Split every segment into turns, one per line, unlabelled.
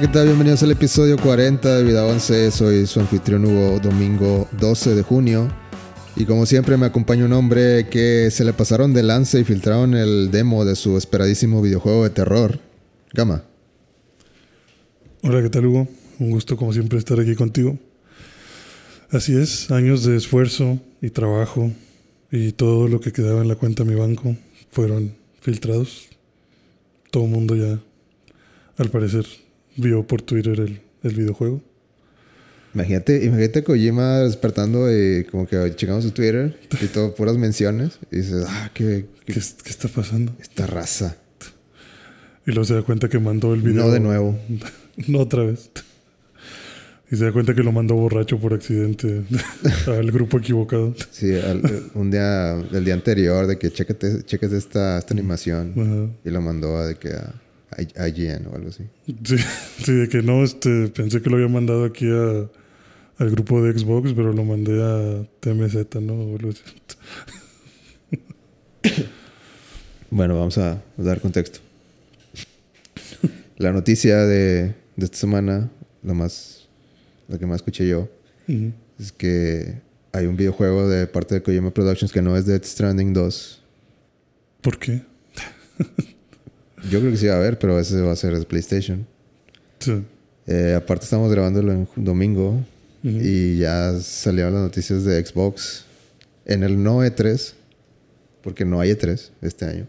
¿qué tal? Bienvenidos al episodio 40 de Vida 11. Soy su anfitrión Hugo, domingo 12 de junio. Y como siempre me acompaña un hombre que se le pasaron de lance y filtraron el demo de su esperadísimo videojuego de terror. Gama.
Hola, ¿qué tal Hugo? Un gusto como siempre estar aquí contigo. Así es, años de esfuerzo y trabajo y todo lo que quedaba en la cuenta de mi banco fueron filtrados. Todo el mundo ya, al parecer, vio por Twitter el, el videojuego.
Imagínate, imagínate Kojima despertando y como que checamos su Twitter y todo, puras menciones. Y dices, ah, ¿qué,
¿Qué,
qué,
qué está pasando?
esta raza?
Y luego se da cuenta que mandó el video.
No de nuevo.
no otra vez. Y se da cuenta que lo mandó borracho por accidente al grupo equivocado.
Sí, al- un día, el día anterior, de que cheques esta, esta animación.
Ajá.
Y lo mandó a, de que a IGN o algo así.
Sí, sí, de que no, este, pensé que lo había mandado aquí a, al grupo de Xbox, pero lo mandé a TMZ, ¿no?
Bueno, vamos a dar contexto. La noticia de, de esta semana, lo más, lo que más escuché yo, es que hay un videojuego de parte de Kojima Productions que no es Death Stranding 2.
¿Por qué?
Yo creo que sí va a haber, pero ese va a ser de PlayStation.
Sí.
Eh, aparte estamos grabándolo en domingo y ya salieron las noticias de Xbox en el no E3, porque no hay E3 este año.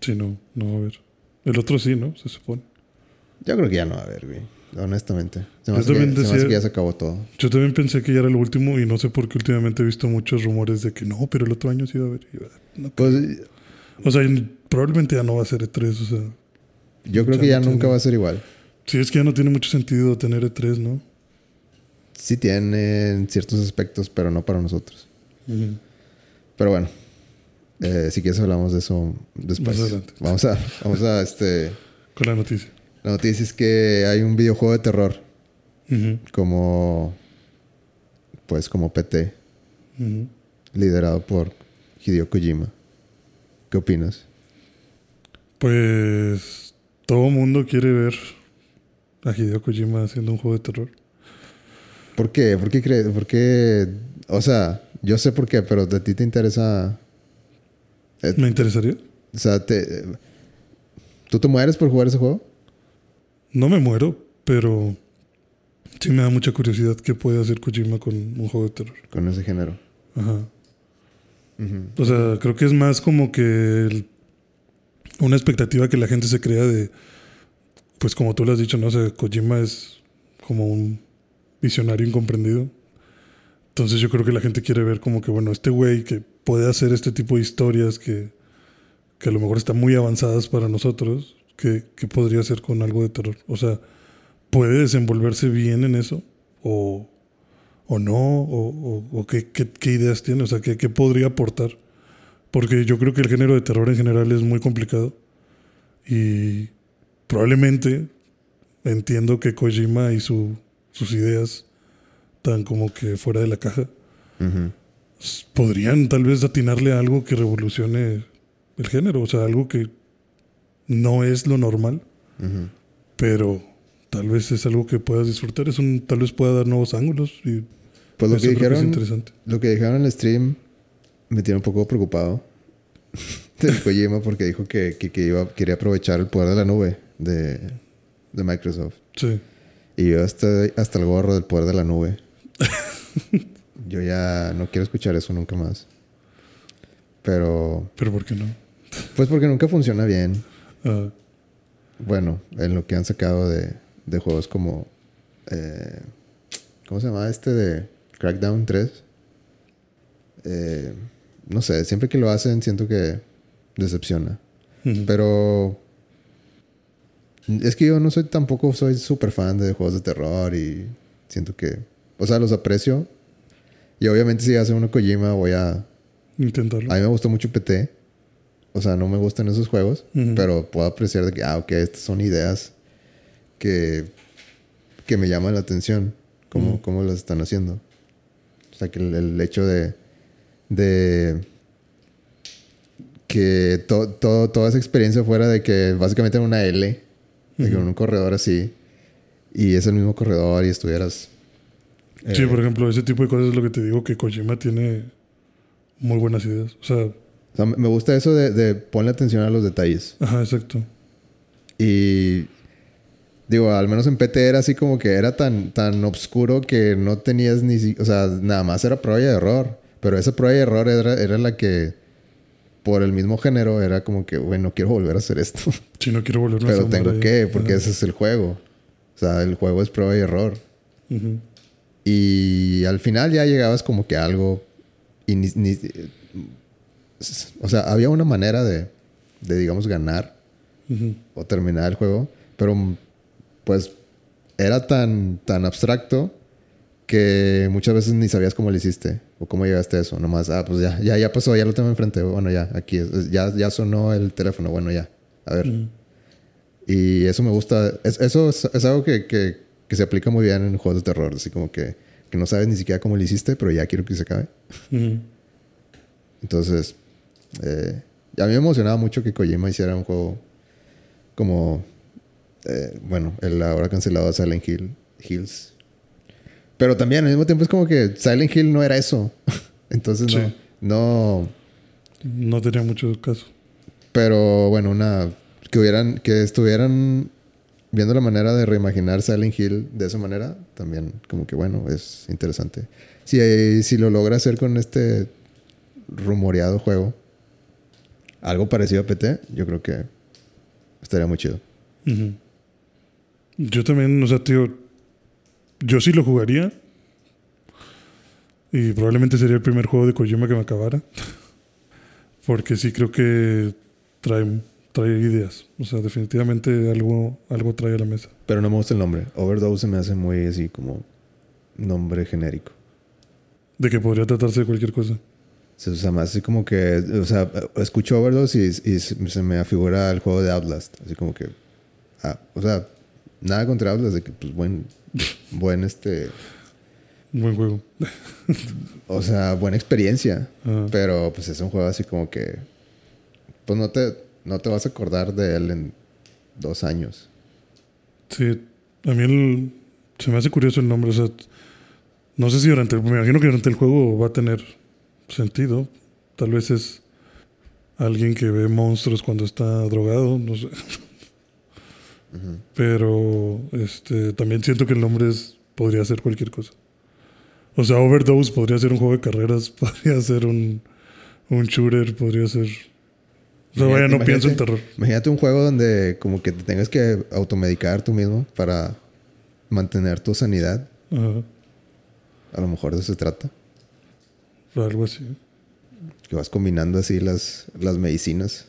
Sí, no, no va a haber. El otro sí, ¿no? Se supone.
Yo creo que ya no va a haber, güey. Honestamente. Se me
Yo
hace que,
también
se me hace
decía-
que ya se acabó todo.
Yo también pensé que ya era el último y no sé por qué últimamente he visto muchos rumores de que no, pero el otro año sí va a haber. No.
Pues
O sea, probablemente ya no va a ser E3, o sea.
yo creo que ya
no
nunca
tiene-
va a ser igual.
Sí, es que ya no tiene mucho sentido tener E3, ¿no?
Sí tienen ciertos aspectos, pero no para nosotros. Pero bueno, eh, si quieres hablamos de eso después.
Más adelante.
Vamos a, vamos a, este...
Con la noticia.
La noticia es que hay un videojuego de terror como... Pues como PT, liderado por Hideo Kojima. ¿Qué opinas?
Pues todo mundo quiere ver a Hideo Kojima haciendo un juego de terror.
¿Por qué? ¿Por qué crees? ¿Por qué? O sea, yo sé por qué, pero a ti te interesa... eh,
¿Me interesaría?
o sea, te... ¿Tú te mueres por jugar ese juego?
No me muero, pero sí me da mucha curiosidad qué puede hacer Kojima con un juego de terror.
Con ese género.
Ajá. O sea, creo que es más como que el- una expectativa que la gente se crea de, pues como tú lo has dicho, ¿no? O sea, Kojima es como un visionario incomprendido. Entonces yo creo que la gente quiere ver como que, bueno, este güey que puede hacer este tipo de historias que, que a lo mejor están muy avanzadas para nosotros, que, que podría hacer con algo de terror. O sea, ¿puede desenvolverse bien en eso? ¿O, o no? ¿O, o- qué- qué ideas tiene? O sea, ¿qué, qué podría aportar? Porque yo creo que el género de terror en general es muy complicado. Y probablemente entiendo que Kojima y su, sus ideas tan como que fuera de la caja
Ujú.
s- podrían tal vez atinarle a algo que revolucione el género. O sea, algo que no es lo normal,
Ujú.
pero tal vez es algo que puedas disfrutar. Es un, tal vez pueda dar nuevos ángulos. Y
Pues lo que dijeron...
interesante.
Lo que dijeron en el stream me tiene un poco preocupado de Kojima porque dijo que, que, que iba, quería aprovechar el poder de la nube de, de Microsoft.
Sí.
Y yo estoy hasta el gorro del poder de la nube. yo ya no quiero escuchar eso nunca más. Pero,
Pero ¿por qué no?
pues porque nunca funciona bien.
Ah,
Bueno, en lo que han sacado de, de juegos como... eh, ¿Cómo se llama este de Crackdown 3? Eh, no sé, siempre que lo hacen siento que decepciona. Pero... Es que yo no soy tampoco soy súper fan de juegos de terror y siento que... O sea, los aprecio. Y obviamente si hace uno Kojima voy a...
Intentarlo.
A mí me gustó mucho PT. O sea, no me gustan esos juegos. Pero puedo apreciar de que, ah, ok, estas son ideas que, que me llaman la atención. Cómo, cómo las están haciendo. O sea, que el, el hecho de... De... Que to- toda esa experiencia fuera de que básicamente era una L de que en un corredor así y es el mismo corredor y estuvieras
Sí,
eh,
por ejemplo, ese tipo de cosas es lo que te digo que Kojima tiene muy buenas ideas. O sea,
o sea, me gusta eso de, de ponle atención a los detalles.
ajá, exacto.
Y digo, al menos en PT era así como que era tan, tan oscuro que no tenías ni o sea, nada más era prueba y error. Pero esa prueba y error era, era la que, por el mismo género, era como que, bueno, quiero volver a hacer esto.
Si no quiero volverme a
Pero
asomar
tengo que, porque ese es el juego. O sea, el juego es prueba y error. Y al final ya llegabas como que a algo. Y ni, ni- o sea, había una manera de, de, digamos, ganar
Ujú.
o terminar el juego. Pero pues era tan, tan abstracto que muchas veces ni sabías cómo lo hiciste o cómo llegaste a eso. Nomás, ah, pues ya, ya, ya pasó, ya lo tengo enfrente. Bueno, ya, aquí, ya, ya sonó el teléfono. Bueno, ya, a ver.
Ujú.
Y eso me gusta. Es- eso es, es algo que, que, que se aplica muy bien en juegos de terror. Así como que, que no sabes ni siquiera cómo lo hiciste, pero ya quiero que se acabe.
Ujú.
Entonces, eh, a mí me emocionaba mucho que Kojima hiciera un juego como, eh, bueno, el ahora cancelado Silent Hill, Hills. Pero también al mismo tiempo es como que Silent Hill no era eso. Entonces no,
Sí.
no,
No tenía mucho caso.
pero bueno, una que hubieran, que estuvieran viendo la manera de reimaginar Silent Hill de esa manera, también como que bueno, es interesante. Si, si lo logra hacer con este rumoreado juego, algo parecido a PT, yo creo que estaría muy chido.
Yo también, o sea, tío, yo sí lo jugaría. Y probablemente sería el primer juego de Kojima que me acabara. Porque sí creo que trae, trae ideas. O sea, definitivamente algo, algo trae a la mesa.
Pero no me gusta el nombre. Overdose se me hace muy así como nombre genérico.
De que podría tratarse de cualquier cosa.
O sea, más así como que, o sea, escucho Overdose y, se me afigura el juego de Outlast. Así como que, ah, o sea, nada contra Outlast, de que, pues, buen, buen, este,
buen juego.
o sea, buena experiencia.
Ajá.
Pero, pues, es un juego así como que, pues, no te, no te vas a acordar de él en dos años.
Sí, a mí el- se me hace curioso el nombre. O sea, no sé si durante el, me imagino que durante el juego va a tener sentido. Tal vez es alguien que ve monstruos cuando está drogado, no sé. Pero este también siento que el nombre es, podría ser cualquier cosa. O sea, Overdose podría ser un juego de carreras, podría ser un, un shooter, podría ser... O sea, vaya, no pienso en terror.
Imagínate un juego donde como que te tengas que automedicar tú mismo para mantener tu sanidad.
Ajá,
A lo mejor de eso se trata.
algo así.
Que vas combinando así las, las medicinas.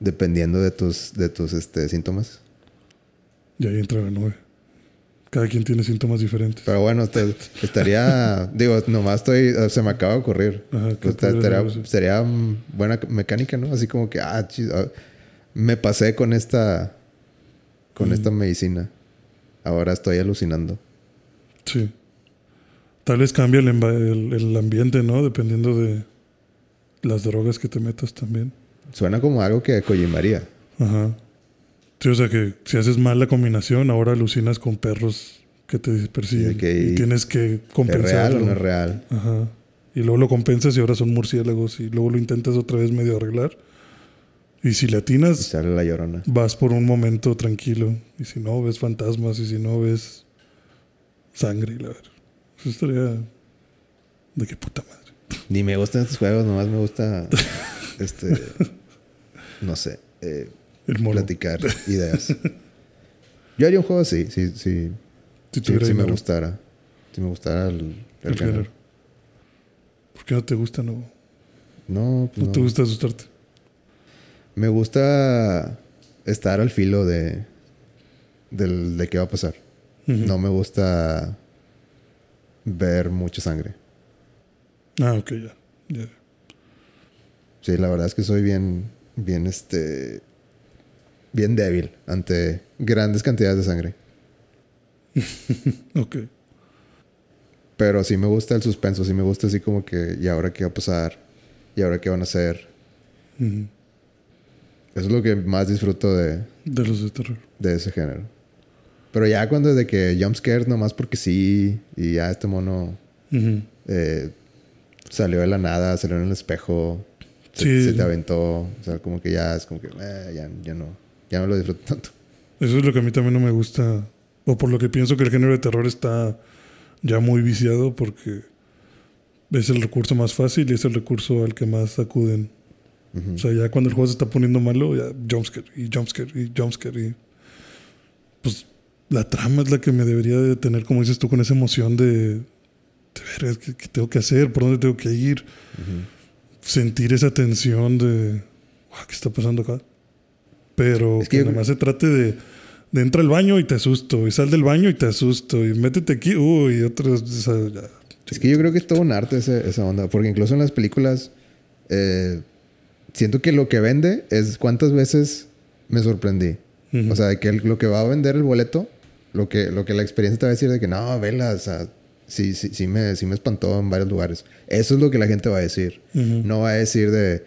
Dependiendo de tus, de tus este, síntomas.
Y ahí entra la nube. Cada quien tiene síntomas diferentes.
Pero bueno, te- estaría... digo, nomás estoy... Se me acaba de ocurrir.
Ajá, ¿qué
Pues, te-
podría
sería, buena mecánica, ¿no? Así como que... Ah, chis- ah, me pasé con esta... Con
Mm.
esta medicina. Ahora estoy alucinando.
Sí. Tal vez cambia el, el ambiente, ¿no? Dependiendo de las drogas que te metas también.
Suena como algo que Kojimaría.
Ajá. Sí, o sea que si haces mal la combinación, ahora alucinas con perros que te persiguen.
Sí, que-
y tienes que
¿Es
compensarlo.
real o no es real?
Ajá. Y luego lo compensas y ahora son murciélagos. Y luego lo intentas otra vez medio arreglar. Y si le
Y
atinas,
sale la llorona.
vas por un momento tranquilo. Y si no, ves fantasmas. Y si no, ves sangre. Y la verdad. Eso estaría. De qué puta madre.
Ni me gustan estos juegos, nomás me gusta... este... No sé. eh. Platicar ideas. Yo haría un juego así, sí, sí,
Si
sí,
tuviera
sí me gustara. Si me gustara el, el
El
género.
¿Por qué no te gusta? No,
No, pues
no
no.
te gusta asustarte.
Me gusta estar al filo de, del, de qué va a pasar. No me gusta ver mucha sangre.
Ah, ok, ya. ya.
Sí, la verdad es que soy bien, bien, este, bien débil ante grandes cantidades de sangre.
Ok.
Pero sí me gusta el suspenso, sí me gusta así como que, ¿y ahora qué va a pasar? ¿Y ahora qué van a hacer? Eso es lo que más disfruto de,
De los de terror.
De ese género. Pero ya cuando de que jump scares nomás porque sí, y ya este mono eh, salió de la nada, salió en el espejo, se, te aventó, o sea, como que ya es como que eh, ya, ya, no, ya no lo disfruto tanto.
Eso es lo que a mí también no me gusta, o por lo que pienso que el género de terror está ya muy viciado porque es el recurso más fácil y es el recurso al que más acuden. O sea, ya cuando el juego se está poniendo malo, ya jumpscare y jumpscare y jumpscare y... Pues la trama es la que me debería de tener, como dices tú, con esa emoción de... de ver qué, tengo que hacer, por dónde tengo que ir. Sentir esa tensión de... ¿Qué está pasando acá? Pero que, nada más se trate de, de entra al baño y te asusto, y sal del baño y te asusto, y métete aquí, uy, y otros...
es que yo creo que es todo un arte esa onda, porque incluso en las películas... Eh, siento que lo que vende es cuántas veces me sorprendí. O sea, que lo que va a vender el boleto, lo que, lo que la experiencia te va a decir de que no, vela, o sea, sí, sí, sí, me, sí me espantó en varios lugares. Eso es lo que la gente va a decir. No va a decir de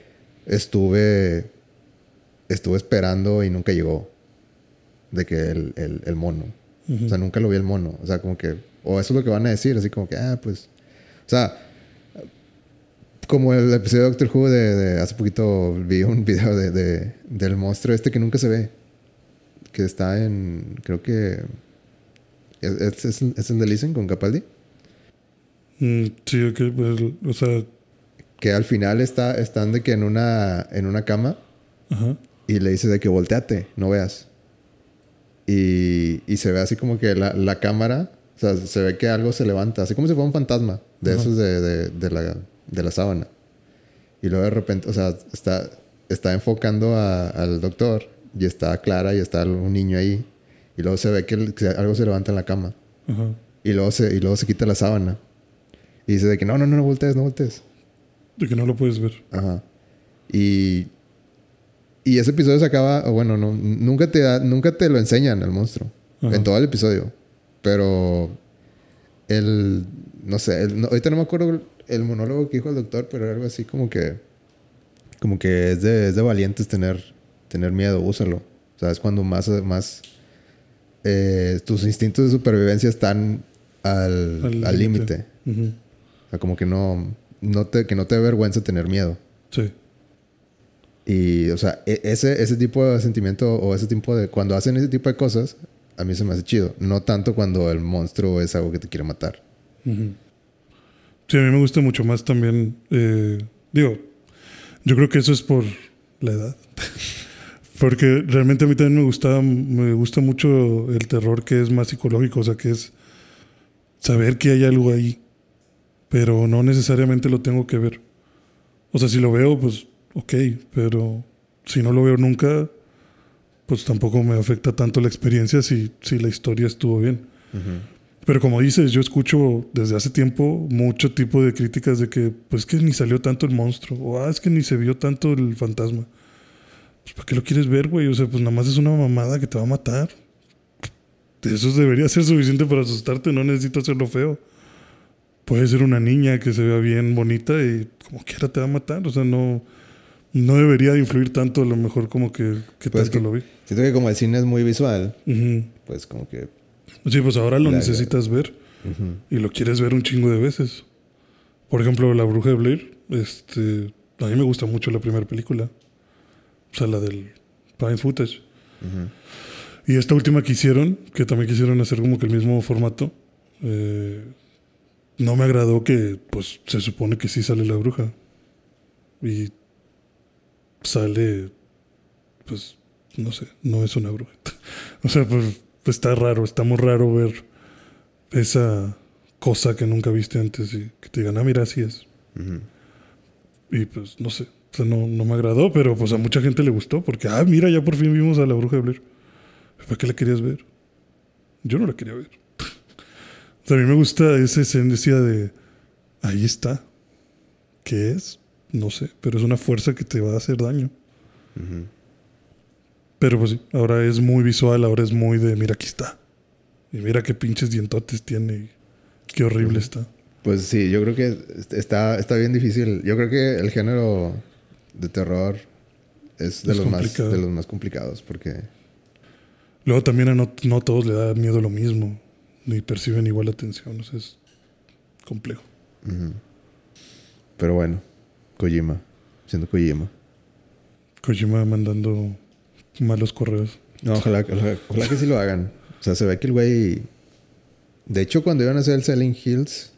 estuve, estuve esperando y nunca llegó. De que el, el, el mono. O sea, nunca lo vi el mono. O sea, como que, o eso es lo que van a decir, así como que, ah, pues, o sea, como el episodio de Doctor Who de, hace poquito vi un video de, del monstruo este que nunca se ve. Que está en. Creo que. ¿Es, es, el de Listen con Capaldi?
Mm, sí, ok, pues, o sea.
Que al final está, están de que en una, en una cama. Ajá. Y le dice de que volteate, no veas. Y, y se ve así como que la, la, cámara. O sea, se ve que algo se levanta, así como si fuera un fantasma. De esos de, de la de la sábana. Y luego de repente, o sea, está, está enfocando al doctor y está Clara y está un niño ahí. Y luego se ve que, algo se levanta en la cama. Y, luego se, y luego se quita la sábana. Y dice de que no, no, no, no voltees, no voltees.
De que no lo puedes ver.
Ajá. Y, y ese episodio se acaba, bueno, no, nunca, te nunca te lo enseñan al monstruo. En todo el episodio. Pero el, no sé, ahorita no me acuerdo el monólogo que dijo el doctor, pero algo así como que. Como que es de, es de valientes tener, tener miedo, úsalo. O sea, es cuando más. más eh, tus instintos de supervivencia están al límite. O sea, como que no, no te, que no te dé vergüenza tener miedo.
Sí.
Y, o sea, e, ese, ese tipo de sentimiento o ese tipo de... Cuando hacen ese tipo de cosas, a mí se me hace chido. No tanto cuando el monstruo es algo que te quiere matar.
Sí, a mí me gusta mucho más también. Eh, digo, yo creo que eso es por la edad. Porque realmente a mí también me gusta, me gusta mucho el terror que es más psicológico, o sea, que es saber que hay algo ahí, pero no necesariamente lo tengo que ver. O sea, si lo veo, pues ok, pero si no lo veo nunca, pues tampoco me afecta tanto la experiencia si, si la historia estuvo bien. Pero como dices, yo escucho desde hace tiempo mucho tipo de críticas de que, pues que ni salió tanto el monstruo, o ah, es que ni se vio tanto el fantasma. Pues ¿para qué lo quieres ver, güey? O sea, pues nada más es una mamada que te va a matar. Eso debería ser suficiente para asustarte, no necesito hacerlo feo. Puede ser una niña que se vea bien bonita y como quiera te va a matar. O sea, no, no debería de influir tanto, a lo mejor como que, que pues tanto lo vi.
Siento que como el cine es muy visual, pues como que
Sí, pues ahora lo necesitas ver y lo quieres ver un chingo de veces. Por ejemplo, La Bruja de Blair, este, a mí me gusta mucho la primera película. O sea, la del Pine Footage. Y esta última que hicieron, que también quisieron hacer como que el mismo formato, eh, no me agradó que, pues, se supone que sí sale la bruja. Y sale, pues, no sé, no es una bruja. o sea, pues pues está raro, está muy raro ver esa cosa que nunca viste antes y que te digan, ah, mira, así es. Y pues no sé, o sea, no, no, me agradó, pero pues a mucha gente le gustó porque, ah, mira, ya por fin vimos a la bruja de Blair. ¿Para qué la querías ver? Yo no la quería ver. a mí me gusta esa escena decía de, ahí está. ¿Qué es? No sé, pero es una fuerza que te va a hacer daño. Pero pues sí, ahora es muy visual, ahora es muy de, mira, aquí está. Y mira qué pinches dientotes tiene y qué horrible está.
Pues sí, yo creo que está, está bien difícil. Yo creo que el género de terror es de, los, más, de los más complicados porque
Luego también a no, no todos le da miedo lo mismo, ni perciben igual atención, o sea, es complejo.
Pero bueno, Kojima, siendo Kojima.
Kojima mandando malos correos.
No, ojalá, ojalá, ojalá que sí lo hagan. O sea, se ve que el güey. De hecho, cuando iban a hacer el Selling Hills,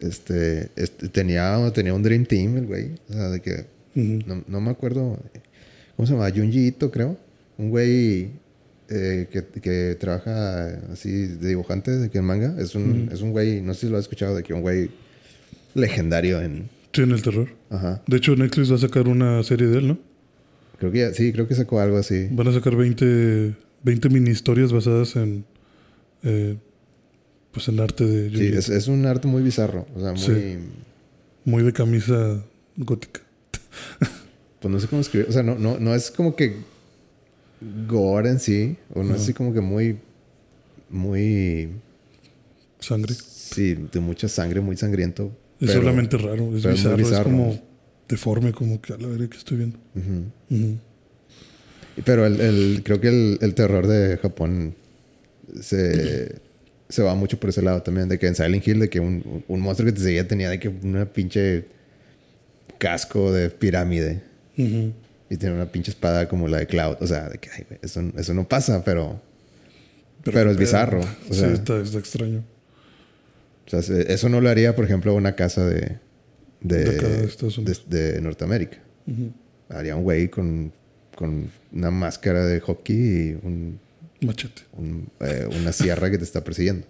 este, este tenía, tenía un Dream Team, el güey. O sea, de que. No, no me acuerdo. ¿Cómo se llama? Junji Ito, creo. Un güey eh, que, que trabaja así de dibujante de que en manga. Es un, es un güey, no sé si lo has escuchado, de que un güey legendario en.
Sí, en el terror.
Ajá.
De hecho, Netflix va a sacar una serie de él, ¿no?
Creo que ya, sí, creo que sacó algo así.
Van a sacar 20, 20 mini historias basadas en. eh, pues en arte de
Sí, es, es un arte muy bizarro. O sea, muy.
Sí. Muy de camisa gótica.
Pues no sé cómo escribir. O sea, no, no, no es como que gore en sí. O no es así como que muy. Muy.
Sangre.
Sí, de mucha sangre, muy sangriento.
Es
pero-
solamente raro, es
pero es muy
bizarro, es como deforme, como que a la verga que estoy viendo.
Pero el, el- creo que el, el terror de Japón se, se va mucho por ese lado también. De que en Silent Hill, de que un, un monstruo que te seguía tenía de que una pinche casco de pirámide. Y tiene una pinche espada como la de Cloud. O sea, de que ay, eso, eso no pasa, pero. Pero es bizarro,
pedo.
o sea.
sí, está, está extraño.
O sea, se- eso no lo haría, por ejemplo, una casa de. De,
De
Norteamérica. Haría un güey con, con una máscara de hockey y un,
Machete.
un, eh, una sierra que te está persiguiendo.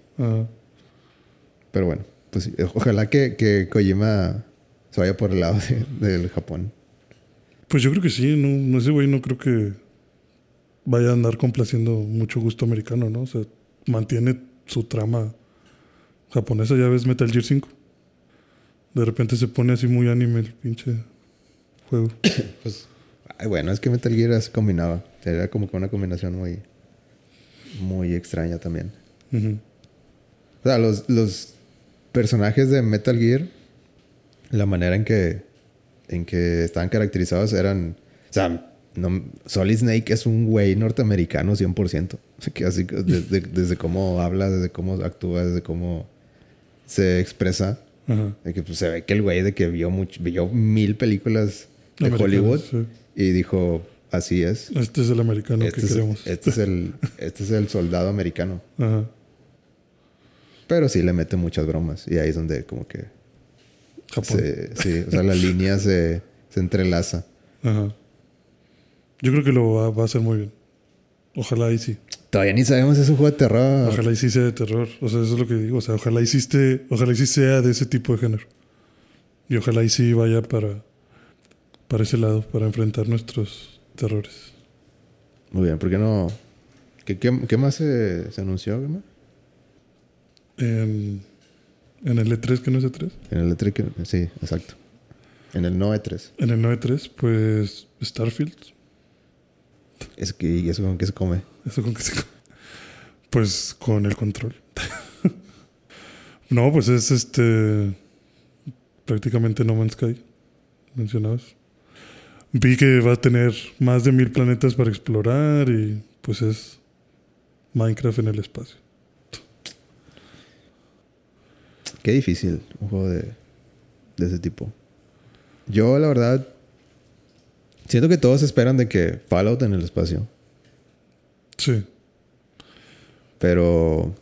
Pero bueno, pues sí, ojalá que, que Kojima se vaya por el lado de- del Japón.
Pues yo creo que sí, no, no ese güey no creo que vaya a andar complaciendo mucho gusto americano, ¿no? O sea, mantiene su trama japonesa, ya ves Metal Gear 5. De repente se pone así muy anime el pinche juego.
Pues, ay, bueno, es que Metal Gear se combinaba. Era como que una combinación muy, muy extraña también. O sea, los, los personajes de Metal Gear, la manera en que, en que estaban caracterizados eran. O sea, no, Solid Snake es un güey norteamericano 100%. O sea, que así, desde, desde cómo habla, desde cómo actúa, desde cómo se expresa.
Ajá.
De que pues, se ve que el güey de que vio, mucho, vio mil películas de Hollywood
sí.
y dijo: Así es.
Este es el americano
Este
que
es,
queremos.
este, es el, este es el soldado americano.
Ajá.
Pero sí le mete muchas bromas. Y ahí es donde como que
Japón.
se, sí, o sea, la línea se, se entrelaza.
Ajá. Yo creo que lo va, va a hacer muy bien. Ojalá y sí.
Todavía ni sabemos si es un juego de terror.
Ojalá y sí sea de terror. O sea, eso es lo que digo. O sea, ojalá y sí, esté- ojalá y sí sea de ese tipo de género. Y ojalá y sí vaya para, para ese lado, para enfrentar nuestros terrores.
Muy bien, ¿por qué no? ¿Qué, qué, qué más se, se anunció? ¿Qué más?
En, en el E3, que no es E3.
En el E3, que- sí, exacto. En el no E3.
En el 9.3, pues Starfield.
Es que, ¿y eso con qué se come?
Eso con que se... Pues con el control. no, pues es este... Prácticamente No Man's Sky. Mencionabas. Vi que va a tener más de mil planetas para explorar y pues es Minecraft en el espacio.
Qué difícil un juego de, de ese tipo. Yo, la verdad, siento que todos esperan de que Fallout en el espacio.
Sí.
Pero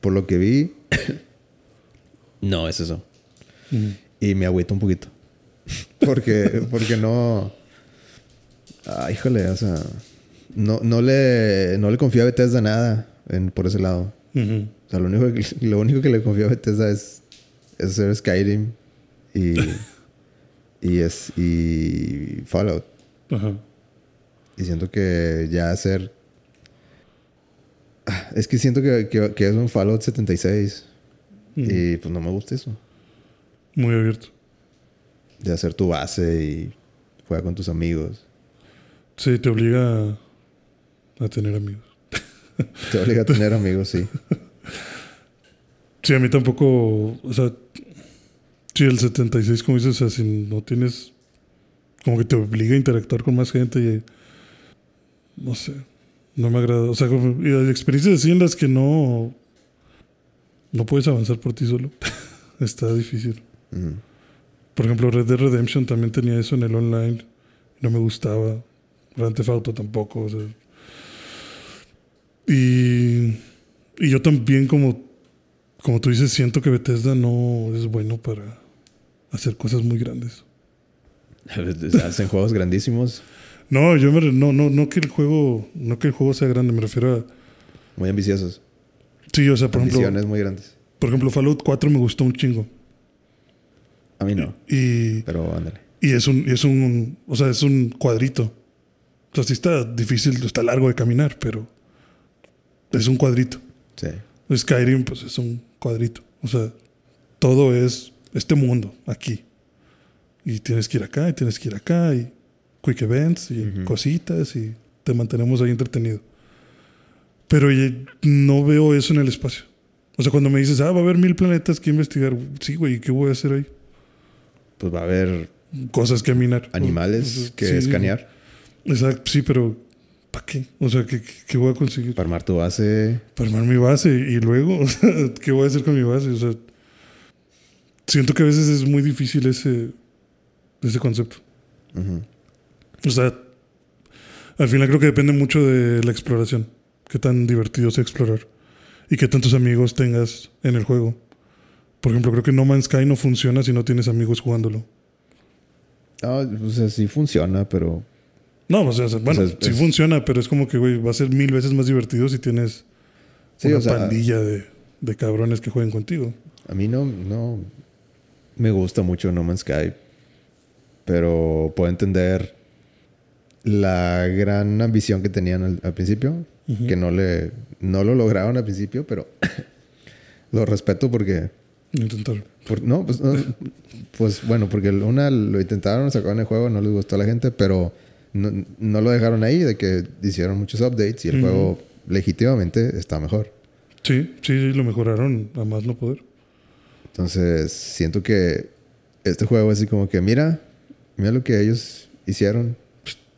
por lo que vi, no es eso. Y me agüito un poquito. Porque, porque no. Ah, híjole, o sea. No, no, le, no le confío a Bethesda nada en, por ese lado. O sea, lo único que, lo único que le confío a Bethesda es, es hacer Skyrim y, y, es, y Fallout.
Ajá.
Y siento que ya hacer. Ah, Es que siento que, que, que es un Fallout 76.
Ujú.
Y pues no me gusta eso.
Muy abierto.
De hacer tu base y juega con tus amigos.
Sí, te obliga a, a tener amigos.
Te obliga a tener amigos, sí.
Sí, a mí tampoco, o sea, sí, el 76, como dices, o sea, si no tienes, como que te obliga a interactuar con más gente y, no sé, No me agrada. O sea, como- y hay experiencias así en las que no. No puedes avanzar por ti solo. Está difícil. Por ejemplo, Red Dead Redemption también tenía eso en el online. No me gustaba. Grand Theft Auto tampoco. o sea. Y, y yo también, como, como tú dices, siento que Bethesda no es bueno para hacer cosas muy grandes.
Hacen juegos grandísimos,
No, yo me re- no, no, no que el juego, no que el juego sea grande, me refiero a.
muy ambiciosos.
Sí, o sea, por ejemplo,
Ambiciones muy grandes.
por ejemplo, Fallout 4 me gustó un chingo.
A mí no,
Y,
pero ándale.
y es un, y es un, o sea, es un cuadrito. O sea, sí está difícil, está largo de caminar, pero es un cuadrito.
Sí.
Skyrim, pues es un cuadrito. O sea, todo es este mundo aquí. Y tienes que ir acá, y tienes que ir acá, y quick events, y
Ujú.
cositas, y te mantenemos ahí entretenido. Pero no veo eso en el espacio. O sea, cuando me dices, ah, va a haber mil planetas que investigar, sí, güey, ¿y ¿qué voy a hacer ahí?
Pues va a haber
Cosas que minar.
animales
O sea,
que
sí,
escanear
Exacto, sí, pero ¿para qué? O sea, ¿qué, qué- qué voy a conseguir?
para armar tu base.
para armar mi base y luego, o sea, ¿qué voy a hacer con mi base? O sea, siento que a veces es muy difícil ese, ese concepto. O sea, al final creo que depende mucho de la exploración. Qué tan divertido sea explorar. Y qué tantos amigos tengas en el juego. Por ejemplo, creo que No Man's Sky no funciona si no tienes amigos jugándolo.
Ah, o sea, sí funciona, pero
No, o sea, bueno,
O sea, es-
sí
es-
funciona, pero es como que, güey, va a ser mil veces más divertido si tienes
Sí,
una
o sea-
pandilla de, de cabrones que jueguen contigo.
a mí no, no me gusta mucho No Man's Sky. Pero puedo entender la gran ambición que tenían al, al principio.
Ujú.
Que no le no lo lograron al principio, pero lo respeto porque
Intentar.
Por- no, pues, no, pues bueno, porque una lo intentaron, sacaron el juego, no les gustó a la gente, pero no, no lo dejaron ahí, de que hicieron muchos updates y el
Ujú.
juego legítimamente está mejor.
Sí, sí, lo mejoraron a más no poder.
Entonces, siento que este juego así como que, mira, mira lo que ellos hicieron,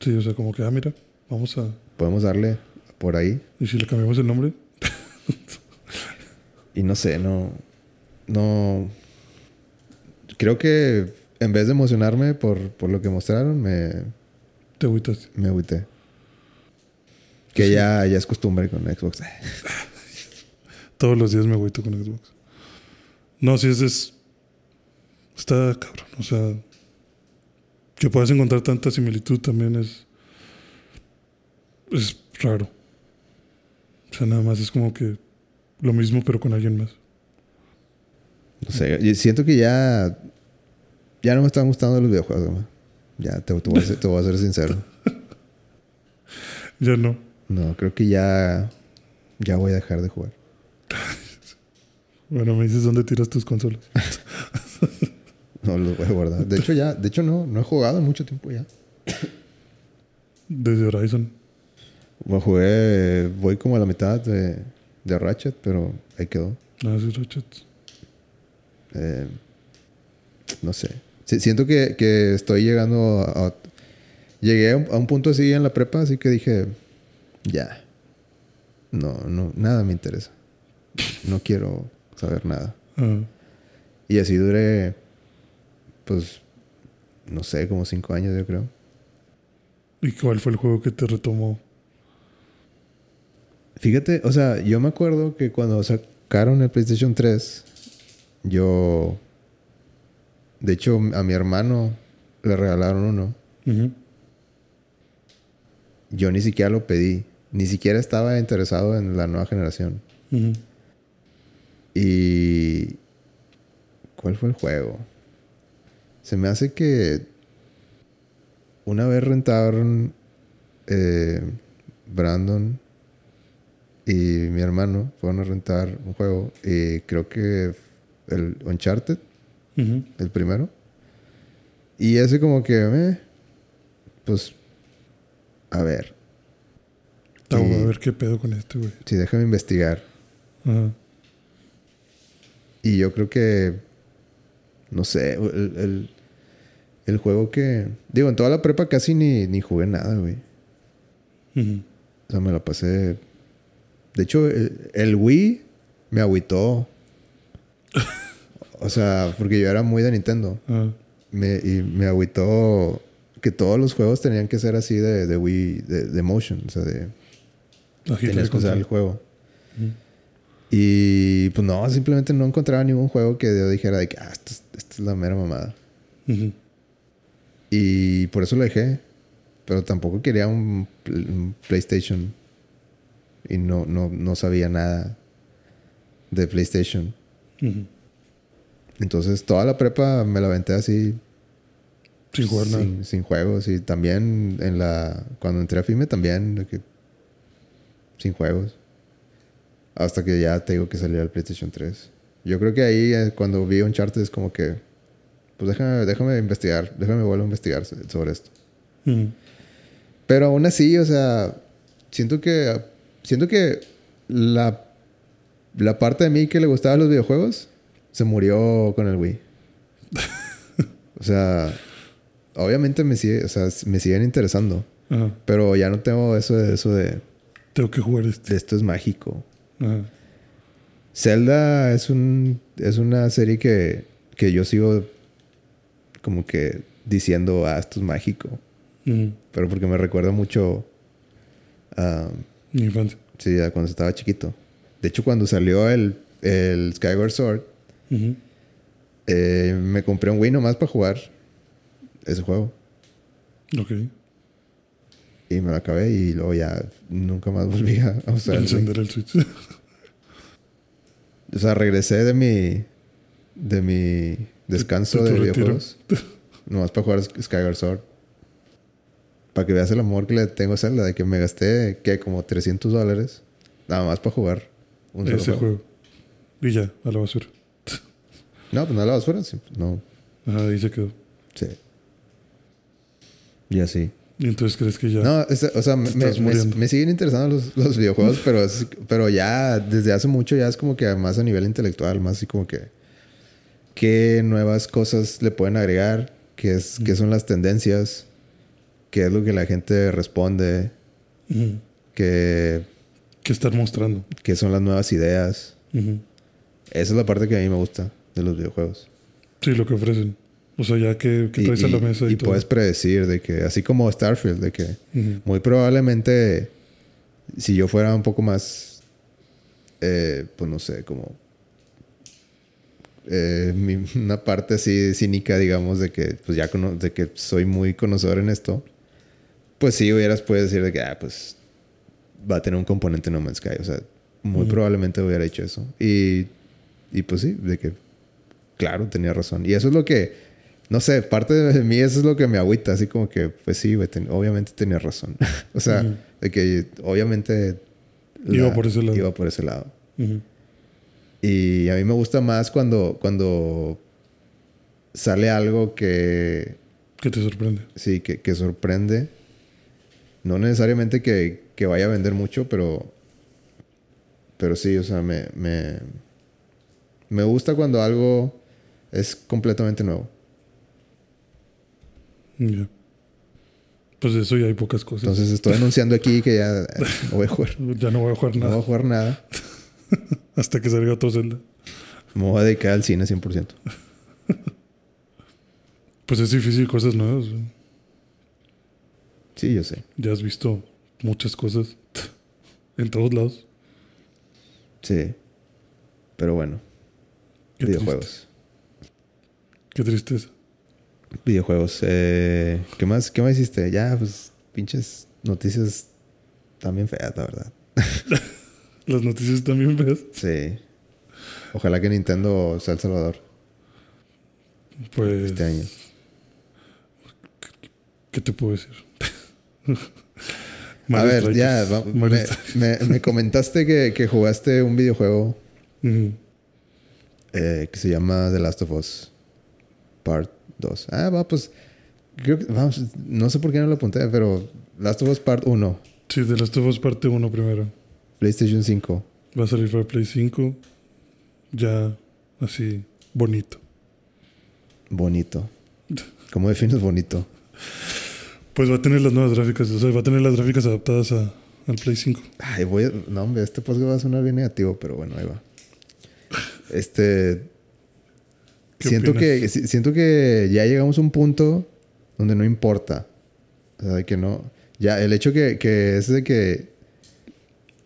Sí, o sea, como que, ah, mira, vamos a.
podemos darle por ahí.
¿Y si le cambiamos el nombre?
Y no sé, no, no, creo que en vez de emocionarme por, por lo que mostraron, me,
Te agüitas.
Me agüité. Que
Sí.
ya, ya es costumbre con Xbox.
Todos los días me agüito con Xbox. No, sí, es, es. Está cabrón. O sea, que puedas encontrar tanta similitud también es. Es raro. O sea, nada más es como que lo mismo, pero con alguien más.
No sé, siento que ya. Ya no me están gustando los videojuegos. Ya te, te voy a ser, te voy a ser sincero.
Ya no.
No, creo que ya. Ya voy a dejar de jugar.
Bueno, me dices dónde tiras tus consolas.
No los voy a guardar. De hecho, ya. De hecho, no. No he jugado en mucho tiempo ya.
Desde Horizon.
Bueno, jugué. Voy como a la mitad de, de Ratchet, pero ahí quedó.
Ah, sí, Ratchet.
Eh, no sé. Sí, siento que, que estoy llegando a, a- Llegué a un, a un punto así en la prepa, así que dije, ya. No, no, nada me interesa. No quiero saber nada.
Ah,
Y así duré, pues, no sé, como cinco años yo creo.
¿Y cuál fue el juego que te retomó?
Fíjate, o sea, yo me acuerdo que cuando sacaron el PlayStation 3, yo... De hecho, a mi hermano le regalaron uno. Yo ni siquiera lo pedí. Ni siquiera estaba interesado en la nueva generación. Y... ¿Cuál fue el juego? Se me hace que... Una vez rentaron... eh, Brandon y mi hermano fueron a rentar un juego. Y creo que el Uncharted, el primero. Y ese como que... eh, pues... A ver.
Ah,
Sí.
A ver qué pedo con este, güey.
Sí, déjame investigar.
Ajá.
Y yo creo que, no sé, el, el, el juego que... Digo, en toda la prepa casi ni, ni jugué nada, güey. O sea, me la pasé. De hecho, el, el Wii me agüitó. o sea, porque yo era muy de Nintendo.
Ah,
Me, y me agüitó que todos los juegos tenían que ser así de, de Wii, de, de motion. O sea, de.
agita
Tenías que usar el juego. Y pues no, simplemente no encontraba ningún juego que yo dijera de que, ah, esto, es- esto es la mera mamada.
Ujú.
Y por eso lo dejé. Pero tampoco quería un, pl- un PlayStation. Y no, no, no sabía nada de PlayStation. Entonces toda la prepa me la aventé así.
Sin jugar nada.
sin, sin juegos. Y también en la. Cuando entré a FIME también. que- sin juegos. Hasta que ya te digo que salió el PlayStation 3. Yo creo que ahí eh, cuando vi Uncharted es como que. Pues déjame, déjame investigar. Déjame volver a investigar so- sobre esto.
Ujú.
Pero aún así, o sea, siento que siento que la, la parte de mí que le gustaban los videojuegos se murió con el Wii. o sea, obviamente me sigue, o sea, me siguen interesando, pero ya no tengo eso de eso de,
Tengo que jugar este.
de esto es mágico. Zelda es un es una serie que que yo sigo como que diciendo, ah, esto es mágico,
Ujú.
pero porque me recuerda mucho a
Mi infancia.
Sí, ya cuando estaba chiquito. De hecho, cuando salió el, el Skyward Sword, eh, me compré un Wii nomás para jugar ese juego.
Ok.
Y me lo acabé y luego ya nunca más volví a a usar.
Encender el Switch.
O sea, regresé de mi, de mi descanso
De- tu
videojuegos. nomás para jugar Skyward Sword. Para que veas el amor que le tengo a Zelda. De que me gasté, que Como 300 dólares. Nada más para jugar un solo
Ese
juego.
juego. Y ya, a la basura.
No, pues no la basura. sí, No,
Ajá, ahí se quedó.
sí. Y así.
Y entonces crees que ya.
No, es- o sea, me, siguen interesando los, los videojuegos, pero, es- pero ya desde hace mucho ya es como que más a nivel intelectual, más así como que qué nuevas cosas le pueden agregar, qué, es, qué son las tendencias, qué es lo que la gente responde,
Ujú.
qué,
¿Qué estar mostrando?
qué son las nuevas ideas. Esa es la parte que a mí me gusta de los videojuegos.
Sí, lo que ofrecen. O sea, ya que, que
Y,
traes a la
y-
mesa y,
y
todo.
puedes predecir de que, así como Starfield, de que. Muy probablemente, si yo fuera un poco más, eh, pues no sé, como eh, mi- una parte así cínica, digamos, de que, pues ya cono- de que soy muy conocedor en esto, pues sí hubieras puedes decir de que, ah, pues va a tener un componente No Man's Sky. O sea, muy probablemente hubiera hecho eso. Y, y pues sí, de que, claro, tenía razón. Y eso es lo que, no sé, parte de mí eso es lo que me agüita, así como que, pues sí, obviamente tenía razón. o sea, de que obviamente...
Iba por ese lado.
Iba por ese lado.
Ujú.
Y a mí me gusta más cuando, cuando sale algo que,
¿Qué te sorprende?
sí, que, que sorprende. No necesariamente que, que vaya a vender mucho, pero, pero sí, o sea, me, me, me gusta cuando algo es completamente nuevo.
Ya. Pues de eso ya hay pocas cosas.
Entonces estoy anunciando aquí que ya eh, no voy a jugar,
ya no voy a jugar
no
nada
voy a jugar nada.
hasta que salga otro Zelda.
Me voy a dedicar al cine 100%.
Pues es difícil cosas nuevas.
Sí, yo sé.
Ya has visto muchas cosas en todos lados.
Sí. Pero bueno,
Qué
videojuegos.
triste. Qué tristeza.
Videojuegos. Eh, ¿qué, más, ¿Qué más hiciste? Ya, pues, pinches noticias también feas, la verdad.
Las noticias también feas.
Sí. Ojalá que Nintendo sea El Salvador
Pues.
este año.
¿Qué te puedo decir?
A ver, ya, va- me,
Strikers.
me- me comentaste que, que jugaste un videojuego eh, que se llama The Last of Us Part 2. Ah, va, pues, creo que, vamos, no sé por qué no lo apunté, pero Last of Us Part 1,
Sí, de Last of Us parte 1 primero.
PlayStation 5.
Va a salir para Play 5. Ya así bonito.
Bonito. ¿Cómo defines bonito?
Pues va a tener las nuevas gráficas. O sea, va a tener las gráficas adaptadas a, al Play 5.
Ay, voy a- no, hombre, este podcast va a sonar bien negativo, pero bueno, ahí va. Este.
¿Qué
Siento
opinas?
que, si- siento que ya llegamos a un punto donde no importa. O sea, que no. Ya, el hecho que, que es de que.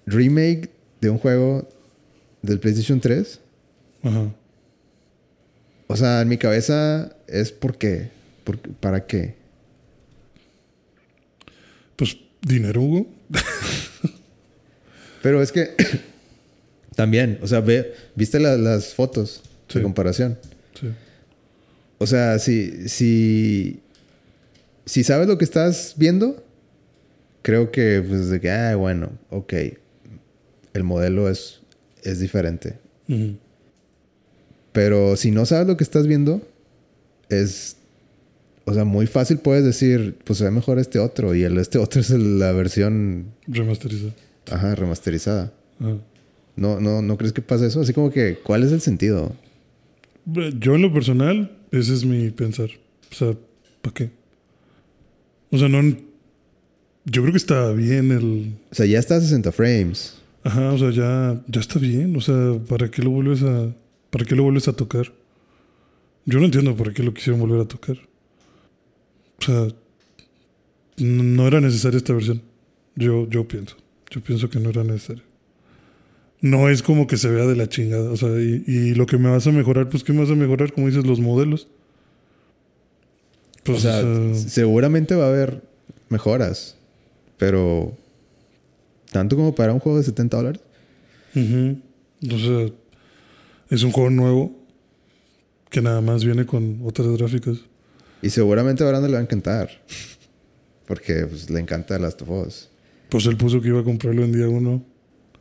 Remake de un juego del PlayStation 3.
Ajá.
O sea, en mi cabeza es ¿por qué? ¿Por? ¿Para qué?
Pues dinero, Hugo.
Pero es que. también, o sea, ve, viste la- las fotos
Sí.
de comparación.
Sí.
O sea, si, si, si sabes lo que estás viendo, creo que, pues, de que, ah, bueno, ok, el modelo es, es diferente. Pero si no sabes lo que estás viendo, es, o sea, muy fácil puedes decir, pues se ve mejor este otro, y el este otro es el- la versión,
Remasterizado.
ajá, remasterizada.
Ajá.
¿No, no, ¿No crees que pasa eso? Así como que, ¿cuál es el sentido?
Yo en lo personal, ese es mi pensar. O sea, ¿para qué? O sea, no... Yo creo que está bien el...
O sea, ya está a 60 frames.
Ajá, o sea, ya, ya está bien. O sea, ¿para qué lo vuelves a... ¿Para qué lo vuelves a tocar? Yo no entiendo por qué lo quisieron volver a tocar. O sea, no era necesaria esta versión. Yo, yo pienso. Yo pienso que no era necesario. No es como que se vea de la chingada. O sea, y, y lo que me vas a mejorar, pues, ¿qué me vas a mejorar? Como dices, los modelos. Pues,
o sea,
o sea,
seguramente va a haber mejoras. Pero. Tanto como para un juego de 70 dólares.
O sea, es un juego nuevo que nada más viene con otras gráficas.
Y seguramente a Brandon le va a encantar. Porque pues, le encanta Last of Us.
Pues él puso que iba a comprarlo en día uno.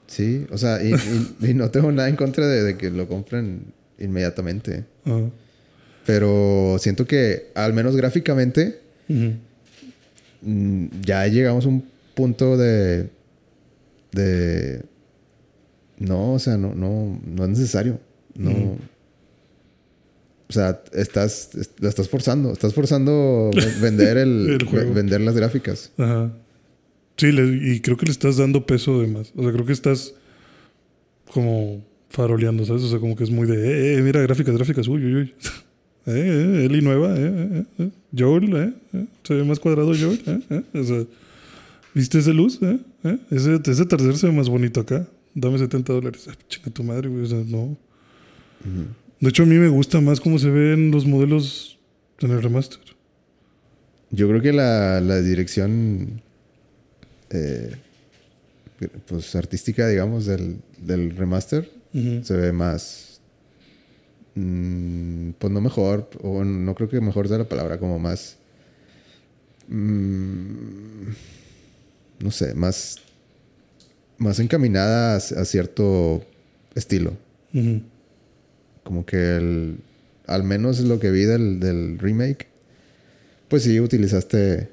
Sí, o sea, y, y- y no tengo nada en contra de, de que lo compren inmediatamente.
Ah.
Pero siento que, al menos gráficamente, mm, ya llegamos a un punto de. De. No, o sea, no, no, no es necesario. No. O sea, estás, est- la estás forzando. Estás forzando ve- vender el,
El juego.
ve- vender las gráficas.
Ajá. Sí, le- y creo que le estás dando peso de más. O sea, creo que estás como faroleando, ¿sabes? O sea, como que es muy de, eh, eh, mira, gráficas, gráficas, uy, uy, uy. Eh, eh, Eli nueva, eh, eh, eh, eh. Joel, eh, eh, se ve más cuadrado Joel, eh, eh. O sea, ¿viste esa luz? Eh, eh? Ese, ese atardecer se ve más bonito acá. Dame 70 dólares. Ah, chinga tu madre, güey. O sea, no. De hecho, a mí me gusta más cómo se ven los modelos en el remaster.
Yo creo que la, la dirección eh, pues artística, digamos, del, del remaster se ve más. mm, pues no mejor, o no creo que mejor sea la palabra, como más. mm, no sé, más. Más encaminada a, a cierto estilo. Como que el. Al menos lo que vi del, del remake. Pues sí, utilizaste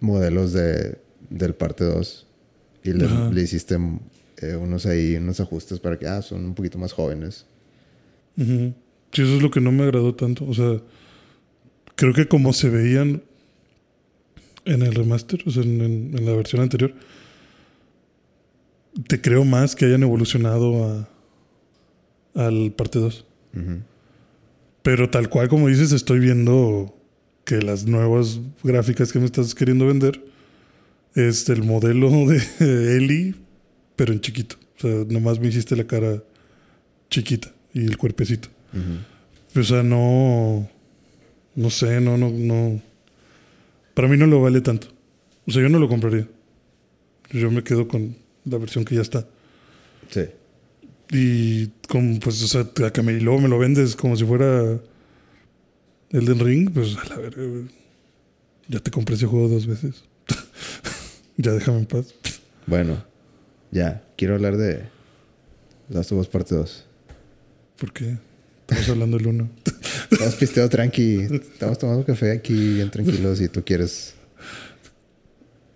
modelos de, del parte 2. Y le, hiciste eh, unos ahí, unos ajustes para que ah, son un poquito más jóvenes.
Sí, eso es lo que no me agradó tanto. O sea, creo que como se veían en el remaster, o sea, en, en- en la versión anterior, te creo más que hayan evolucionado a, al parte 2.
Ujú.
Pero tal cual como dices, estoy viendo que las nuevas gráficas que me estás queriendo vender es el modelo de Ellie, pero en chiquito. O sea, nomás me hiciste la cara chiquita y el cuerpecito.
Ujú.
O sea, no. No sé, no, no, no. Para mí no lo vale tanto. O sea, yo no lo compraría. Yo me quedo con la versión que ya está.
Sí.
Y como, pues, o sea, a que me, y luego me lo vendes como si fuera Elden Ring, pues a la verga. Ya te compré ese juego dos veces. ya déjame en paz.
Bueno, ya. Quiero hablar de Last of Us Parte 2.
¿Por qué? Estamos hablando del uno.
Estamos pisteando tranqui. Estamos tomando café aquí bien tranquilos y tú quieres...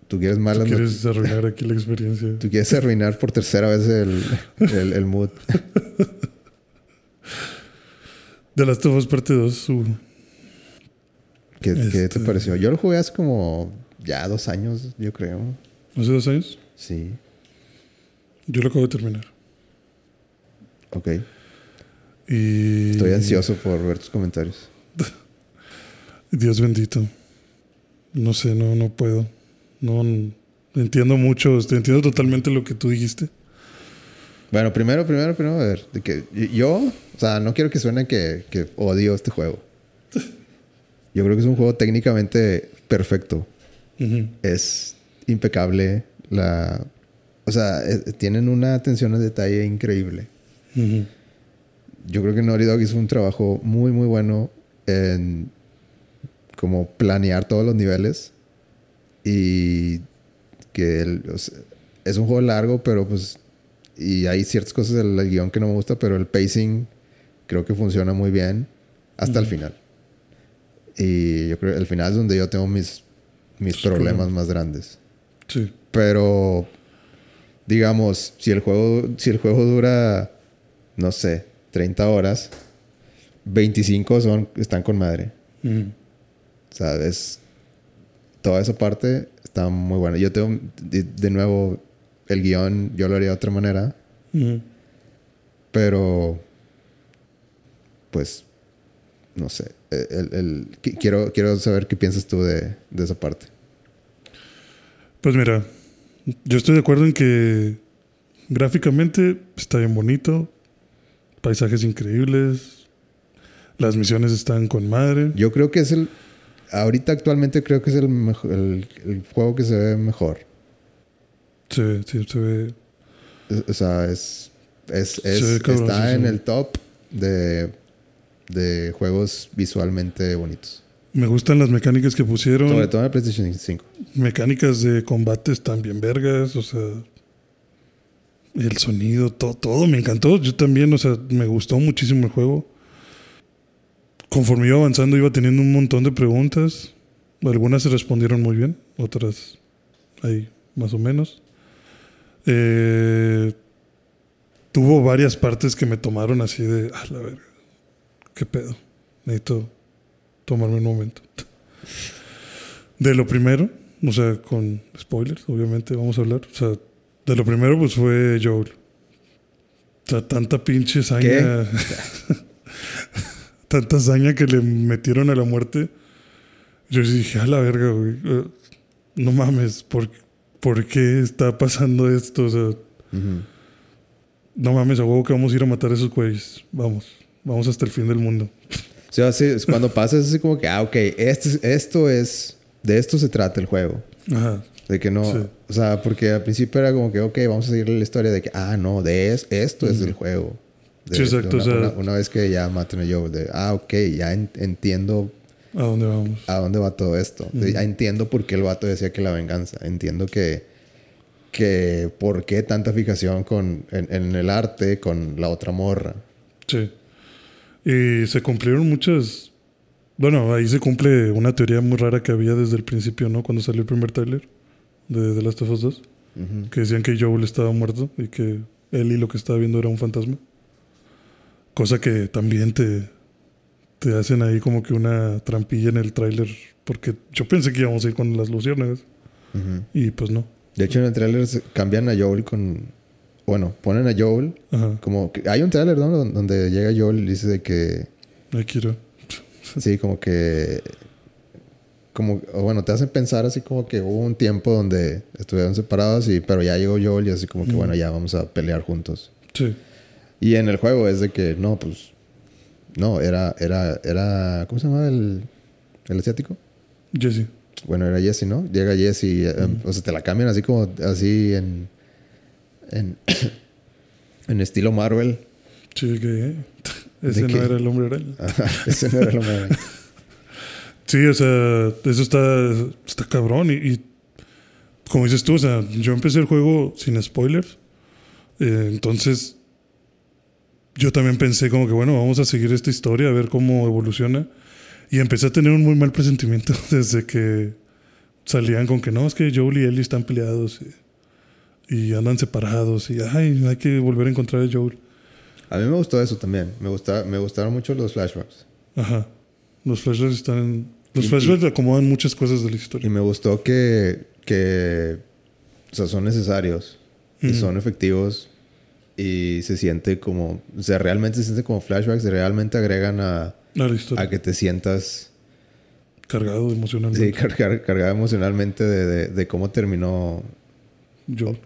Tú quieres
¿Tú
malas
quieres arruinar aquí la experiencia?
Tú quieres arruinar por tercera vez el, el, el mood.
De las Us parte 2, uh,
¿Qué, qué te
Este-
pareció? Yo lo jugué hace como ya dos años, yo creo.
hace dos años.
Sí.
Yo lo acabo de terminar.
Ok.
Y.
Estoy ansioso por ver tus comentarios.
Dios bendito. No sé, no, no puedo. No, entiendo mucho, entiendo totalmente lo que tú dijiste.
Bueno, primero, primero, primero, a ver. De que yo, o sea, no quiero que suene que, que odio este juego. Yo creo que es un juego técnicamente perfecto. Es impecable. La, o sea, eh, tienen una atención al detalle increíble.
Ujú.
Yo creo que Naughty Dog hizo un trabajo muy, muy bueno en como planear todos los niveles. Y que el- o sea, es un juego largo, pero pues... Y hay ciertas cosas del, guion que no me gusta, pero el pacing creo que funciona muy bien hasta el final. Y yo creo que el final es donde yo tengo mis, mis
Sí,
problemas
claro.
más grandes.
Sí.
Pero, digamos, si el juego, si el juego dura, no sé, 30 horas, 25 son, están con madre. O sea, es, toda esa parte está muy buena. Yo tengo, de, de nuevo, el guion yo lo haría de otra manera, pero, pues, no sé. El, el- qui- quiero, quiero saber qué piensas tú de, de esa parte.
Pues mira, yo estoy de acuerdo en que gráficamente está bien bonito, paisajes increíbles, las misiones están con madre.
Yo creo que es el. Ahorita actualmente creo que es el, mejo- el, el juego que se ve mejor.
Ve, sí, se ve.
O sea, es. es,
Se
está en el top de, de juegos visualmente bonitos.
Me gustan las mecánicas que pusieron.
Sobre todo en el PlayStation 5.
Mecánicas de combate están bien vergas, o sea. El sonido, todo, todo me encantó. Yo también, o sea, me gustó muchísimo el juego. Conforme iba avanzando, iba teniendo un montón de preguntas. Algunas se respondieron muy bien, otras ahí más o menos. Eh, tuvo varias partes que me tomaron así de, a la verga, qué pedo. Necesito tomarme un momento. De lo primero, o sea, con spoilers, obviamente vamos a hablar. O sea, de lo primero, pues fue Joel. O sea, tanta pinche saña. tanta saña que le metieron a la muerte. Yo sí dije, a la verga, güey. No mames, ¿por, ¿por qué está pasando esto? O sea,
Ujú.
no mames, a huevo que vamos a ir a matar a esos güeyes. Vamos, vamos hasta el fin del mundo.
O sea, así es cuando pasa es así como que, ah, ok, este, es- esto es. De esto se trata el juego.
Ajá.
De que no.
Sí.
O sea, porque al principio era como que, ok, vamos a seguir la historia de que, ah, no, de es, esto es el juego. De-
Sí, exacto,
una,
o sea-
una- una vez que ya maten a Joe, de, ah, ok, ya en- entiendo
¿A dónde vamos?
a dónde va todo esto. De- Ya entiendo por qué el vato decía que la venganza. Entiendo que, que por qué tanta fijación con, en, en el arte con la otra morra.
Sí. Y se cumplieron muchas. Bueno, ahí se cumple una teoría muy rara que había desde el principio, ¿no? Cuando salió el primer trailer de The Last of Us 2.
Ujú.
Que decían que Joel estaba muerto y que él y lo que estaba viendo era un fantasma. Cosa que también te, te hacen ahí como que una trampilla en el tráiler. Porque yo pensé que íbamos a ir con las luciérnagas. Y pues no.
De hecho, en el trailer se- cambian a Joel con... Bueno, ponen a Joel
Ajá.
como... que- hay un trailer, ¿no? Don- Donde llega Joel y dice de que...
Ahí quiero.
Sí, como que... Como... Bueno, te hacen pensar así como que hubo un tiempo donde estuvieron separados y... Pero ya llegó Joel y así como que,
Mm.
bueno, ya vamos a pelear juntos.
Sí.
Y en el juego es de que, no, pues... No, era... Era... era ¿Cómo se llama el... El asiático?
Jesse.
Bueno, era Jesse, ¿no? Llega Jesse, y, eh, o sea, te la cambian así como, así en, en, en estilo Marvel.
Sí, que eh, ese no era el hombre araña.
Ajá, Ese no era lo Marvel.
Sí, o sea, eso está, está cabrón. Y, y como dices tú, o sea, yo empecé el juego sin spoilers. Eh, entonces, yo también pensé como que, bueno, vamos a seguir esta historia, a ver cómo evoluciona. Y empecé a tener un muy mal presentimiento desde que salían con que no, es que Joel y Ellie están peleados y, y andan separados. Y, ay, hay que volver a encontrar a Joel.
A mí me gustó eso también. Me, gusta, me gustaron mucho los flashbacks.
Ajá. Los flashbacks están. Los
Y-
flashbacks acomodan muchas cosas de la
Y
historia.
me gustó que, que o sea, son necesarios. y son efectivos y se siente como, o sea, realmente se siente como flashbacks, realmente agregan a, a que te sientas
cargado emocionalmente.
Sí, cargado emocionalmente de, de, cómo terminó
Joel.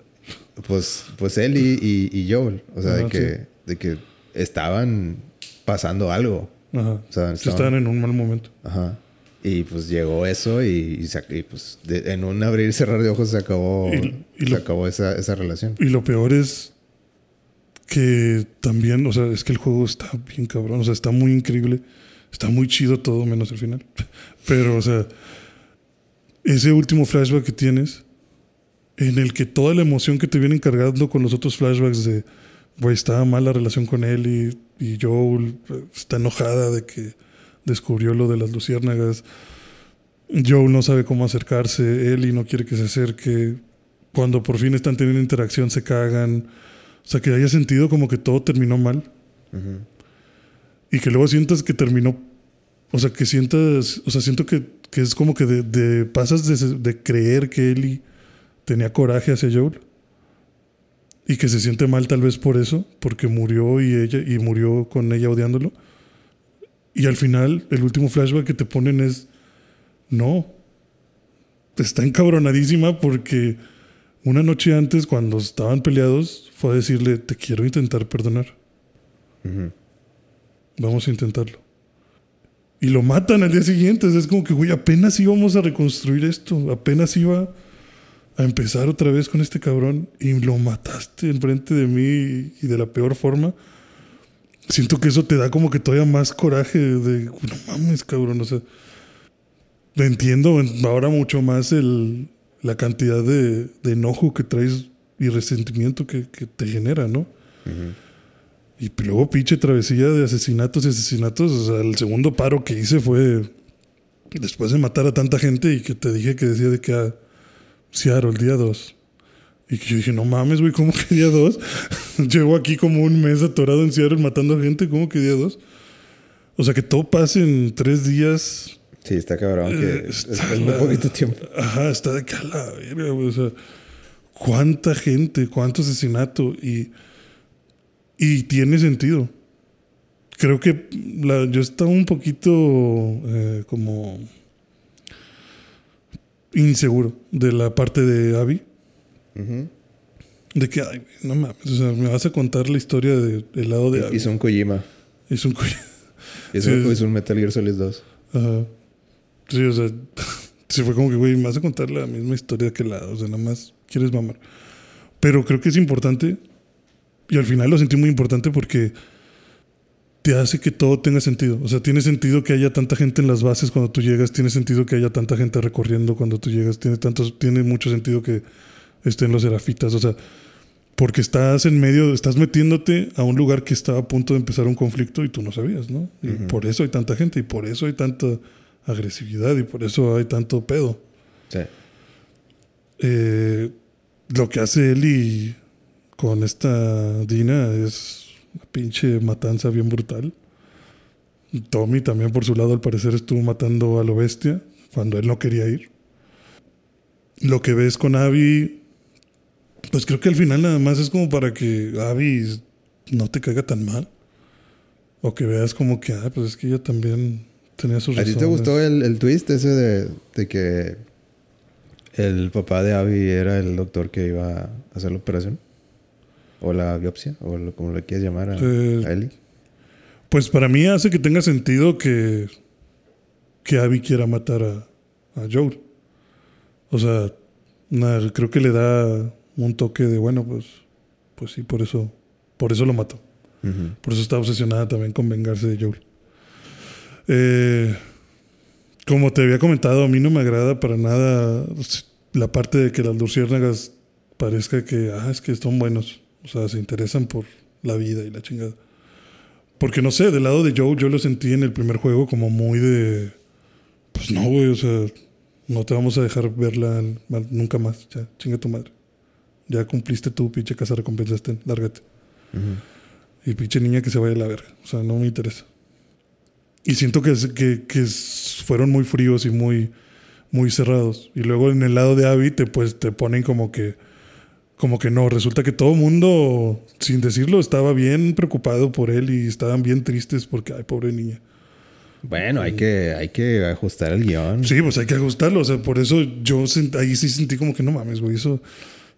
Pues, pues él y, y, Joel, o sea, de, que, de que estaban pasando algo.
Ajá. O sea, estaban, en un mal momento.
Ajá. Y pues llegó eso y, pues en un abrir y cerrar de ojos se acabó, se acabó esa, esa relación.
Y lo peor es que también, o sea, es que el juego está bien cabrón, o sea, está muy increíble, está muy chido todo menos el final. Pero, o sea, ese último flashback que tienes, en el que toda la emoción que te viene cargando con los otros flashbacks de, güey, estaba mal la relación con él y, y Joel está enojada de que descubrió lo de las luciérnagas. Joel no sabe cómo acercarse, Ellie no quiere que se acerque. Cuando por fin están teniendo interacción se cagan. O sea, que haya sentido como que todo terminó mal. Y que luego sientas que terminó. O sea, que sientas. O sea, siento que, es como que de, pasas de, creer que Ellie tenía coraje hacia Joel. Y que se siente mal tal vez por eso, porque murió y ella y murió con ella odiándolo. Y al final, el último flashback que te ponen es. No. Está encabronadísima porque una noche antes, cuando estaban peleados, fue a decirle, te quiero intentar perdonar. Vamos a intentarlo. Y lo matan al día siguiente. Es como que, güey, apenas íbamos a reconstruir esto. Apenas iba a empezar otra vez con este cabrón. Y lo mataste enfrente de mí y de la peor forma. Siento que eso te da como que todavía más coraje de, no mames, cabrón. O sea, entiendo ahora mucho más el, la cantidad de, enojo que traes y resentimiento que, te genera, ¿no? Y luego pinche travesía de asesinatos y asesinatos. O sea, el segundo paro que hice fue después de matar a tanta gente y que te dije que decía de que a Seattle, el día 2. Y yo dije, no mames, güey, ¿cómo que día 2? Llevo aquí como un mes atorado en Seattle matando a gente, ¿cómo que día 2? O sea, que todo pase en tres días
Sí, está cabrón, que eh, es, muy poquito tiempo.
Ajá, está de cala, O sea, cuánta gente, cuánto asesinato y, y tiene sentido. Creo que la, yo estaba un poquito eh, como inseguro de la parte de Abby. De que, ay, no mames, o sea, me vas a contar la historia del lado de Abby.
Hizo un Kojima.
Hizo un Kojima.
Hizo, un Metal Gear Solid 2.
Ajá. Sí, o sea, se fue como que, güey, me vas a contar la misma historia que la, o sea, nada más quieres mamar. Pero creo que es importante, y al final lo sentí muy importante porque te hace que todo tenga sentido. O sea, tiene sentido que haya tanta gente en las bases cuando tú llegas, tiene sentido que haya tanta gente recorriendo cuando tú llegas, tiene, tanto, tiene mucho sentido que estén los serafitas, o sea, porque estás en medio, estás metiéndote a un lugar que estaba a punto de empezar un conflicto y tú no sabías, ¿no? Y por eso hay tanta gente y por eso hay tanta agresividad y por eso hay tanto pedo.
Sí.
Eh, lo que hace Eli con esta Dina es una pinche matanza bien brutal. Tommy también por su lado al parecer estuvo matando a lo bestia cuando él no quería ir. Lo que ves con Abby, pues creo que al final nada más es como para que Abby no te caiga tan mal. O que veas como que, ah, pues es que ella también tenía sus
¿A ti te gustó el, el twist ese de, de, que el papá de Abby era el doctor que iba a hacer la operación? ¿O la biopsia? ¿O como le quieras llamar a, eh, Ellie?
Pues para mí hace que tenga sentido que, que Abby quiera matar a, a Joel. O sea, creo que le da un toque de, bueno, pues, pues sí, por eso, por eso lo mató. Por eso está obsesionada también con vengarse de Joel. Eh, como te había comentado, a mí no me agrada para nada la parte de que las luciérnagas parezca que, ah, es que son buenos. O sea, se interesan por la vida y la chingada. Porque no sé, del lado de Joe, yo lo sentí en el primer juego como muy de. Pues no, güey, o sea, no te vamos a dejar verla nunca más. Ya, chinga tu madre. Ya cumpliste tu pinche casa recompensaste, lárgate. Y pinche niña que se vaya a la verga. O sea, no me interesa. Y siento que, que, fueron muy fríos y muy, muy cerrados. Y luego en el lado de Abby te, pues, te ponen como que como que no, resulta que todo mundo, sin decirlo, estaba bien preocupado por él y estaban bien tristes porque, ay, pobre niña.
Bueno, hay que, hay que ajustar el guion.
Sí, pues hay que ajustarlo. O sea, por eso yo ahí sí sentí como que no mames, güey. Eso.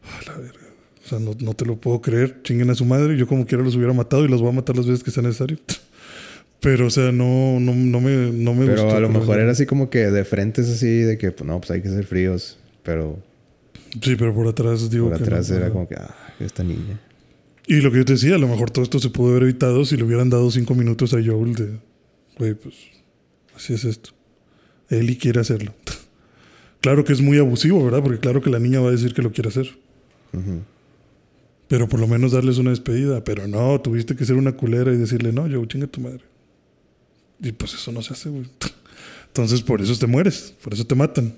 A la verga. O sea, no, te lo puedo creer. Chinguen a su madre. Yo como quiera los hubiera matado y los voy a matar las veces que sea necesario. Pero, o sea, no, no, no me, no me
Pero a lo mejor era así como que de frente es así, de que, no, pues hay que ser fríos. Pero.
Sí, pero por atrás digo.
Por atrás era como que, ah, esta niña.
Y lo que yo te decía, a lo mejor todo esto se pudo haber evitado si le hubieran dado cinco minutos a Joel de, güey, pues Así es esto. Eli quiere hacerlo. claro que es muy abusivo, ¿verdad? Porque claro que la niña va a decir que lo quiere hacer. Pero por lo menos darles una despedida. Pero no, tuviste que ser una culera y decirle, no, yo chinga tu madre. Y pues eso no se hace, güey. Entonces por eso te mueres, por eso te matan.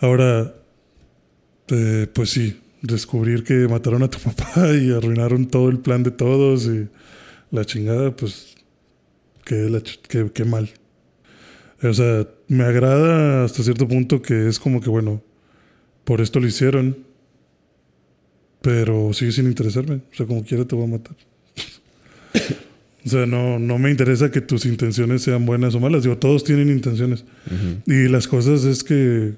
Ahora, eh, pues sí, descubrir que mataron a tu papá y arruinaron todo el plan de todos y la chingada, pues qué, qué mal. O sea, me agrada hasta cierto punto que es como que, bueno, por esto lo hicieron, pero sigue sin interesarme. O sea, como quiera te voy a matar. o sea, no, no me interesa que tus intenciones sean buenas o malas. Digo, todos tienen intenciones. Y las cosas es que,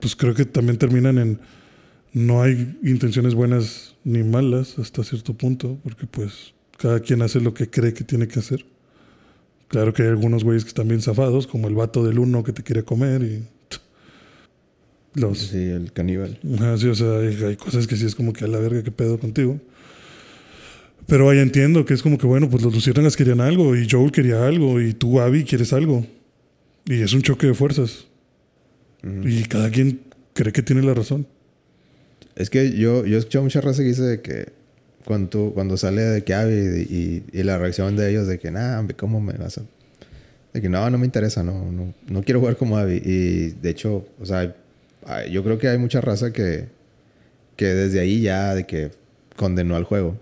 pues creo que también terminan en, no hay intenciones buenas ni malas hasta cierto punto, porque pues cada quien hace lo que cree que tiene que hacer. Claro que hay algunos güeyes que están bien zafados, como el vato del uno que te quiere comer y.
Los... Sí, el caníbal.
sí, o sea, hay, cosas que sí es como que a la verga, qué pedo contigo. Pero ahí entiendo que es como que, bueno, pues los luciérnagas querían algo y Joel quería algo y tú, Abby, quieres algo. Y es un choque de fuerzas. Y cada quien cree que tiene la razón.
Es que yo, yo he escuchado mucha raza que dice que cuando, cuando sale de que y, y, la reacción de ellos de que, nada, ¿cómo me vas a...? De que no, no me interesa, no, no, no quiero jugar como Abby. Y de hecho, o sea, yo creo que hay mucha raza que, que desde ahí ya de que condenó al juego.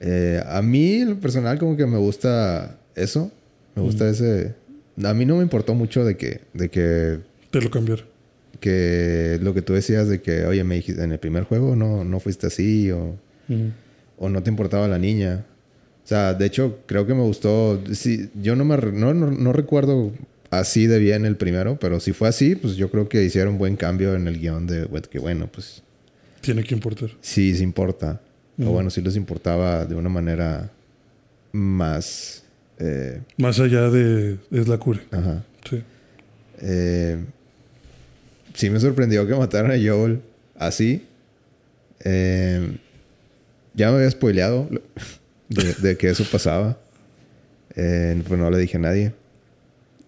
Eh, a mí, en lo personal, como que me gusta eso. Me gusta ese... A mí no me importó mucho de que... De que
Te lo cambiar
que lo que tú decías de que, oye, me dijiste, en el primer juego no, no fuiste así o, o no te importaba la niña. O sea, de hecho, creo que me gustó. Sí, yo no me no, no, recuerdo así de bien el primero, pero si fue así, pues yo creo que hicieron un buen cambio en el guion de que, bueno, pues.
Tiene que importar.
Sí, se importa. O bueno, sí les importaba de una manera más. Eh,
más allá de. Es la cura.
Ajá. Sí. Eh, sí me sorprendió que mataran a Joel así. Eh, ya me había spoileado de, que eso pasaba. Eh, pues no le dije a nadie.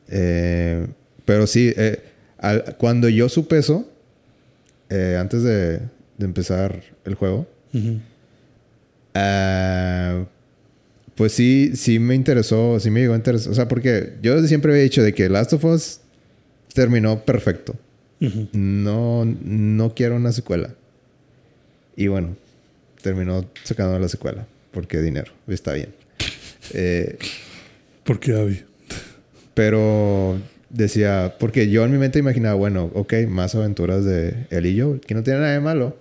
Eh, pero sí, cuando yo supe eso, antes de, empezar el juego, pues sí, sí me interesó, sí me llegó a interesar. O sea, porque yo siempre había dicho de que Last of Us terminó perfecto. No, no quiero una secuela. Y bueno, terminó sacando la secuela. Porque dinero. Está bien. Eh,
porque Abby.
Pero decía, porque yo en mi mente imaginaba, bueno, ok, más aventuras de él y yo, que no tiene nada de malo.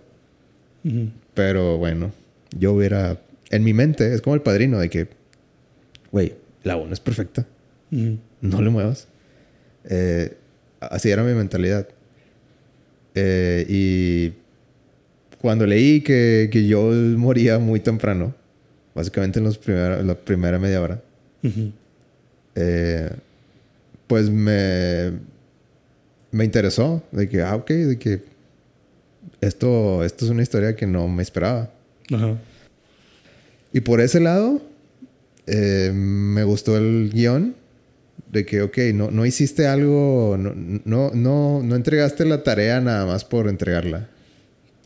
Pero bueno, yo hubiera, en mi mente, es como el padrino de que, güey, la una es perfecta. No le muevas. Eh, así era mi mentalidad. Eh, y cuando leí que, que, yo moría muy temprano, básicamente en los la primera media hora, eh, pues me, me interesó de que, ah, ok, de que esto, esto es una historia que no me esperaba. Y por ese lado, eh, me gustó el guion de que, ok, no, no hiciste algo, no, no, no, no entregaste la tarea nada más por entregarla.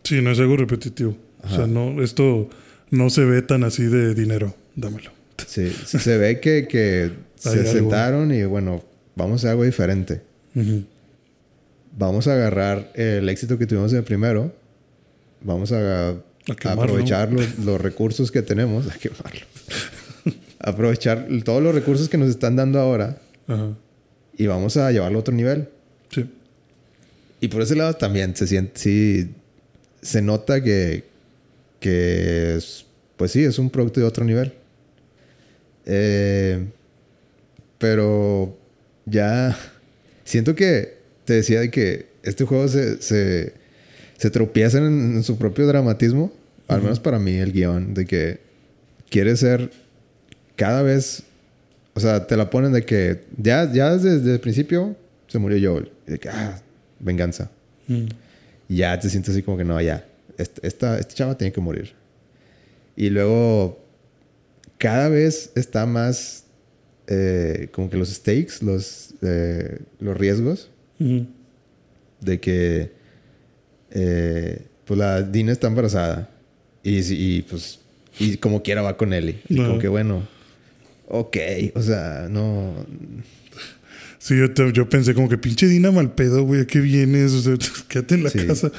Sí, no es algo repetitivo. O sea, no, esto no se ve tan así de dinero, dámelo.
Sí, se ve que, que se sentaron y bueno, vamos a hacer algo diferente. Vamos a agarrar el éxito que tuvimos en el primero. Vamos a, aprovechar los, los, recursos que tenemos. A quemarlo. aprovechar todos los recursos que nos están dando ahora y vamos a llevarlo a otro nivel.
Sí.
Y por ese lado también se siente, sí, se nota que, que es, pues sí, es un producto de otro nivel. Eh, pero ya siento que te decía de que este juego se, se, se tropieza en, en su propio dramatismo, al menos para mí, el guion, de que quiere ser cada vez, o sea, te la ponen de que ya, ya desde, el principio se murió Joel, y de que, ah, venganza.
Mm.
Y ya te sientes así como que no, ya, esta, esta, esta chava tiene que morir. Y luego, cada vez está más, eh, como que los stakes, los, eh, los riesgos de que, eh, pues la Dina está embarazada. Y, y, pues, y como quiera va con Ellie. Y como que bueno, ok, o sea, no.
Sí, yo, te- yo pensé como que pinche Dina mal pedo, güey, ¿a qué vienes? O sea, quédate en la
Sí.
casa.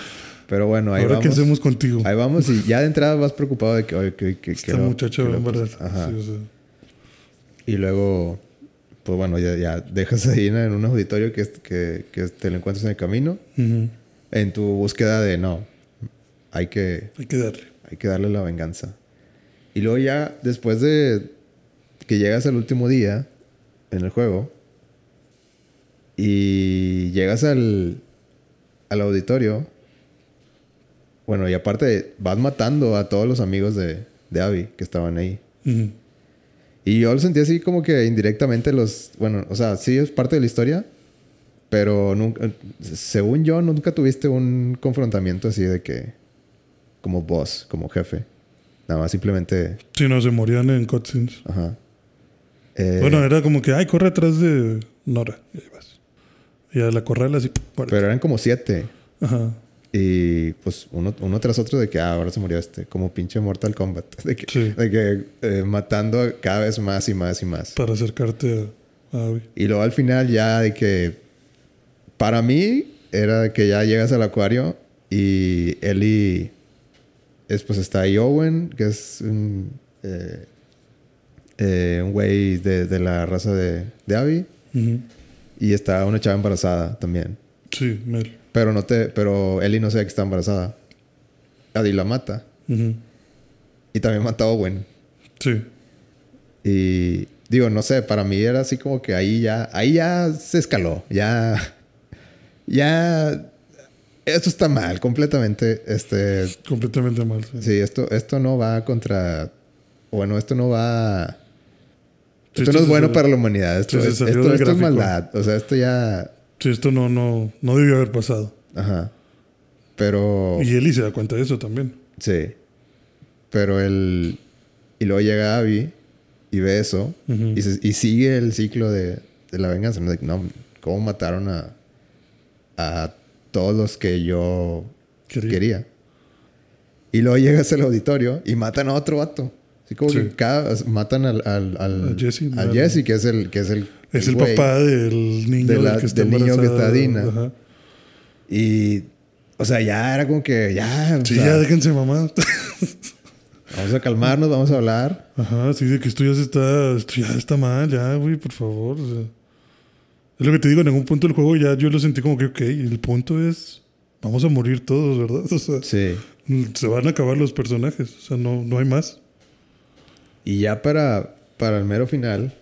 Pero bueno, ahí
Ahora,
vamos.
¿qué hacemos contigo?
Ahí vamos y ya de entrada vas preocupado de que, oye, que,
Esta muchacha va
lo-
a embarazar.
Ajá.
Sí, o sea.
Y luego, pues bueno, ya, ya dejas a Dina en un auditorio que, que, que te lo encuentras en el camino. En tu búsqueda de no, hay que,
Hay que darle.
hay que darle la venganza. Y luego ya, después de que llegas al último día en el juego y llegas al, al auditorio, bueno, y aparte vas matando a todos los amigos de, de Abby que estaban ahí. Y yo lo sentí así como que indirectamente los... Bueno, o sea, sí es parte de la historia, pero nunca... Según yo, nunca tuviste un confrontamiento así de que... Como boss, como jefe. Nada más simplemente...
Sí, no, se morían en cutscenes.
Ajá. Eh,
Bueno, era como que, ay, corre atrás de Nora. Y ahí vas. Y a la corrala así.
pero eran como siete.
Ajá.
Y pues uno, uno tras otro de que ah, ahora se murió este. Como pinche Mortal Kombat. De que,
Sí.
de que eh, matando cada vez más y más y más.
Para acercarte a, a Abby.
Y luego al final ya de que... Para mí era que ya llegas al acuario y Ellie... Es, pues está ahí Owen, que es un... eh, eh, un güey de, de la raza de, de Abby. Y está una chava embarazada también.
Sí, Mel.
Pero no te... Pero Ellie no sabe que está embarazada. Abby la mata. Y también mata a Owen.
Sí.
Y digo, no sé, para mí era así como que ahí ya, ahí ya se escaló, ya, ya, esto está mal, completamente, este,
Completamente mal. Sí.
sí, esto, esto no va contra, bueno, esto no va,
Sí,
esto no es bueno para la humanidad, esto,
sí,
esto,
del
esto es maldad, o sea, esto ya,
Sí, esto no, no, no debió haber pasado.
ajá, pero,
Y Eli se da cuenta de eso también.
sí, pero el, y luego llega Abby y ve eso. Y, se- y sigue el ciclo de, de la venganza. ¿no? ¿Cómo mataron a, a todos los que yo
Quería.
quería? Y luego llegas al auditorio y matan a otro vato. Así como
Sí.
que cada, matan al, al, al,
A Jesse,
al
¿no?
Jesse, que es el, que es el,
Es el
güey.
papá del niño
De la-
del que está
del niño que está Dina.
Ajá.
Y, o sea, ya era como que, ya, o
Sí,
sea,
ya déjense mamá.
vamos a calmarnos, vamos a hablar.
Ajá, sí, de que esto ya se está, esto ya está mal, ya, güey, por favor. o sea. es lo que te digo, en algún punto del juego ya yo lo sentí como que, ok, el punto es, vamos a morir todos, ¿verdad? O sea,
Sí.
se van a acabar los personajes, o sea, no, no hay más.
Y ya para, para el mero final.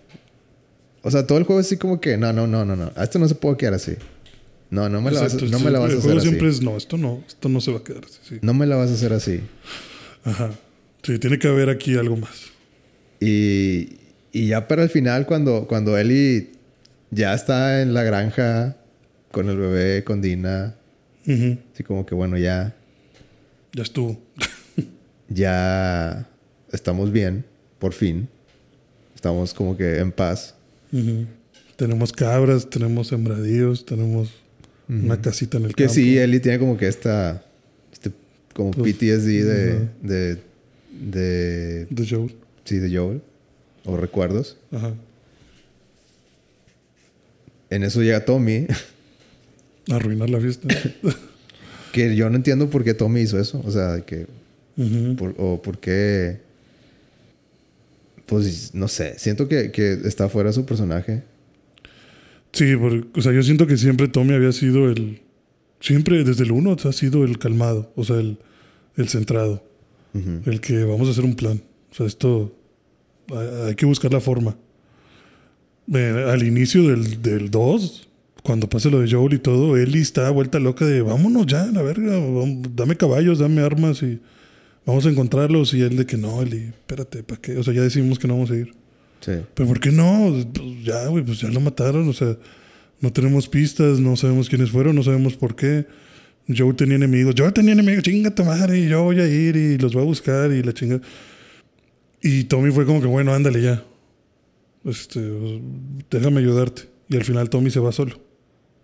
O sea, todo el juego es así como que, no, no, no, no, no. A esto no se puede quedar así. No, no me la vas, no
sí,
me la vas a
el
hacer
juego
así.
siempre es, no, esto no, esto no se va a quedar así, sí.
No me la vas a hacer así.
Ajá. Sí, tiene que haber aquí algo más.
Y, y ya para el final, cuando, cuando Ellie ya está en la granja con el bebé, con Dina,
Ujú.
así como que, bueno, ya,
Ya estuvo.
ya estamos bien, por fin. Estamos como que en paz.
Tenemos cabras, tenemos sembradíos, tenemos una casita en el
Que
campo.
sí, Ellie tiene como que esta, este, como
Pues,
PTSD de,
ajá.
de, de,
De Joel.
sí, de Joel, o recuerdos.
Ajá.
En eso llega Tommy,
Arruinar la fiesta.
que yo no entiendo por qué Tommy hizo eso, o sea, que, por- o por qué, pues, no sé, siento que, que está fuera su personaje.
Sí, porque, o sea, yo siento que siempre Tommy había sido el. Siempre desde el uno ha sido el calmado. O sea, el, el centrado, el que vamos a hacer un plan. O sea, esto hay que buscar la forma. Eh, al inicio del, del 2, cuando pase lo de Joel y todo, Ellie está vuelta loca de vámonos ya, la verga, dame caballos, dame armas y vamos a encontrarlos. Y él de que no, Ellie, espérate, ¿para qué? O sea, ya decimos que no vamos a ir.
Sí.
Pero ¿por qué no? Pues ya, güey, pues ya lo mataron, o sea, no tenemos pistas, no sabemos quiénes fueron, no sabemos por qué. Joel tenía enemigos, yo tenía enemigos, chinga tu madre, y yo voy a ir y los voy a buscar y la chinga. Y Tommy fue como que, bueno, ándale ya. Este, déjame ayudarte. Y al final Tommy se va solo.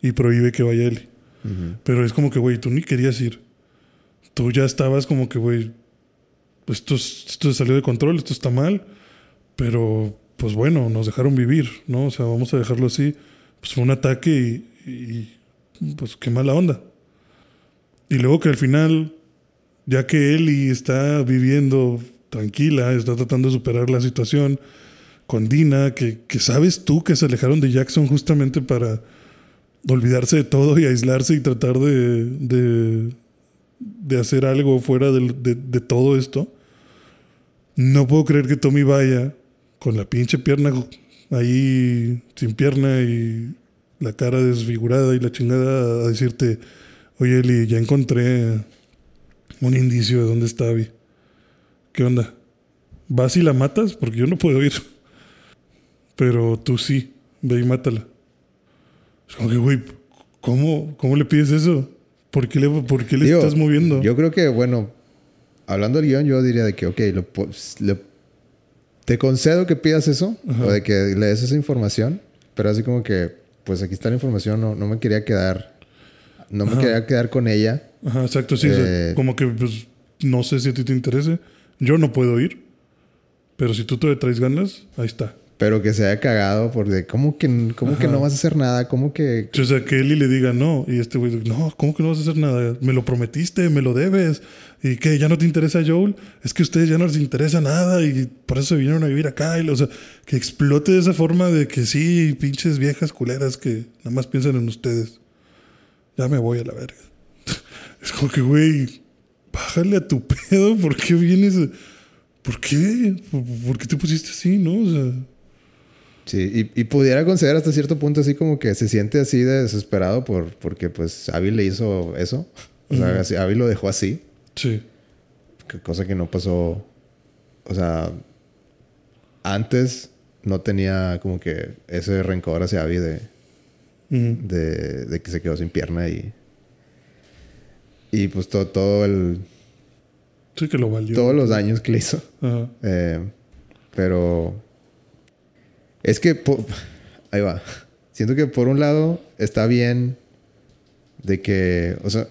Y prohíbe que vaya él. Pero es como que, güey, tú ni querías ir. Tú ya estabas como que, güey, esto, esto salió de control, esto está mal. Pero, pues bueno, nos dejaron vivir, ¿no? O sea, vamos a dejarlo así. Pues fue un ataque y, pues qué mala onda. Y luego que al final, ya que Ellie está viviendo tranquila, está tratando de superar la situación con Dina, que, sabes tú que se alejaron de Jackson justamente para olvidarse de todo y aislarse y tratar de, hacer algo fuera de, de, todo esto. No puedo creer que Tommy vaya con la pinche pierna ahí sin pierna y la cara desfigurada y la chingada a decirte, oye Eli, ya encontré un indicio de dónde está Abby. ¿Qué onda? ¿Vas y la matas? Porque yo no puedo ir. Pero tú sí, ve y mátala. Es como que, güey, ¿cómo, ¿cómo le pides eso? ¿Por qué le, por qué le estás moviendo?
Yo creo que, bueno, hablando del guion, yo diría de que, ok, te concedo que pidas eso, o de que le des esa información, pero así como que, pues aquí está la información, no, no me quería quedar, no me quería quedar con ella.
Ajá, exacto, sí, eh, como que, pues, no sé si a ti te interese. Yo no puedo ir. Pero si tú te traes ganas, ahí está.
Pero que se haya cagado porque ¿cómo que, cómo que no vas a hacer nada? ¿Cómo que...?
O sea, que Eli le diga no. Y este güey, no, ¿cómo que no vas a hacer nada? Me lo prometiste, me lo debes. ¿Y qué? ¿Ya no te interesa Joel? Es que a ustedes ya no les interesa nada y por eso vinieron a vivir acá. Y, o sea, que explote de esa forma de que sí, pinches viejas culeras que nada más piensan en ustedes. Ya me voy a la verga. es como que, güey, bájale a tu pedo. ¿Por qué vienes...? ¿por qué? ¿Por, qué te pusiste así, no? O sea...
Sí, y, pudiera considerar hasta cierto punto así como que se siente así de desesperado por, porque pues Abby le hizo eso. O sea, Abby lo dejó así.
Sí.
cosa que no pasó. O sea, antes no tenía como que ese rencor hacia Abby de, de, de, que se quedó sin pierna y. Y pues todo, todo el
Sí, que lo valió.
Todos los daños que le hizo. Eh, pero es que ahí va. Siento que por un lado está bien de que, o sea,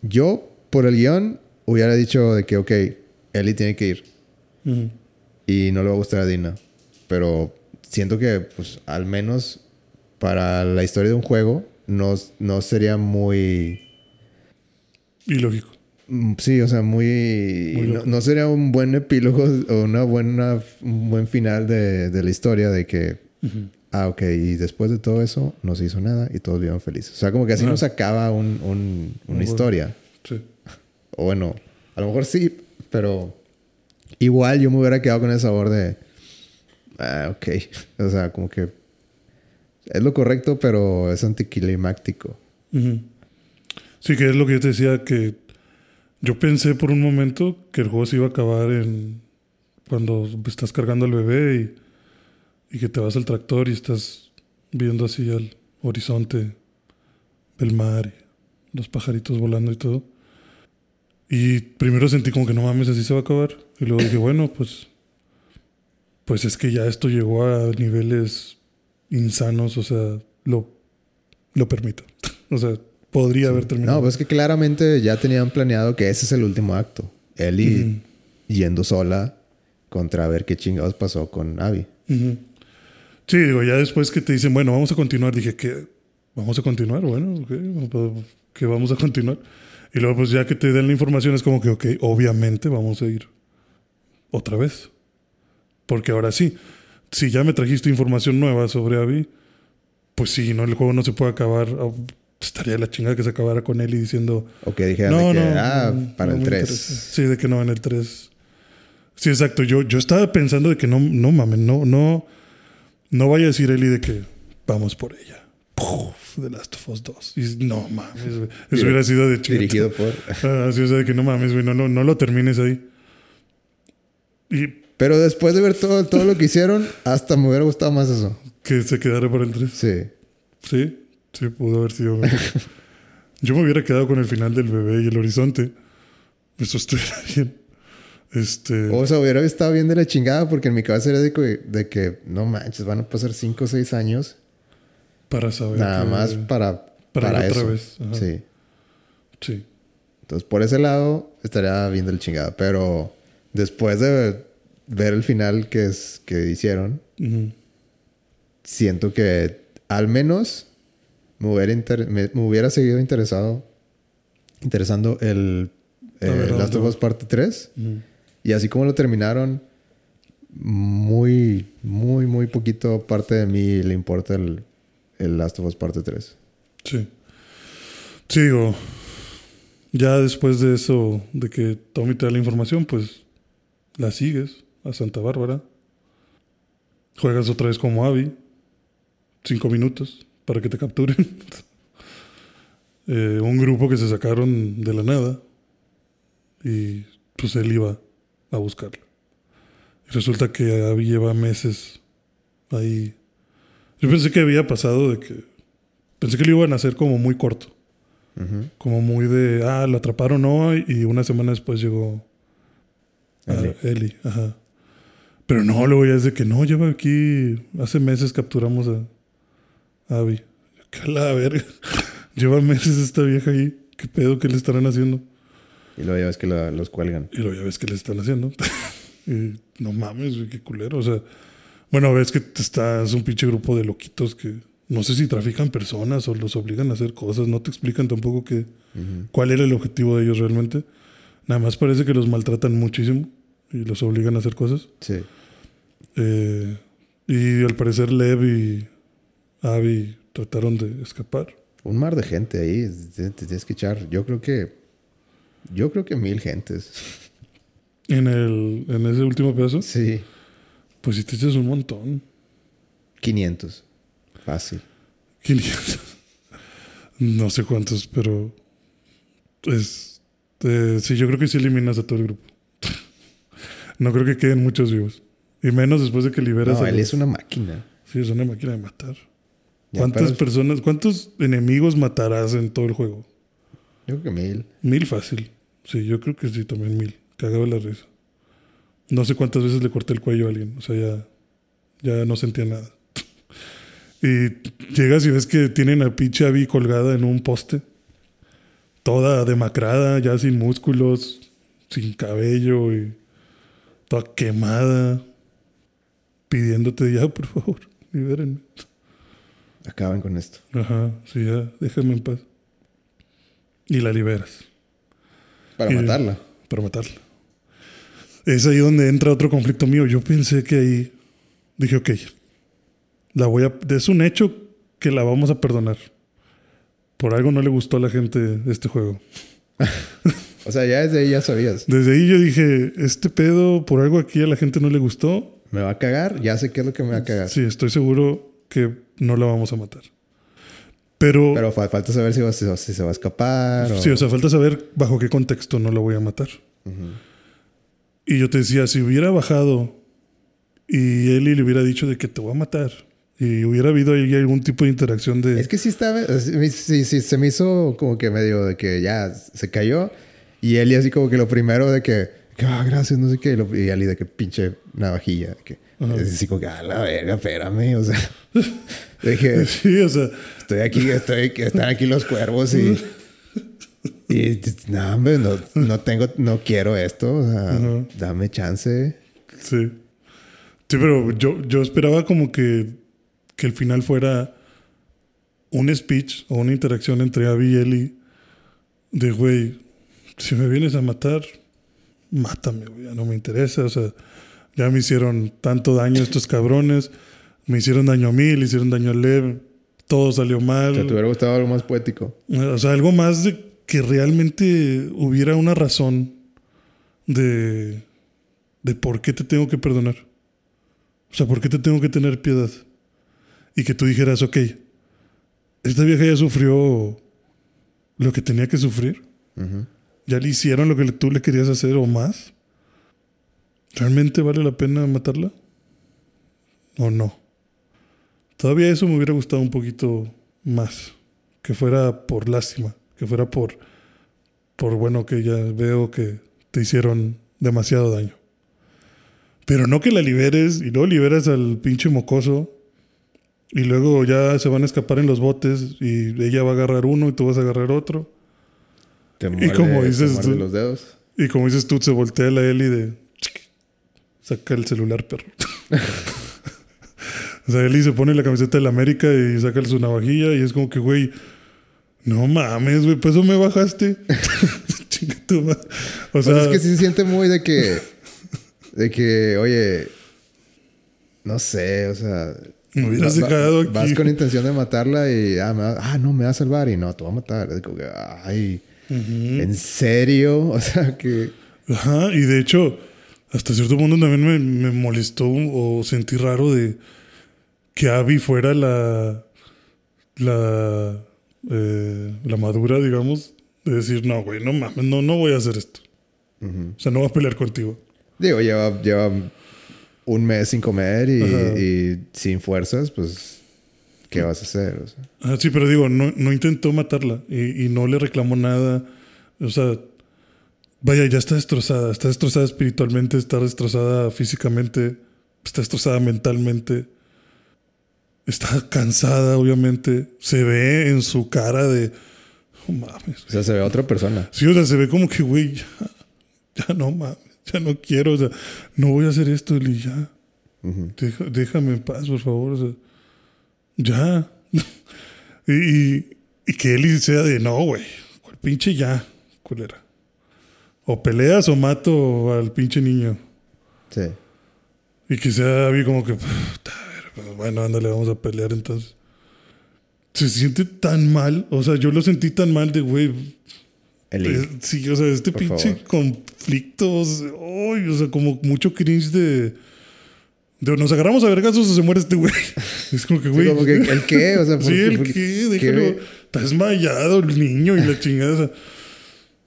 yo por el guion hubiera dicho de que, ok, Ellie tiene que ir. Y no le va a gustar a Dina. Pero siento que, pues, al menos para la historia de un juego, no, no sería muy...
Ilógico.
Mm, sí, o sea, muy... no, sería un buen epílogo o una buena, un buen final de, de la historia de que... Ah, ok, y después de todo eso no se hizo nada y todos vivieron felices. O sea, como que así nos acaba un, un, una historia.
Sí.
O bueno, a lo mejor sí, pero igual yo me hubiera quedado con ese sabor de... Ah, ok. O sea, como que... Es lo correcto, pero es anticlimáctico.
Sí, que es lo que yo te decía, que yo pensé por un momento que el juego se iba a acabar en cuando estás cargando al bebé y, que te vas al tractor y estás viendo así al horizonte del mar los pajaritos volando y todo. Y primero sentí como que no mames, así se va a acabar. Y luego dije, bueno, pues pues es que ya esto llegó a niveles insanos, o sea, lo, lo permito. o sea, podría haber terminado.
No, pues es que claramente ya tenían planeado que ese es el último acto. Ellie yendo sola contra ver qué chingados pasó con Abby.
Sí, digo, ya después que te dicen, bueno, vamos a continuar, dije que vamos a continuar, bueno, que vamos a continuar. Y luego, pues ya que te den la información, es como que, ok, obviamente vamos a ir otra vez. Porque ahora sí, si ya me trajiste información nueva sobre Abby, pues sí, ¿no? El juego no se puede acabar estaría de la chingada que se acabara con él y diciendo.
O que dijeran
No,
de que,
no,
ah, para
no
el
me
3.
interesa". Sí, de que no en el 3. Sí, exacto. Yo, yo estaba pensando de que no, no mames, no, no, no vaya a decir Eli de que vamos por ella. Puf, The Last of Us 2. Y no mames. Eso hubiera sido de chido.
Dirigido por.
Ah, sí, o sea, de que no mames, güey, no, no, no lo termines ahí. Y
Pero después de ver todo, todo lo que hicieron, hasta me hubiera gustado más eso.
que se quedara por el 3.
Sí.
Sí, sí, pudo haber sido. Yo me hubiera quedado con el final del bebé y el horizonte. Eso estuviera bien. Este.
O sea, hubiera estado bien de la chingada porque en mi cabeza era de que, de que no manches, van a pasar 5 o 6 años
para saber.
nada
que-
más para,
para
para,
ir otra
eso.
vez, ajá.
Sí.
Sí.
Entonces, por ese lado, estaría bien de la chingada. Pero después de ver el final que, es, que hicieron,
Ujú.
siento que al menos me hubiera, inter- me, me hubiera seguido interesado interesando el
ver,
eh,
¿a
Last of? Us parte 3
Ujú.
y así como lo terminaron muy muy muy poquito parte de mí le importa el, el Last of Us parte 3
Sí. Sí, digo. Ya después de eso, de que Tommy te da la información, pues la sigues a Santa Bárbara. Juegas otra vez como Abby. Cinco minutos para que te capturen. Eh, un grupo que se sacaron de la nada. Y pues él iba a buscarla. Y resulta que lleva meses ahí. Yo pensé que había pasado de que. Pensé que lo iban a hacer como muy corto. Como muy de, ah, lo atraparon hoy y una semana después llegó. Ajá. Pero no, luego ya es de que no, lleva aquí, hace meses capturamos a Abby. Que a la verga. Lleva meses esta vieja ahí. ¿Qué pedo que le estarán haciendo?
y luego ya ves que la- los cuelgan
Y luego ya ves que le están haciendo. y no mames, qué culero. O sea, bueno, ves que estás un pinche grupo de loquitos que no sé si trafican personas o los obligan a hacer cosas. No te explican tampoco que, cuál era el objetivo de ellos realmente. Nada más parece que los maltratan muchísimo y los obligan a hacer cosas.
sí
Eh, y al parecer Lev y Abby trataron de escapar.
un mar de gente ahí te, tienes que echar yo creo que yo creo que mil gentes
En, el, en ese último pedazo,
sí
pues si te echas un montón.
500 fácil
500. No sé cuántos, pero es eh, sí, yo creo que sí eliminas a todo el grupo. no creo que queden muchos vivos. Y menos después de que liberas
no
a
él
los-
es una máquina
Sí, es una máquina de matar. ¿Cuántas personas, cuántos enemigos matarás en todo el juego?
yo creo que mil
Mil fácil. Sí, yo creo que sí, también mil. Cagaba la risa. No sé cuántas veces le corté el cuello a alguien. O sea, ya, ya no sentía nada. y llegas y ves que tienen a pinche Abby colgada en un poste. Toda demacrada, ya sin músculos, sin cabello y toda quemada. Pidiéndote ya, por favor, libérenme.
Acaban con esto
Ajá, sí, ya, déjame en paz. Y la liberas.
para
Y-
matarla
para matarla. Es ahí donde entra otro conflicto mío. Yo pensé que ahí dije, ok, la voy a, es un hecho que la vamos a perdonar. Por algo no le gustó a la gente este juego.
o sea ya desde ahí ya sabías
Desde ahí yo dije, este pedo, por algo aquí a la gente no le gustó.
me va a cagar ya sé qué es lo que me va a cagar
Sí, estoy seguro que no la vamos a matar. Pero,
pero fa- falta saber si, va- si va- si se va a escapar o...
sí, o sea, falta saber bajo qué contexto no la voy a matar. Y yo te decía, si hubiera bajado y Eli le hubiera dicho de que te voy a matar y hubiera habido ahí algún tipo de interacción de...
Es que sí estaba, sí, sí, se me hizo como que medio de que ya se cayó y Eli así como que lo primero de que, ah, gracias, no sé qué, y Eli de que pinche navajilla, de que
Ajá.
es así como que, ah, la verga, espérame, o sea, dije,
Sí, o sea,
estoy aquí, estoy, están aquí los cuervos y, y no, hombre, no, no tengo, no quiero esto, o sea,
Ajá.
dame chance.
sí. Sí, pero yo, yo esperaba como que, que el final fuera un speech o una interacción entre Abby y Eli de, güey, si me vienes a matar, mátame, güey, ya no me interesa, o sea, ya me hicieron tanto daño estos cabrones, me hicieron daño a mí, le hicieron daño a Lev, todo salió mal.
¿Te hubiera gustado algo más poético?
O sea, algo más de que realmente hubiera una razón de, de por qué te tengo que perdonar. O sea, por qué te tengo que tener piedad. Y que tú dijeras, ok, esta vieja ya sufrió lo que tenía que sufrir. Ya le hicieron lo que tú le querías hacer o más. ¿Realmente vale la pena matarla? ¿O no? Todavía eso me hubiera gustado un poquito más. Que fuera por lástima. Que fuera por, por bueno, que ya veo que te hicieron demasiado daño. Pero no que la liberes y luego liberas al pinche mocoso y luego ya se van a escapar en los botes y ella va a agarrar uno y tú vas a agarrar otro.
y como dices tú, los dedos.
Y como dices tú, se voltea la Eli de saca el celular, perro. o sea, Eli se pone la camiseta de la América y saca su navajilla y es como que, güey, no mames, güey, pues eso me bajaste.
o sea, es que sí se siente muy de que, de que, oye, no sé, o sea,
me hubieras dejado aquí.
Vas con intención de matarla y, ah, ah, no, me va a salvar y no, te va a matar. ay, ¿en serio? O sea, que...
Ajá, y de hecho, hasta cierto punto también me, molestó o sentí raro de que Abby fuera la... la... Eh, la madura, digamos, de decir, no, güey, no mames, no, no voy a hacer esto. O sea, no voy a pelear contigo.
Digo, lleva, lleva un mes sin comer y, sin fuerzas, pues, ¿qué vas a hacer?
ah, sí, pero digo, no, no intentó matarla y, no le reclamó nada. O sea, vaya, ya está destrozada. Está destrozada espiritualmente, está destrozada físicamente, está destrozada mentalmente. Está cansada, obviamente. Se ve en su cara de. Oh, mames.
O sea, se ve a otra persona.
Sí, o sea, se ve como que, güey, ya, ya no mames. ya no quiero, o sea, no voy a hacer esto, Eli, ya. déjame en paz, por favor, o sea, ya. y, y, que Eli sea de, no, güey, cuál pinche ya, culera. O peleas o mato al pinche niño.
Sí.
Y que sea Abby como que, pues, bueno, ándale, vamos a pelear entonces. Se siente tan mal, o sea, yo lo sentí tan mal de, güey, eh, sí, o sea, este pinche conflicto, o sea, como mucho cringe de, de nos agarramos a vergazos o se muere este güey. Es como que, güey.
¿el qué? O sea,
sí, el qué, déjalo. Está desmayado el niño y la chingada.
O sea,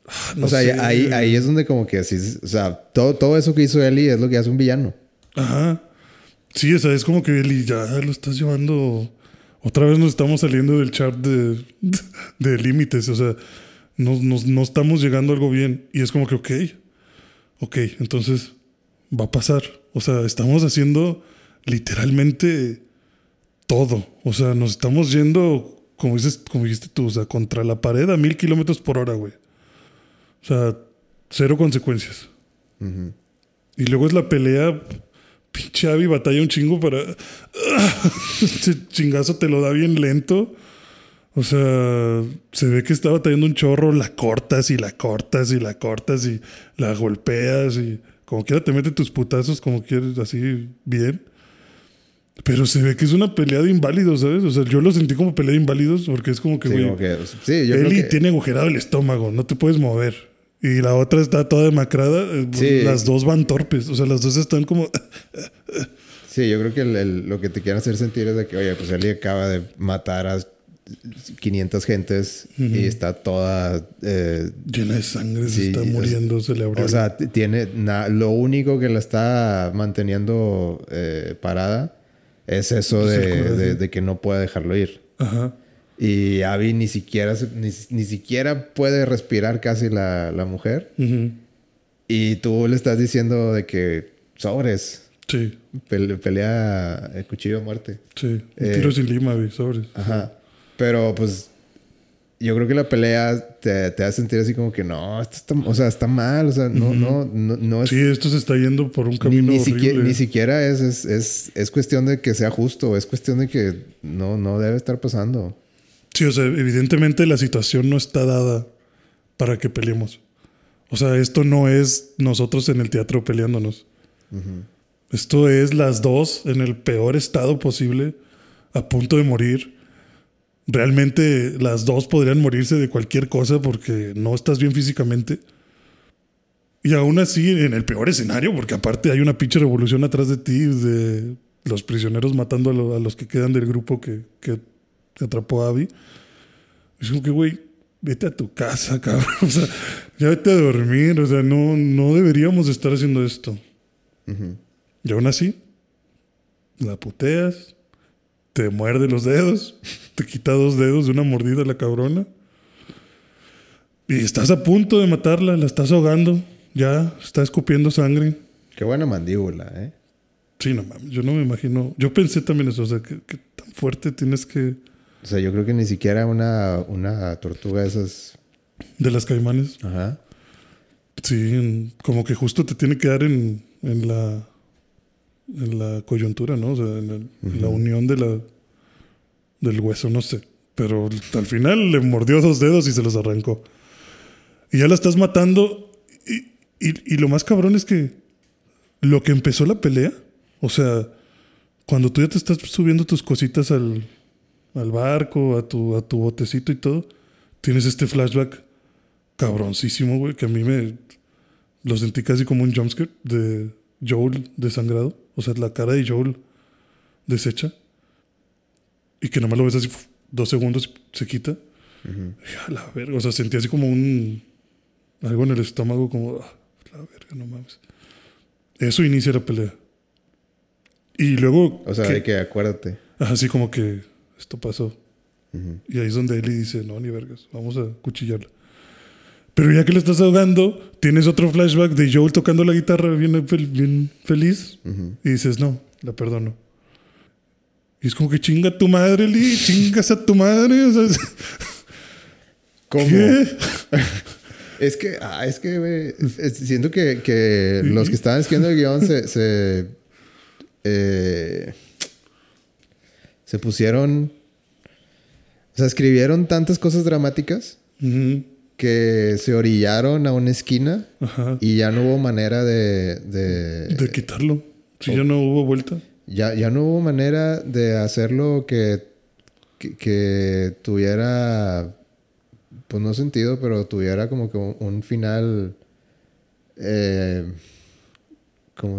ah, ahí, ahí es donde como que así, o sea, todo, todo eso que hizo Eli es lo que hace un villano.
Ajá. Sí, o sea, es como que Eli ya lo estás llevando. Otra vez nos estamos saliendo del chart de, de límites. O sea, no, estamos llegando a algo bien. Y es como que, ok, ok, entonces va a pasar. O sea, estamos haciendo literalmente todo. O sea, nos estamos yendo, como, dices, como dijiste tú, o sea, contra la pared a mil kilómetros por hora, güey. O sea, cero consecuencias. Y luego es la pelea. Pinche Abby batalla un chingo para. Ese chingazo te lo da bien lento. O sea, se ve que estaba teniendo un chorro, la cortas y la cortas y la cortas y la golpeas y como quiera te mete tus putazos como quieres, así bien. Pero se ve que es una pelea de inválidos, ¿sabes? O sea, yo lo sentí como pelea de inválidos porque es como que, güey,
sí,
Eli tiene agujerado el estómago, no te puedes mover. Y la otra está toda demacrada. Eh, las dos van torpes. O sea, las dos están como.
sí, yo creo que lo que te quieren hacer sentir es de que, oye, pues Eli acaba de matar a 500 gentes y está toda... Eh,
Llena de sangre, se está muriendo, se le abrió.
O sea, tiene... lo único que la está manteniendo eh, parada es eso de, que no puede dejarlo ir.
Ajá.
Y Abby ni siquiera, ni, siquiera puede respirar casi la, mujer. Y tú le estás diciendo de que sobres.
Sí.
pelea el cuchillo de muerte.
Sí. Un tiro eh, sin lima, sobres.
Ajá. Pero pues yo creo que la pelea te, te hace sentir así como que no, esto está, o sea, está mal, o sea, no, no, no, es...
Sí, esto se está yendo por un camino
ni, Siquiera, ni siquiera es, es, es, es, cuestión de que sea justo, es cuestión de que no, no debe estar pasando.
Sí, o sea, evidentemente la situación no está dada para que peleemos. O sea, esto no es nosotros en el teatro peleándonos. Esto es las dos en el peor estado posible, a punto de morir realmente las dos podrían morirse de cualquier cosa porque no estás bien físicamente. Y aún así, en el peor escenario, porque aparte hay una pinche revolución atrás de ti, de los prisioneros matando a, los que quedan del grupo que, que atrapó a Abby. Es como que, güey, vete a tu casa, cabrón. O sea, ya vete a dormir. O sea, no, no deberíamos estar haciendo esto. Y aún así, la puteas, te muerde los dedos, te quita dos dedos de una mordida la cabrona. Y estás a punto de matarla, la estás ahogando, ya está escupiendo sangre.
Qué buena mandíbula, ¿eh?
Sí, no mames, yo no me imagino. Yo pensé también eso, o sea, que, tan fuerte tienes que.
O sea, yo creo que ni siquiera una, una tortuga de esas.
De las caimanes.
Ajá.
Sí, como que justo te tiene que dar en, en la en la coyuntura, ¿no? O sea, en, la unión de la, del hueso, no sé. Pero al final le mordió dos dedos y se los arrancó. Y ya la estás matando. Y, y, lo más cabrón es que lo que empezó la pelea, o sea, cuando tú ya te estás subiendo tus cositas al, al barco, a tu, a tu botecito y todo, tienes este flashback cabroncísimo, güey, que a mí me lo sentí casi como un jumpscare de Joel desangrado. O sea, la cara de Joel deshecha. Y que nomás lo ves así dos segundos y se quita. a la verga. O sea, sentí así como un. Algo en el estómago, como. Ah, la verga, no mames. Eso inicia la pelea. Y luego.
O sea, hay que acuérdate.
Así como que esto pasó. Y ahí es donde Eli dice: No, ni vergas, vamos a cuchillarla. Pero ya que le estás ahogando, tienes otro flashback de Joel tocando la guitarra bien, bien feliz. Y dices, no, la perdono. Y es como que chinga tu madre, Lee, chingas a tu madre.
¿Cómo? es que, ah, es que, siento que, que los que estaban escribiendo el guion se, se, eh, se pusieron, o sea, escribieron tantas cosas dramáticas que se orillaron a una esquina y ya no hubo manera de...
De, quitarlo. Si ya no hubo vuelta.
Ya, ya no hubo manera de hacerlo que, que, tuviera, pues no sentido, pero tuviera como que un, final... Eh,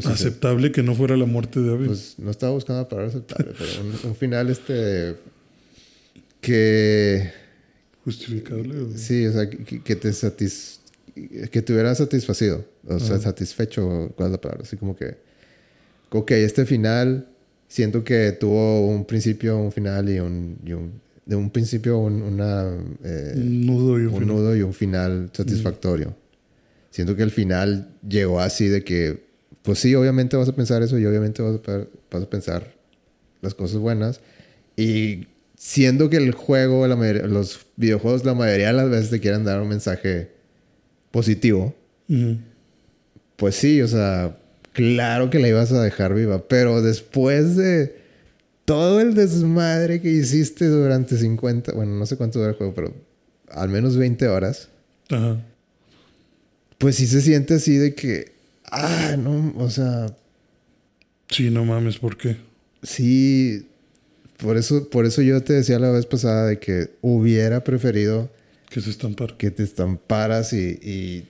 aceptable que no fuera la muerte de Abby.
Pues no estaba buscando la palabra aceptable, pero un, un final este que
justificable.
Sí, o sea, que, te satis que te hubiera satisfacido, o sea, satisfecho, ¿cuál es la palabra? Así como que, ok, este final siento que tuvo un principio, un final y un, de un principio un, una,
eh, un nudo y un,
un nudo y un final satisfactorio. Siento que el final llegó así de que, pues sí, obviamente vas a pensar eso y obviamente vas a, vas a pensar las cosas buenas. Y siendo que el juego, la los videojuegos, la mayoría de las veces te quieren dar un mensaje positivo, pues sí, o sea, claro que la ibas a dejar viva, pero después de todo el desmadre que hiciste durante 50, bueno, no sé cuánto dura el juego, pero al menos 20 horas, pues sí se siente así de que, ah, no, o sea...
Sí, no mames, ¿por qué?
Sí, por eso, por eso yo te decía la vez pasada de que hubiera preferido
que se estampara.
Que te estamparas y,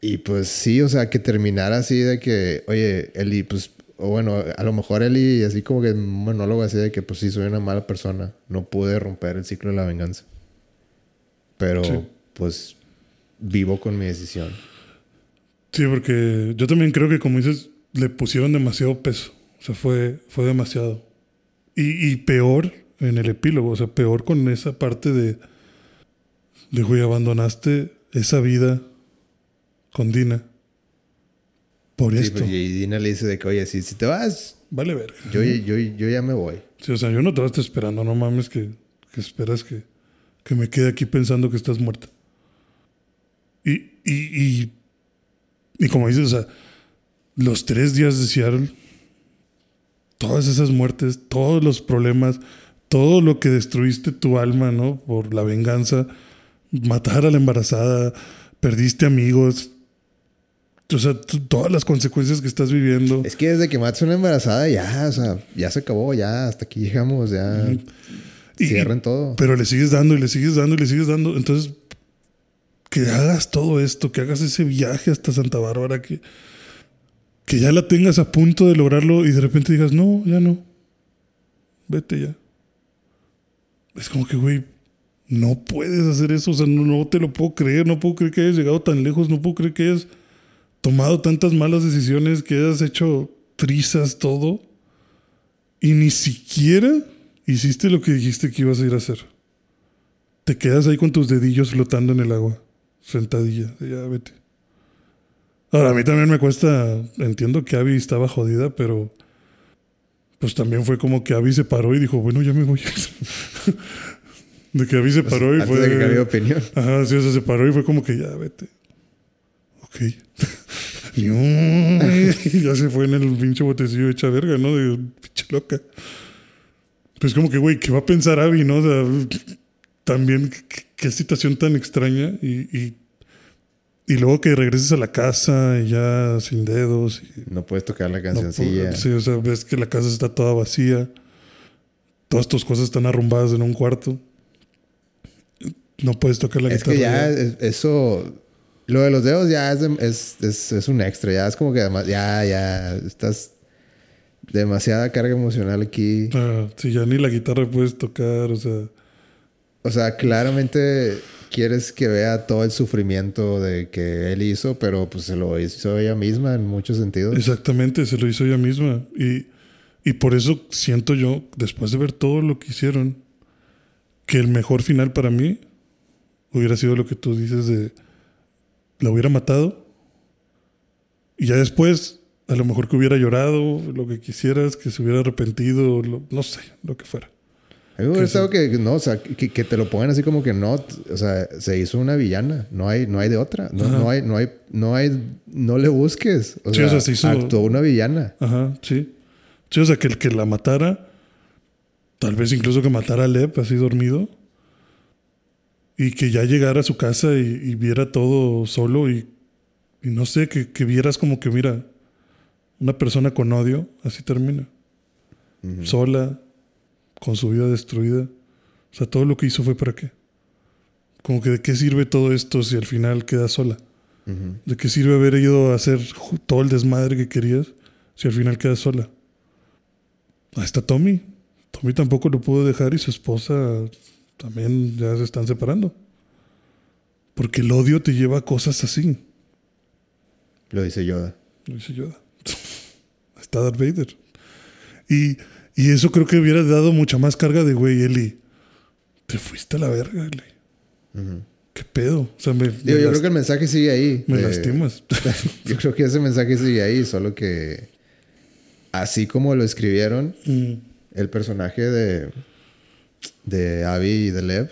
y, pues sí, o sea, que terminara así de que, oye, Eli, pues, o bueno, a lo mejor Eli, así como que un monólogo así de que, pues sí, soy una mala persona, no pude romper el ciclo de la venganza. Pero, pues, vivo con mi decisión.
Sí, porque yo también creo que, como dices, le pusieron demasiado peso. O sea, fue, fue demasiado. Y, peor en el epílogo, o sea, peor con esa parte de, de, güey, abandonaste esa vida con Dina. Por esto.
Pues, y Dina le dice de que, oye, si, si te vas...
Vale ver.
Yo, yo, yo, ya me voy.
Sí, o sea, yo no te estoy esperando, no mames que, que esperas que, que, me quede aquí pensando que estás muerta. Y, y, y, y como dices, o sea, los tres días de Seattle todas esas muertes, todos los problemas, todo lo que destruiste tu alma, ¿no? Por la venganza, matar a la embarazada, perdiste amigos. O sea, todas las consecuencias que estás viviendo.
Es que desde que matas a una embarazada ya, o sea, ya se acabó, ya, hasta aquí llegamos, ya.
Y-
Cierren todo.
Pero le sigues dando y le sigues dando y le sigues dando. Entonces, que hagas todo esto, que hagas ese viaje hasta Santa Bárbara, que, que ya la tengas a punto de lograrlo y de repente digas, no, ya no. Vete ya. Es como que, güey, no puedes hacer eso. O sea, no, no te lo puedo creer. No puedo creer que hayas llegado tan lejos. No puedo creer que hayas tomado tantas malas decisiones, que hayas hecho trizas, todo. Y ni siquiera hiciste lo que dijiste que ibas a ir a hacer. Te quedas ahí con tus dedillos flotando en el agua, sentadilla, ya vete. Ahora, a mí también me cuesta, entiendo que Abby estaba jodida, pero pues también fue como que Abby se paró y dijo, bueno, ya me voy. De que Abby se paró y
Antes
fue...
de que de opinión.
Ajá, sí, o sea, se paró y fue como que ya, vete. Ok. ya se fue en el pinche botecillo hecha verga, ¿no? De pinche loca. Pues como que, güey, ¿qué va a pensar Abby, no? O sea, también, qué, situación tan extraña. Y, y, y luego que regreses a la casa y ya sin dedos. Y
No puedes tocar la cancioncilla.
sí, o sea, ves que la casa está toda vacía. Todas tus cosas están arrumbadas en un cuarto. No puedes tocar la
es
guitarra.
que ya es- eso. Lo de los dedos ya es, es, es, es un extra. Ya es como que además, ya, ya estás demasiada carga emocional aquí.
Ah, sí, ya ni la guitarra puedes tocar, o sea.
O sea, claramente quieres que vea todo el sufrimiento de que él hizo, pero pues se lo hizo ella misma en muchos sentidos.
Exactamente, se lo hizo ella misma. Y, y por eso siento yo, después de ver todo lo que hicieron, que el mejor final para mí hubiera sido lo que tú dices de la hubiera matado y ya después a lo mejor que hubiera llorado, lo que quisieras, que se hubiera arrepentido, lo- no sé, lo que fuera.
A mí me hubiera
Que
no, o sea, que, que te lo pongan así como que no, o sea, se hizo una villana, no hay, no hay de otra, no, no hay, no hay, no hay, no le busques, o
Sí,
sea,
o sea, se hizo-
actuó una villana.
Ajá, sí. Sí, o sea, que el que la matara, tal vez incluso que matara a Lev así dormido, y que ya llegara a su casa y, y viera todo solo y, y no sé, que, que vieras como que, mira, una persona con odio, así termina. Sola, con su vida destruida. O sea, todo lo que hizo fue para qué. Como que de qué sirve todo esto si al final queda sola. ¿De qué sirve haber ido a hacer todo el desmadre que querías si al final quedas sola? Ahí está Tommy. Tommy tampoco lo pudo dejar y su esposa también ya se están separando. Porque el odio te lleva a cosas así.
Lo dice Yoda.
Lo dice Yoda. Está Darth Vader. Y, y eso creo que hubiera dado mucha más carga de, güey, Eli. Te fuiste a la verga, Eli. ¿Qué pedo? O sea, me,
Digo,
me
yo creo que el mensaje sigue ahí.
me
de-
lastimas.
Yo creo que ese mensaje sigue ahí, solo que así como lo escribieron,
Mm,
el personaje de, de Abby y de Lev,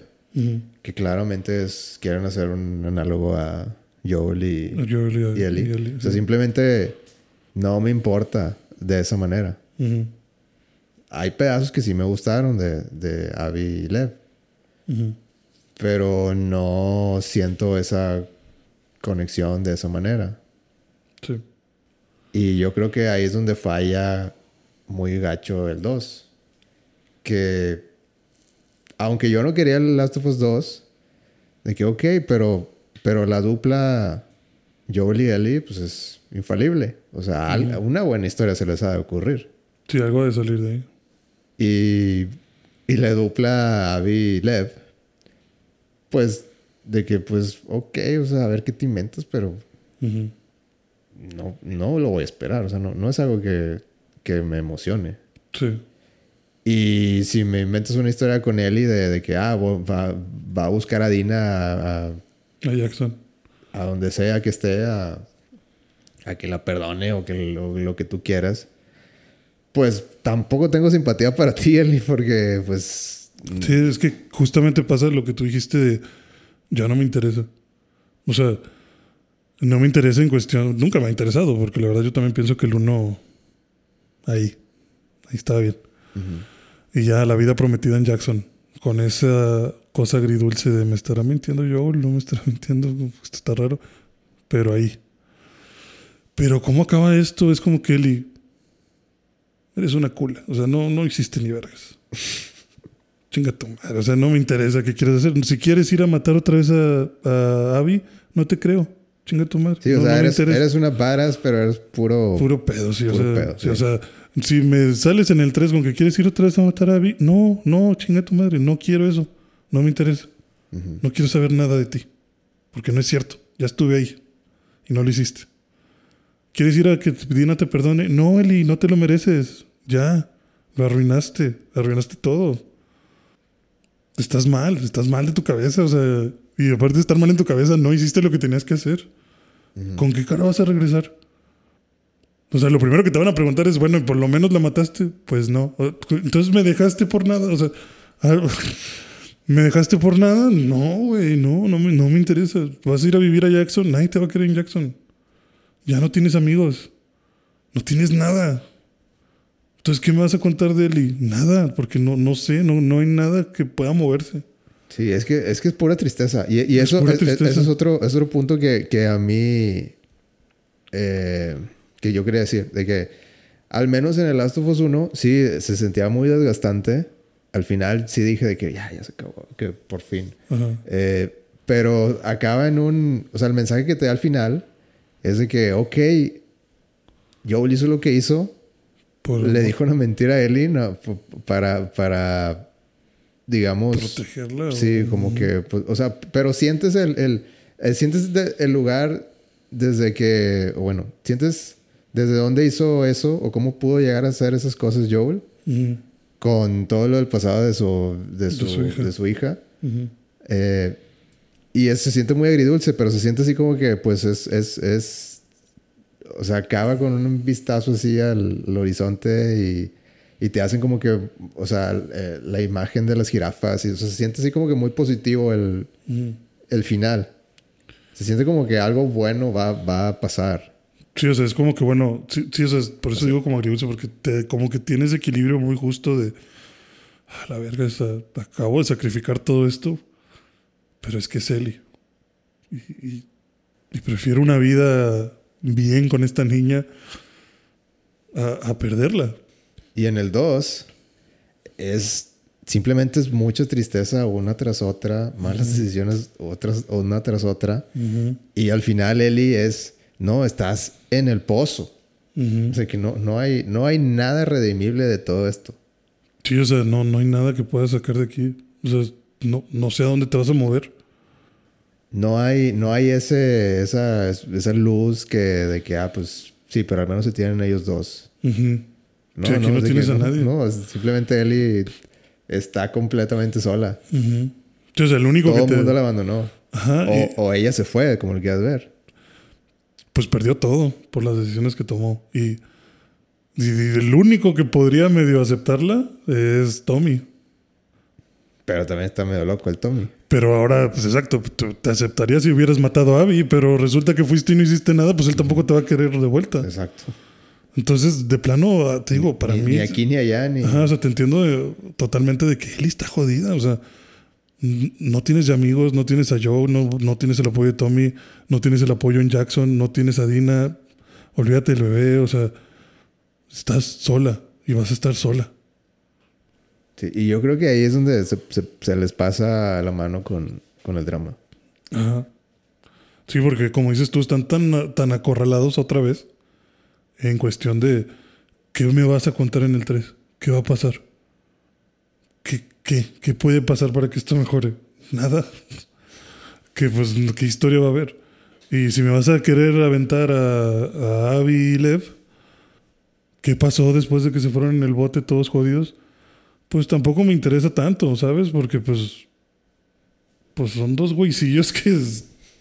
que claramente es, quieren hacer un análogo a Joel y,
Yo, Eli,
y Ellie.
y Eli,
O sea, simplemente no me importa de esa manera. Hay pedazos que sí me gustaron de, de Abby y Lev, pero no siento esa conexión de esa manera.
Sí.
Y yo creo que ahí es donde falla muy gacho el 2. Que aunque yo no quería el Last of Us 2, de que ok, pero, pero la dupla Joel y Ellie pues es infalible. O sea, una buena historia se les ha de ocurrir.
Sí, algo de salir de ahí.
Y, y la dupla Abby y Lev, pues de que pues ok, o sea, a ver qué te inventas, pero no, no lo voy a esperar. O sea, no, no es algo que, que me emocione.
Sí.
Y si me inventas una historia con Ellie de, de que ah, va, va a buscar a Dina a, a-
A Jackson.
a donde sea que esté, a, a que la perdone o que lo, lo que tú quieras, pues tampoco tengo simpatía para ti, Ellie, porque pues
Sí, es que justamente pasa lo que tú dijiste de ya no me interesa. O sea, no me interesa en cuestión, nunca me ha interesado, porque la verdad yo también pienso que el uno ahí, ahí estaba bien. Y ya la vida prometida en Jackson, con esa cosa agridulce de me estará mintiendo yo, no me estará mintiendo, esto está raro, pero ahí. Pero cómo acaba esto, es como que Eli, eres una cula, o sea, no, no existe ni vergas. Chinga tu madre. O sea, no me interesa qué quieres hacer. Si quieres ir a matar otra vez a, a Abby, no te creo. Chinga tu madre.
Sí, o
No,
sea,
no
eres, eres una varas, pero eres puro.
Puro pedo, sí. o,
Puro
sea,
pedo,
sí, o sea, si me sales en el 3 con que quieres ir otra vez a matar a Abby, no, no, chinga tu madre. No quiero eso. No me interesa. No quiero saber nada de ti. Porque no es cierto. Ya estuve ahí. Y no lo hiciste. ¿Quieres ir a que Dina te perdone? No, Eli, no te lo mereces. Ya. Lo arruinaste. Arruinaste todo. Estás mal. Estás mal de tu cabeza. O sea, y aparte de estar mal en tu cabeza, no hiciste lo que tenías que hacer. ¿Con qué cara vas a regresar? O sea, lo primero que te van a preguntar es, bueno, ¿por lo menos la mataste? Pues no. Entonces me dejaste por nada. O sea, ¿me dejaste por nada? No, güey, no, no me, no me interesa. Vas a ir a vivir a Jackson, nadie te va a querer en Jackson. Ya no tienes amigos. No tienes nada. Entonces, ¿qué me vas a contar de Eli? Nada, porque no, no sé, no, no hay nada que pueda moverse.
Sí, es que es, que es pura tristeza. Y, y eso, es,
tristeza.
eso es otro, es otro punto que, que a mí. eh, que yo quería decir. De que al menos en el Last of Us 1, sí se sentía muy desgastante. Al final sí dije de que ya, ya se acabó, que por fin. Eh, pero acaba en un. O sea, el mensaje que te da al final es de que, ok, Joel hizo lo que hizo.
Por
Le dijo una mentira a Ellie no, para, para, digamos,
protegerla. o-
sí, como que, pues, o sea, pero sientes el, el, eh, sientes de- el lugar desde que, bueno, sientes desde dónde hizo eso o cómo pudo llegar a hacer esas cosas Joel con todo lo del pasado de su, de su,
su hija.
de su hija. Eh, y es- se siente muy agridulce, pero se siente así como que, pues, es, es, es o sea, acaba con un vistazo así al, al horizonte y, y te hacen como que, o sea, eh, la imagen de las jirafas, y, o sea, se siente así como que muy positivo el,
Ujú.
el final. Se siente como que algo bueno va, va a pasar.
Sí, o sea, es como que bueno, sí, sí, o sea, por eso digo como agridulce, porque te, como que tienes equilibrio muy justo de, "Ah, la verga, esa- acabo de sacrificar todo esto, pero es que es Eli. Y, y- y prefiero una vida bien con esta niña a, a perderla.
Y en el 2 es simplemente es mucha tristeza una tras otra, malas decisiones otras una tras otra. Y al final Eli es, no, estás en el pozo.
Ujú.
O sea que no, no, hay, no hay nada redimible de todo esto.
Sí, o sea, no, no hay nada que puedas sacar de aquí. O sea, no, no sé a dónde te vas a mover.
No hay, no hay ese, esa, esa luz que de que, ah, pues sí, pero al menos se tienen ellos dos.
Ujú. Sí, aquí no
de
tienes
que
a nadie.
No, simplemente Eli está completamente sola.
Sea, el único
Todo
que
el
te...
mundo la abandonó.
Ajá, y-
O, o ella se fue, como lo quieras ver.
pues perdió todo por las decisiones que tomó. Y, y el único que podría medio aceptarla es Tommy.
Pero también está medio loco el Tommy.
Pero ahora, pues exacto, te aceptaría si hubieras matado a Abby, pero resulta que fuiste y no hiciste nada, pues él tampoco te va a querer de vuelta.
Exacto.
Entonces, de plano, ah, te digo, para
ni,
mí...
ni aquí ni allá, ni.
Ajá, o sea, te entiendo de- totalmente de que Ellie está jodida. O sea, no tienes ya amigos, no tienes a Joe, no, no tienes el apoyo de Tommy, no tienes el apoyo en Jackson, no tienes a Dina. Olvídate del bebé, o sea, estás sola y vas a estar sola.
Sí, y yo creo que ahí es donde se, les pasa la mano con, con el drama.
Ajá. Sí, porque como dices tú, están tan, tan acorralados otra vez en cuestión de ¿qué me vas a contar en el 3? ¿Qué va a pasar? ¿Qué, qué, qué puede pasar para que esto mejore? Nada. ¿Qué, pues, ¿Qué historia va a haber? Y si me vas a querer aventar a, a Abby y Lev, ¿qué pasó después de que se fueron en el bote todos jodidos? Pues tampoco me interesa tanto, ¿sabes? Porque pues pues son dos güeycillos que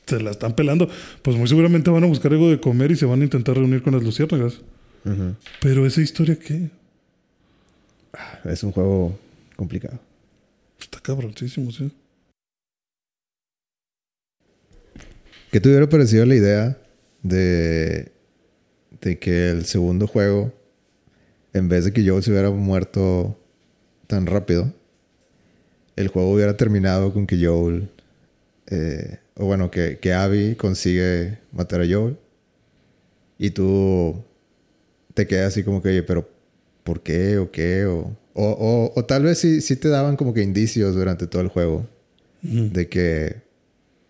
se la están pelando. Pues muy seguramente van a buscar algo de comer y se van a intentar reunir con las luciérnagas. Pero esa historia, ¿qué?
Es un juego complicado.
Está cabroncísimo, sí.
¿Qué te hubiera parecido la idea de, de que el segundo juego, en vez de que Joel se hubiera muerto tan rápido, el juego hubiera terminado con que Joel, eh, o bueno, que, que Abby consigue matar a Joel y tú te quedas así como que, oye, pero ¿por qué o qué? O, O, o, o tal vez sí, sí te daban como que indicios durante todo el juego de que,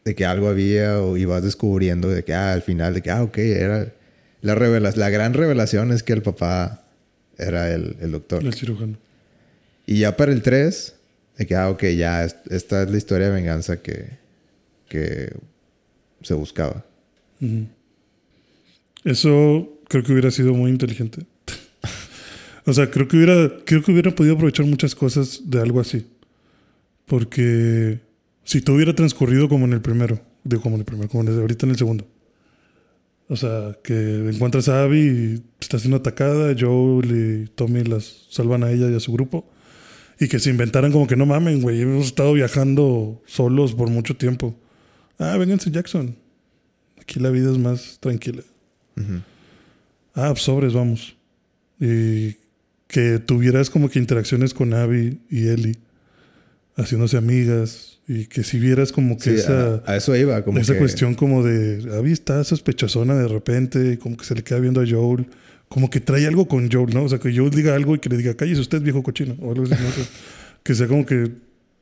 de que algo había o ibas descubriendo de que ah, al final de que, ah, ok, era la, revela la gran revelación es que el papá era el, el doctor.
El cirujano.
Y ya para el 3, de que, ah, ya es- esta es la historia de venganza que, que se buscaba.
Eso creo que hubiera sido muy inteligente. o sea, creo que hubiera, creo que hubiera podido aprovechar muchas cosas de algo así. Porque si todo hubiera transcurrido como en el primero, digo como en el primero, como en el- ahorita en el segundo. O sea, que encuentras a Abby y está siendo atacada, Joel y Tommy las salvan a ella y a su grupo. Y que se inventaran como que no mamen, güey, hemos estado viajando solos por mucho tiempo. Ah, vénganse Jackson. Aquí la vida es más tranquila. Ah, sobres, vamos. Y que tuvieras como que interacciones con Abby y Ellie, haciéndose amigas, y que si vieras como que
Sí,
esa,
a, a eso iba. Como
esa
que-
cuestión como de Abby está sospechosona de repente, como que se le queda viendo a Joel, como que trae algo con Joel, ¿no? O sea, que Joel diga algo y que le diga, cállese usted, viejo cochino, o algo así, no sé. que sea como que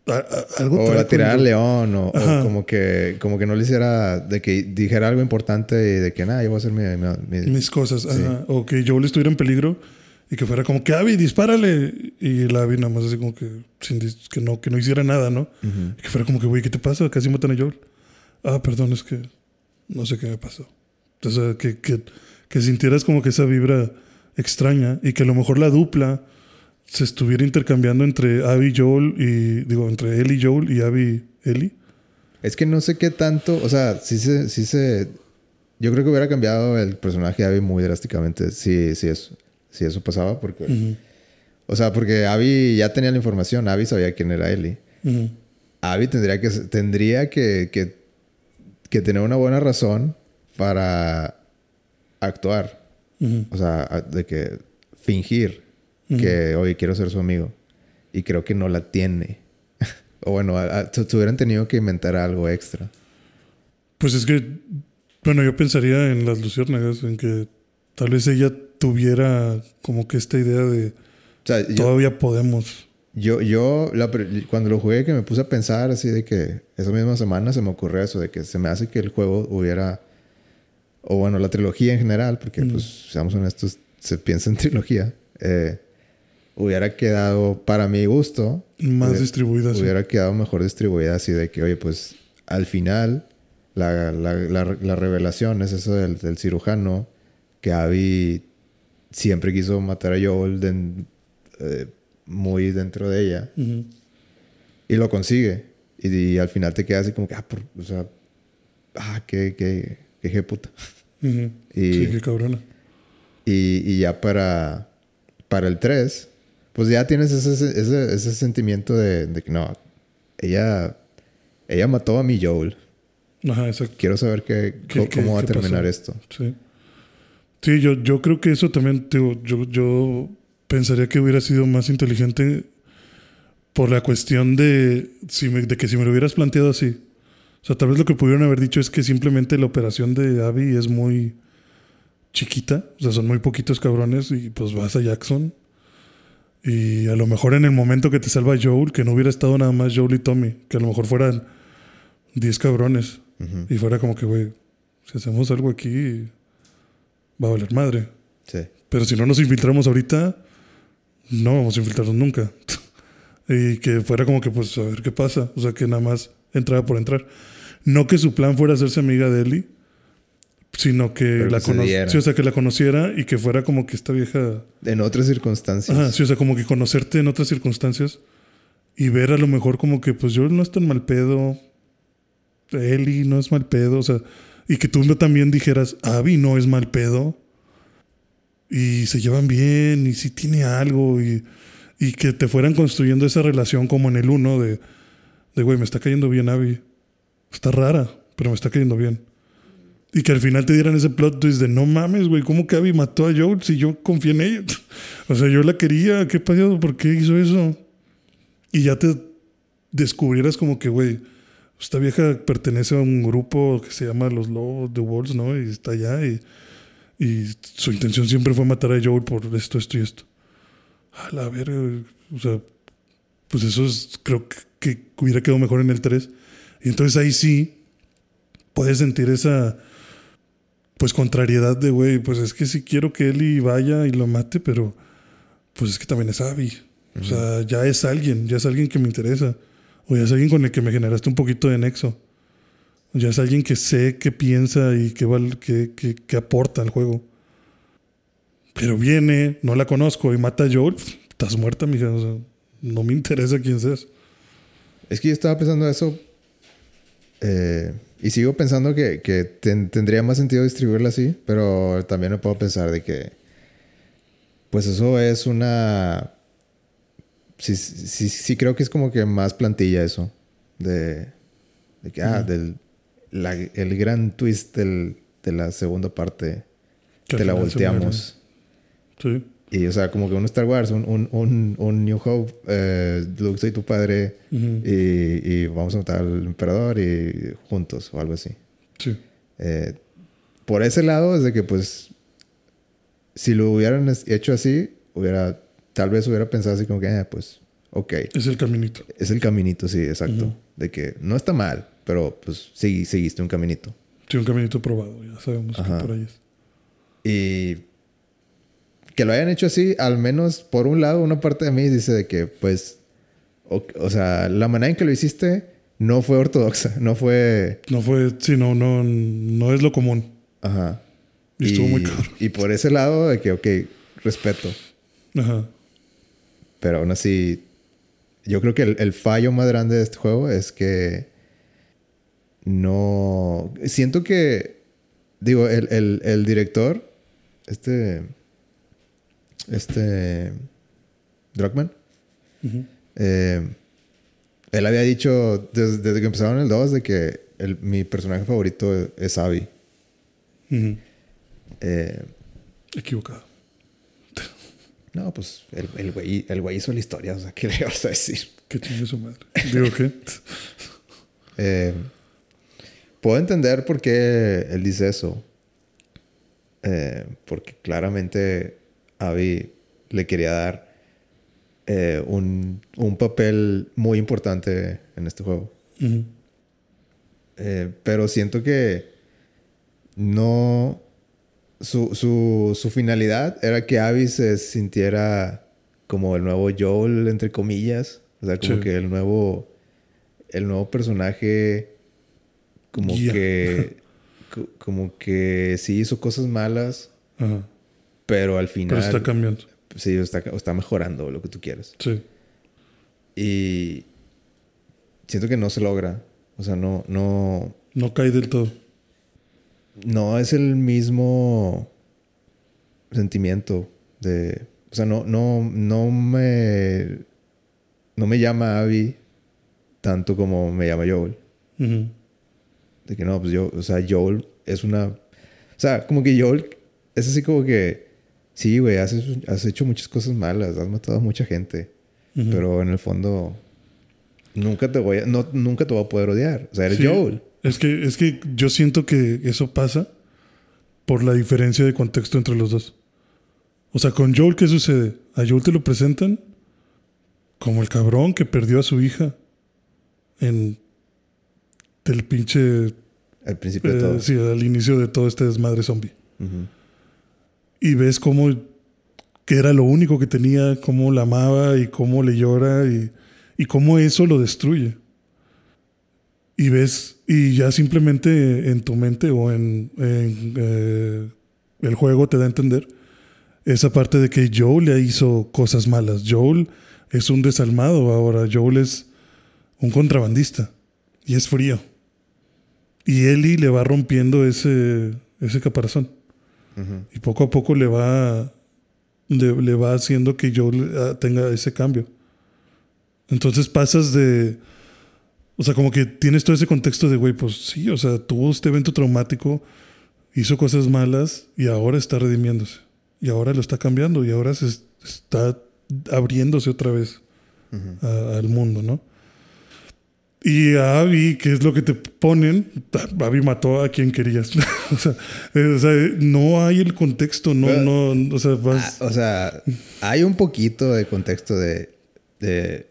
a- a- algo
O
con
tirar al león, o, o como que, como que no le hiciera, de que dijera algo importante y de que nada, yo voy a hacer mi. mi- mi-
mis cosas, ajá. o que Joel estuviera en peligro y que fuera como que Abby, dispárale. Y la Abby nada más así como que, sin que, no, que no hiciera nada, ¿no?
Ujú.
Y que fuera como que, güey, ¿qué te pasa? Casi matan a Joel. Ah, perdón, es que no sé qué me pasó. O sea, que, que, que sintieras como que esa vibra extraña y que a lo mejor la dupla se estuviera intercambiando entre Abby y Joel y, digo, entre y Joel y Abby Ellie.
Es que no sé qué tanto, o sea, sí se, sí se, yo creo que hubiera cambiado el personaje de Abby muy drásticamente si, si, eso, si eso pasaba, porque, o sea, porque Abby ya tenía la información, Abby sabía quién era Ellie.
ujú,
Abby tendría que, tendría que, que, que tener una buena razón para actuar, o sea, de que fingir que, oye, quiero ser su amigo. Y creo que no la tiene. o bueno, a- a- se hubieran tenido que inventar algo extra.
Pues es que, bueno, yo pensaría en las luciérnagas, en que tal vez ella tuviera como que esta idea de
O sea, yo,
todavía podemos.
yo, yo la cuando lo jugué, que me puse a pensar así de que esa misma semana se me ocurrió eso, de que se me hace que el juego hubiera, o bueno, la trilogía en general, porque
Mm.
pues seamos honestos, se piensa en trilogía, eh, hubiera quedado, para mi gusto,
Más
hubiera-
distribuidas. sí.
hubiera quedado mejor distribuida así de que, oye, pues al final la, la, la, la revelación es eso del, del cirujano que Abby siempre quiso matar a Joel eh, muy dentro de ella y lo consigue. Y, y al final te quedas así como que, ah, por- o sea, ah, qué, qué, qué hija Y-
Sí, qué cabrona.
Y, y ya para, para el 3, pues ya tienes ese, ese, ese sentimiento de, de que no, ella, ella mató a mi Joel.
Ajá, exacto.
Quiero saber qué,
¿Qué-
cómo,
qué-
va a terminar
pasó?
esto.
Sí. Sí, yo, yo creo que eso también, digo, yo, yo pensaría que hubiera sido más inteligente por la cuestión de, si me- de que si me lo hubieras planteado así. O sea, tal vez lo que pudieron haber dicho es que simplemente la operación de Abby es muy chiquita. O sea, son muy poquitos cabrones y pues vas a Jackson. Y a lo mejor en el momento que te salva Joel, que no hubiera estado nada más Joel y Tommy, que a lo mejor fueran 10 cabrones. Y fuera como que, güey, si hacemos algo aquí, va a valer madre.
Sí.
Pero si no nos infiltramos ahorita, no vamos a infiltrarnos nunca. y que fuera como que, pues, a ver qué pasa. O sea, que nada más entraba por entrar. No que su plan fuera hacerse amiga de Ellie, sino que
Pero
la conociera. Sí, o sea, que la conociera y que fuera como que esta vieja.
En otras circunstancias.
Ajá, sí, o sea, como que conocerte en otras circunstancias y ver a lo mejor como que, pues yo no es tan mal pedo, Eli no es mal pedo, o sea, y que tú también dijeras, Abby no es mal pedo y se llevan bien y sí tiene algo y, y que te fueran construyendo esa relación como en el uno de, de güey, me está cayendo bien Abby, está rara, pero me está cayendo bien. Y que al final te dieran ese plot twist de no mames, güey, ¿cómo que Abby mató a Joel si yo confié en ella? O sea, yo la quería, ¿qué pasó? ¿Por qué hizo eso? Y ya te descubrieras como que, güey, esta vieja pertenece a un grupo que se llama Los Lobos de Wolves, ¿no? Y está allá y, y su intención siempre fue matar a Joel por esto, esto y esto. A la verga. O sea, pues eso es, creo que, que hubiera quedado mejor en el 3. Y entonces ahí sí puedes sentir esa, pues, contrariedad de, güey, pues es que sí quiero que Eli vaya y lo mate, pero pues es que también es Abby. O sea, ya es alguien, ya es alguien que me interesa. O ya es alguien con el que me generaste un poquito de nexo. Ya es alguien que sé qué piensa y qué, qué- qué- qué aporta al juego. Pero viene, no la conozco y mata a Joel, estás muerta, mija. O sea, no me interesa quién seas.
Es que yo estaba pensando eso. Eh, y sigo pensando que, que ten- tendría más sentido distribuirla así. Pero también me puedo pensar de que. Pues eso es una. Sí, sí, sí creo que es como que más plantilla eso. De. De que, ah, del. la- el gran twist del- de la segunda parte.
Que
te la volteamos.
Sí.
Y, o sea, como que un Star Wars, un, un, un, un New Hope, eh, Luke, soy tu padre,
Ujú.
y, y vamos a matar al emperador y juntos, o algo así.
Sí.
Eh, por ese lado, es de que, pues, si lo hubieran hecho así, hubiera, tal vez hubiera pensado así como que, eh, pues, ok,
Es el caminito.
es el caminito, sí, exacto.
Ujú.
De que no está mal, pero, pues, sí, seguiste un caminito.
Sí, un caminito probado. Ya sabemos
Ajá.
que por ahí es.
Y que lo hayan hecho así, al menos por un lado, una parte de mí dice de que, pues, o, o sea, la manera en que lo hiciste no fue ortodoxa, no fue,
No fue, sí, no, no, no es lo común.
ajá.
Y estuvo muy cabrón.
Y por ese lado de que, ok, respeto,
Ajá.
pero aún así, yo creo que el, el fallo más grande de este juego es que no, siento que, digo, el, el, el director, este, este, Druckmann. Eh, él había dicho desde, desde que empezaron el 2 de que el- mi personaje favorito es Abby. Eh,
Equivocado.
no, pues el, el, güey, el güey hizo la historia, o sea, ¿qué le vas a decir?
Que chingue su madre. Digo qué.
Eh, puedo entender por qué él dice eso. Eh, porque claramente Abby le quería dar eh, un, un papel muy importante en este juego. Eh, pero siento que no. Su, su, su finalidad era que Abby se sintiera como el nuevo Joel, entre comillas. O sea, como
Sí.
que el nuevo. El nuevo personaje. Como que. co- como que sí hizo cosas malas,
Ajá.
Pero al final.
Pero está cambiando.
sí, está, está mejorando lo que tú quieras.
Sí.
Y. Siento que no se logra. O sea, no. no
No cae del todo.
no es el mismo sentimiento de o sea no no no me no me llama Abby tanto como me llama Joel de que no pues yo o sea Joel es una o sea como que Joel es así como que sí güey has, has hecho muchas cosas malas has matado a mucha gente pero en el fondo nunca te voy a no, nunca te voy a poder odiar o sea eres
Sí.
Joel
Es que, es que yo siento que eso pasa por la diferencia de contexto entre los dos. O sea, con Joel, ¿qué sucede? A Joel te lo presentan como el cabrón que perdió a su hija en del pinche
al principio de
eh,
todo
sí, al inicio de todo este desmadre zombie. Y ves cómo que era lo único que tenía, cómo la amaba y cómo le llora y, cómo eso lo destruye. Y ves, y ya simplemente en tu mente o en, en, eh, el juego te da a entender esa parte de que Joel le hizo cosas malas. Joel es un desalmado ahora. Joel es un contrabandista y es frío. Y Ellie le va rompiendo ese, ese caparazón. Y poco a poco le va, le, le va haciendo que yo tenga ese cambio. Entonces pasas de... O sea, como que tienes todo ese contexto de, güey, pues sí, o sea, tuvo este evento traumático, hizo cosas malas y ahora está redimiéndose. Y ahora lo está cambiando y ahora se es- está abriéndose otra vez a- al mundo, ¿no? Y a Abby, que es lo que te ponen, Abby mató a quien querías. o, sea, eh, o sea, no hay el contexto, no,
Pero-
no, o sea, vas...
Ah, o sea, hay un poquito de contexto de de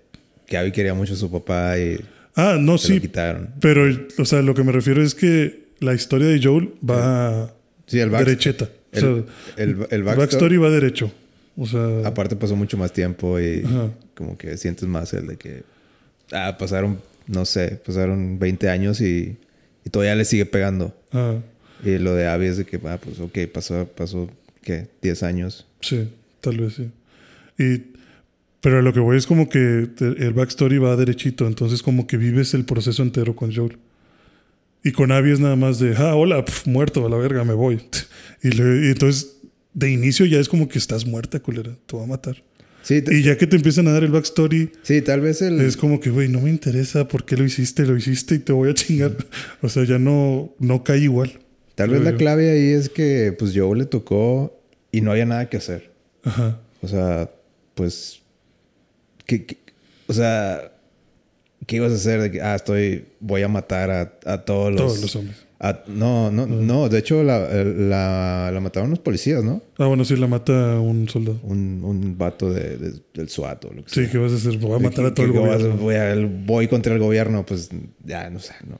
que Abby quería mucho a su papá y
Ah, no,
se lo
sí.
quitaron.
Pero, o sea, lo que me refiero es que la historia de Joel va
Sí, el
derecheta. O
El,
sea,
el, el
el
backstory,
backstory va derecho. O sea,
Aparte pasó mucho más tiempo y
Ajá.
como que sientes más el de que... Ah, pasaron, no sé, pasaron 20 años y, y todavía le sigue pegando.
ah,
Y lo de Abby es de que, ah, pues ok, pasó, pasó, ¿qué? 10 años.
sí, tal vez sí. Y, pero lo que voy es como que el backstory va derechito. Entonces, como que vives el proceso entero con Joel. Y con Abby es nada más de, ah, hola, pf, muerto, a la verga, me voy. Y, le- y entonces, de inicio ya es como que estás muerta, culera, te va a matar.
Sí,
Y ya que te empiezan a dar el backstory,
sí tal vez el...
es como que, güey, no me interesa por qué lo hiciste, lo hiciste y te voy a chingar. O sea, ya no, no cae igual.
Tal vez la
yo.
clave ahí es que pues Joe le tocó y no había nada que hacer.
Ajá.
O sea, pues... ¿qué, qué- o sea, ¿qué ibas a hacer? De que, ah, estoy... Voy a matar a, a todos los...
Todos los hombres.
A- no, no, no. De hecho, la, la, la mataron los policías, ¿no?
Ah, bueno, sí, la mata un soldado.
Un, un vato de, de- del SWAT o lo que
Sí. ¿qué vas a hacer? Voy a matar a todo el
¿Qué- qué vas a-
gobierno.
Voy, a- voy contra el gobierno, pues ya, no sé, no.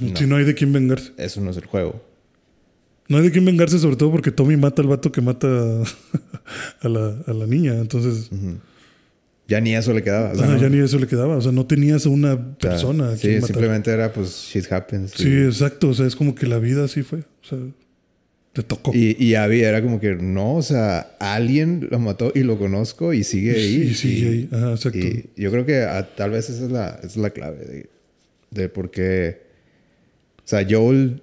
no.
Si no hay de quién vengarse.
Eso no es el juego.
No hay de quién vengarse, sobre todo porque Tommy mata al vato que mata a la, a la niña. Entonces,
Ya ni eso le quedaba. o sea,
ah,
no-
ya ni eso le quedaba. O sea, no tenías a una
o sea,
persona.
Sí,
matar.
simplemente era pues shit happens.
Sí, exacto. O sea, es como que la vida así fue. O sea, te tocó.
Y, y Abby era como que no, o sea, alguien lo mató y lo conozco y sigue ahí.
Y sigue ahí. Ajá, exacto.
y yo creo que ah, tal vez esa es la, esa es la clave de, de por qué. O sea, Joel,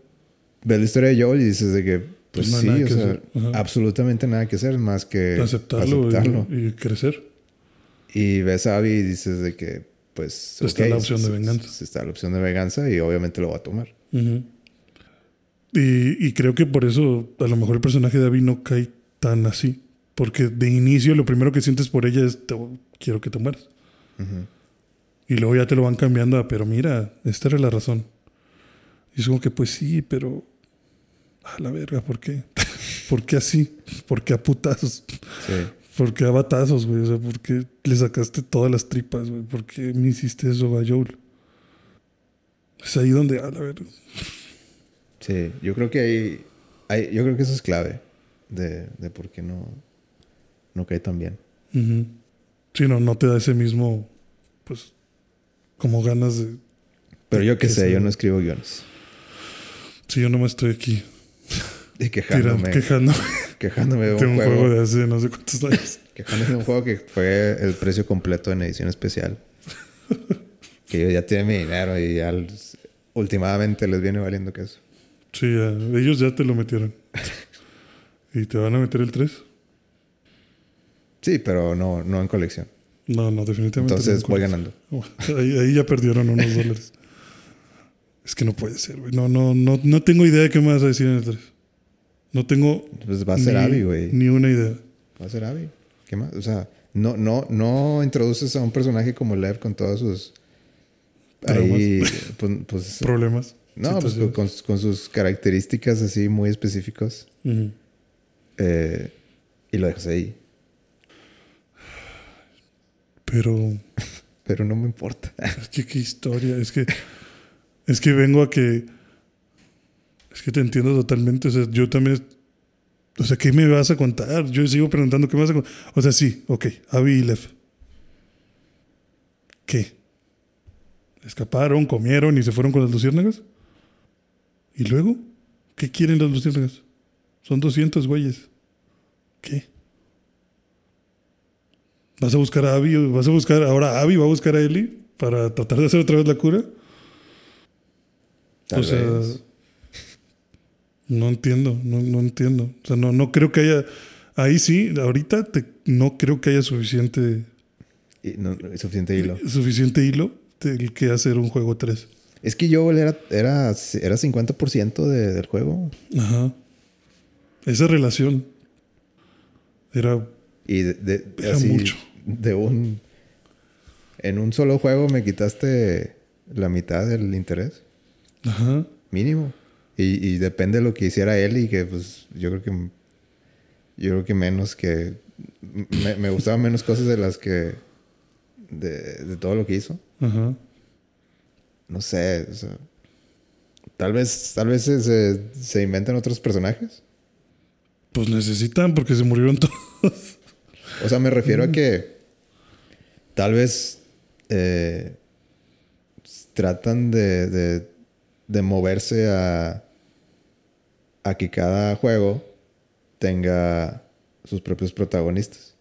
ves la historia de Joel y dices de que, pues,
Pues no
sí, o sea, absolutamente nada que hacer más que
aceptarlo, y-
aceptarlo.
Y, crecer.
Y ves a Abby y dices de que, pues,
Está
ok,
la opción de
s-
venganza.
s- Está la opción de venganza y obviamente lo va a tomar.
Ujú. y, y creo que por eso a lo mejor el personaje de Abby no cae tan así. Porque de inicio lo primero que sientes por ella es te- quiero que te mueras.
Ujú.
Y luego ya te lo van cambiando a, pero mira, esta era la razón. Y es como que, pues sí, pero. A la verga, ¿por qué? ¿Por qué así? ¿Por qué a putazos?
Sí.
¿Por qué a batazos, güey? O sea, ¿por qué le sacaste todas las tripas, güey? ¿Por qué me hiciste eso a Joel? Es ahí donde, a la verga.
Sí, yo creo que ahí, ahí- yo creo que eso es clave de, de por qué no, no cae tan bien.
Ujú. Sí, no, no te da ese mismo, pues, como ganas de...
Pero yo qué sé, yo no escribo guiones.
Sí, yo nomás estoy aquí
Y
tirando,
quejándome,
quejándome
de
de
un,
un
juego,
juego de hace no sé cuántos años.
quejándome de un juego que fue el precio completo en edición especial. que ellos ya tienen mi dinero y ya últimamente les viene valiendo queso.
Sí, ya, ellos ya te lo metieron. ¿Y te van a meter el 3?
Sí, pero no, no en colección.
No, no, definitivamente.
Entonces
no.
voy ganando.
Ahí, ahí ya perdieron unos dólares. Es que no puede ser, güey. No, no, no, no tengo idea de qué me vas a decir en el 3. No tengo
Pues va a ser
ni,
Abby, güey.
ni una idea.
Va a ser Abby. ¿Qué más? O sea, no, no, no introduces a un personaje como Lev con todos sus. Ahí. Pues, pues-
Problemas.
no, pues con, con sus características así muy específicas. Eh, y lo dejas ahí.
Pero
Pero no me importa.
es que qué historia. Es que, es que vengo a que. Es que te entiendo totalmente. O sea, yo también. O sea, ¿qué me vas a contar? Yo sigo preguntando qué me vas a contar. O sea, sí, ok. Abby y Lev. ¿Qué? ¿Escaparon, comieron y se fueron con las luciérnagas? ¿Y luego? ¿Qué quieren las luciérnagas? Son 200 güeyes. ¿Qué? ¿Vas a buscar a Abby? ¿Vas a buscar ahora a Abby? ¿Va a buscar a Ellie para tratar de hacer otra vez la cura?
Tal
o sea,
vez.
No entiendo, no, no entiendo. O sea, no, no creo que haya. Ahí sí, ahorita te- no creo que haya suficiente,
no, suficiente hilo.
suficiente hilo del que hacer un juego 3.
Es que Joel era, era, era 50% de- del juego.
Ajá. Esa relación era.
Y de, de-
Era
así,
mucho.
de un. En un solo juego me quitaste la mitad del interés.
Ajá.
Mínimo. Y, y depende de lo que hiciera él y que pues yo creo que yo creo que menos que me, me gustaban menos cosas de las que de, de todo lo que hizo.
Ajá.
No sé, o sea, tal vez, tal vez se, se, se inventan otros personajes.
Pues necesitan porque se murieron todos.
O sea, me refiero a que tal vez eh, tratan de, de, de moverse a, a que cada juego tenga sus propios protagonistas.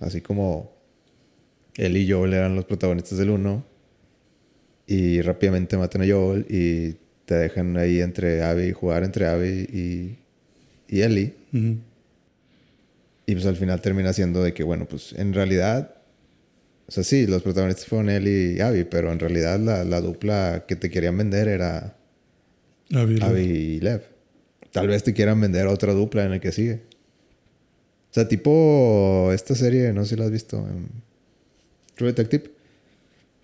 Así como él y Joel eran los protagonistas del uno y rápidamente matan a Joel y te dejan ahí entre Abby, jugar entre Abby y, y Ellie. Y pues al final termina siendo de que, bueno, pues en realidad, o sea, sí, los protagonistas fueron él y Abby, pero en realidad la, la dupla que te querían vender era. Abby y Lev. Tal vez te quieran vender otra dupla en el que sigue. O sea, tipo esta serie, no sé si la has visto, em, True Detective.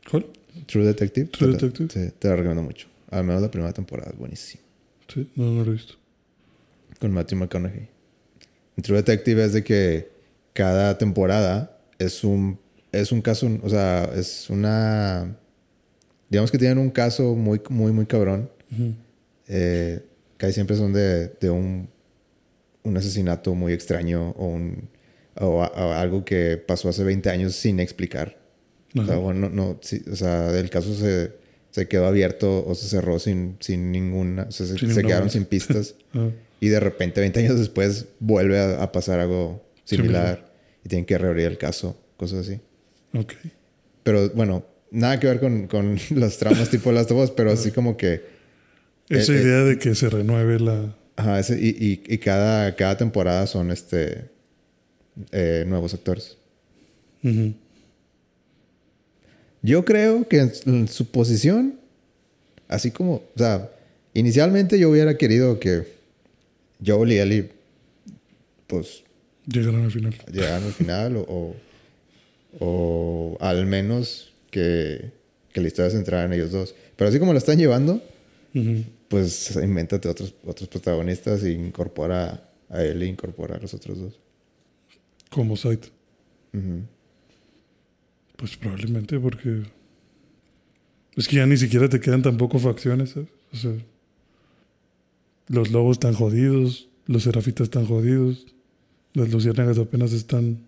¿Cuál?
True Detective.
True
te,
Detective.
Te, te la recomiendo mucho. Al menos la primera temporada es buenísima.
Sí, no, no lo he visto.
Con Matthew McConaughey. En True Detective es de que cada temporada es un, es un caso, o sea, es una... Digamos que tienen un caso muy, muy, muy cabrón.
Ujú.
Eh, casi siempre son de, de un, un asesinato muy extraño o, un, o, a- o algo que pasó hace 20 años sin explicar. O sea, bueno, no, sí, o sea, el caso se, se quedó abierto o se cerró sin, sin ninguna, o sea, se,
Sin
se
ninguna
quedaron sin pistas. Y de repente, 20 años después, vuelve a, a pasar algo similar.
Similar.
Y tienen que reabrir el caso, cosas así.
Ok.
Pero bueno, nada que ver con, con las tramas tipo Last of Us, pero así como que...
Esa
Eh, eh.
idea de que se renueve la...
Ajá, ese- y, y, y cada, cada temporada son este eh, nuevos actores.
Ujú.
Yo creo que en, su- en su posición, así como, o sea, inicialmente yo hubiera querido que Joel y Ellie, pues,
Llegaron al final.
llegaran al final o, o, o al menos que, que la historia se centrara en ellos dos. Pero así como lo están llevando, pues invéntate otros, otros protagonistas e incorpora a él e incorpora a los otros dos.
Como site.
Ujú.
Pues probablemente porque... Es que ya ni siquiera te quedan tampoco facciones, ¿sabes? O sea... Los lobos están jodidos, los serafitas están jodidos, las luciérnagas apenas están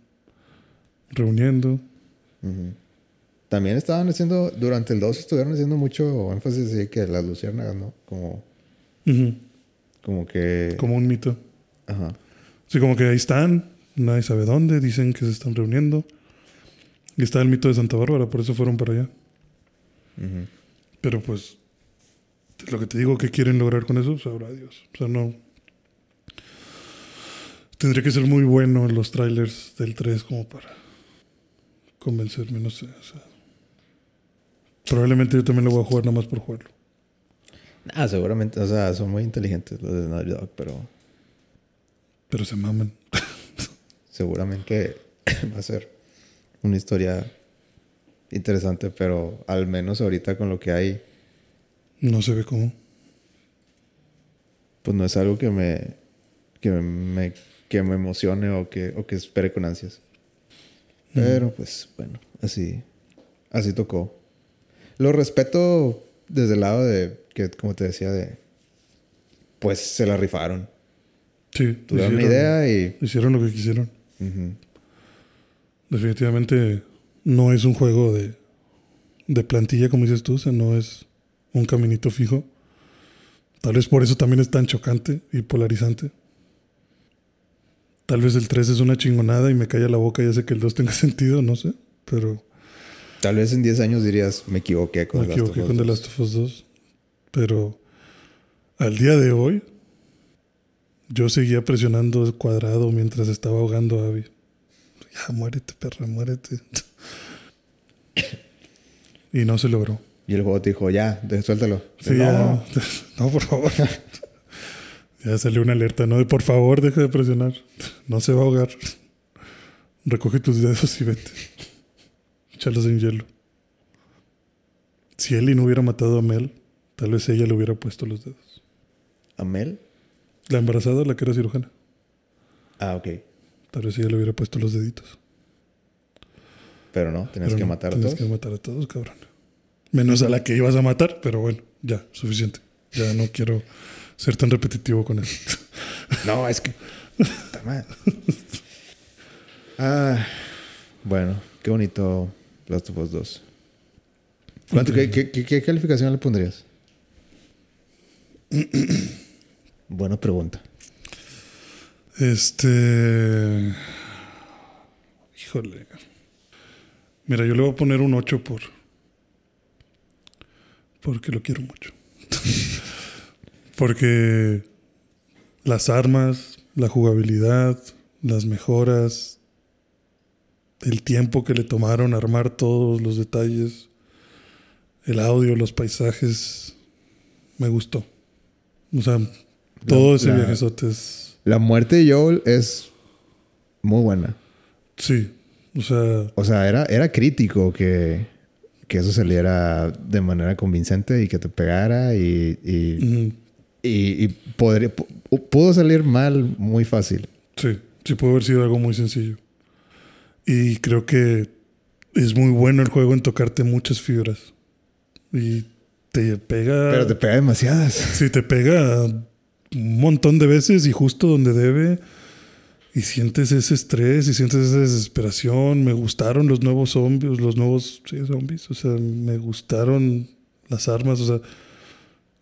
reuniendo.
También estaban haciendo, durante el 2 estuvieron haciendo mucho énfasis de que las luciérnagas, ¿no? Como, como que...
Como un mito.
Ajá.
Sí, como que ahí están, nadie sabe dónde, dicen que se están reuniendo. Y está el mito de Santa Bárbara, por eso fueron para allá. Pero pues, lo que te digo que quieren lograr con eso, sabrá Dios. O sea, no. Tendría que ser muy bueno en los trailers del 3 como para convencerme, no sé. o sea. probablemente yo también lo voy a jugar nada más por jugarlo.
Ah, seguramente, o sea, son muy inteligentes los de Naughty Dog, pero
Pero se maman.
seguramente va a ser una historia interesante, pero al menos ahorita con lo que hay,
No se ve cómo.
pues no es algo que me, que me, que me emocione o que, o que espere con ansias. Pero pues bueno, así, así tocó. Lo respeto desde el lado de que, como te decía, de pues se la rifaron.
Sí,
Tuvieron una idea y
Hicieron lo que quisieron. Definitivamente no es un juego de, de plantilla, como dices tú, o sea, no es un caminito fijo. Tal vez por eso también es tan chocante y polarizante. Tal vez el 3 es una chingonada y me calla la boca y hace que el 2 tenga sentido, no sé. Pero
tal vez en 10 años dirías, me equivoqué con
me
The Last
equivoqué
Us
con The
2".
Last of Us 2. Pero al día de hoy, yo seguía presionando el cuadrado mientras estaba ahogando a Abby. Ya, muérete, perra, muérete. y no se logró.
Y el juego te dijo, ya, suéltalo.
Sí,
no,
ya. No, por favor. ya salió una alerta, ¿no? De por favor, deja de presionar. No se va a ahogar. Recoge tus dedos y vete. Échalos en hielo. Si Ellie no hubiera matado a Mel, tal vez ella le hubiera puesto los dedos.
¿A Mel?
La embarazada, la que era cirujana.
Ah, ok.
Tal vez ella le hubiera puesto los deditos.
Pero no, tenías
Pero
que
no,
matar a
tenías
todos.
que matar a todos, cabrón. Menos a la que ibas a matar, pero bueno, ya, suficiente. Ya no quiero ser tan repetitivo con eso.
No, es que. Está mal. Ah, bueno, qué bonito Last of Us 2. ¿Cuánto, qué- qué calificación le pondrías? Buena pregunta.
Este. Híjole. Mira, yo le voy a poner un 8 por. Porque lo quiero mucho. porque las armas, la jugabilidad, las mejoras, el tiempo que le tomaron armar todos los detalles, el audio, los paisajes, me gustó. O sea, todo ese
la-
viajezote es.
La muerte de Joel es muy buena.
Sí, o sea,
O sea, era, era crítico que, que eso saliera de manera convincente y que te pegara y, y- y pudo salir mal muy fácil.
sí, sí puede haber sido algo muy sencillo. Y creo que es muy bueno el juego en tocarte muchas fibras. Y te pega.
Pero te pega demasiadas.
Sí, te pega un montón de veces y justo donde debe. Y sientes ese estrés y sientes esa desesperación. Me gustaron los nuevos zombies, los nuevos sí, zombies. O sea, me gustaron las armas. O sea,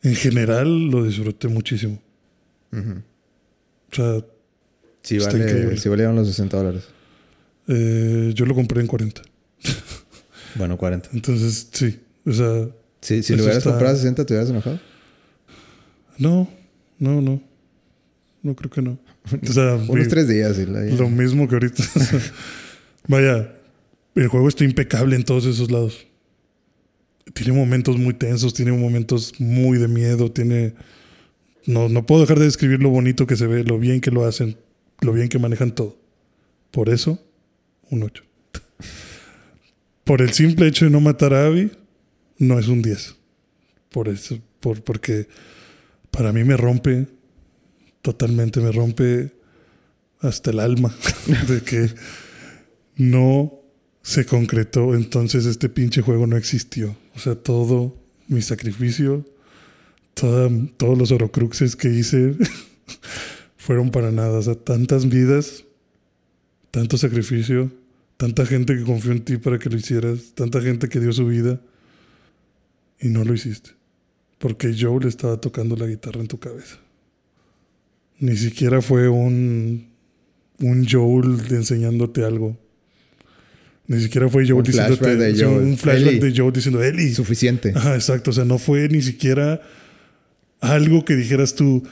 en general lo disfruté muchísimo. O sea,
Sí,
Está
vale, sí valieron los 60 dólares.
eh, yo lo compré en 40.
Bueno, 40.
Entonces, sí. O sea,
Sí, si lo hubieras
está-
comprado a 60, ¿te hubieras enojado?
no, no, no. No creo que no. O sea,
Unos tres días. y la-
Lo mismo que ahorita. Vaya, el juego está impecable en todos esos lados. Tiene momentos muy tensos, tiene momentos muy de miedo, tiene... No, no puedo dejar de describir lo bonito que se ve, lo bien que lo hacen, lo bien que manejan todo. Por eso, un 8. Por el simple hecho de no matar a Abby, no es un 10. Por eso, por, porque para mí me rompe, totalmente me rompe hasta el alma de que no se concretó, entonces este pinche juego no existió. O sea, todo mi sacrificio, todos los orocruxes que hice fueron para nada. O sea, tantas vidas, tanto sacrificio, tanta gente que confió en ti para que lo hicieras, tanta gente que dio su vida y no lo hiciste. Porque Joe le estaba tocando la guitarra en tu cabeza. Ni siquiera fue un, un Joel enseñándote algo. Ni siquiera fue Joel
Un
diciéndote
flashback de
sí,
Joel.
un flashback de Joel diciendo Eli.
Suficiente.
Ajá, exacto. O sea, no fue ni siquiera algo que dijeras tú.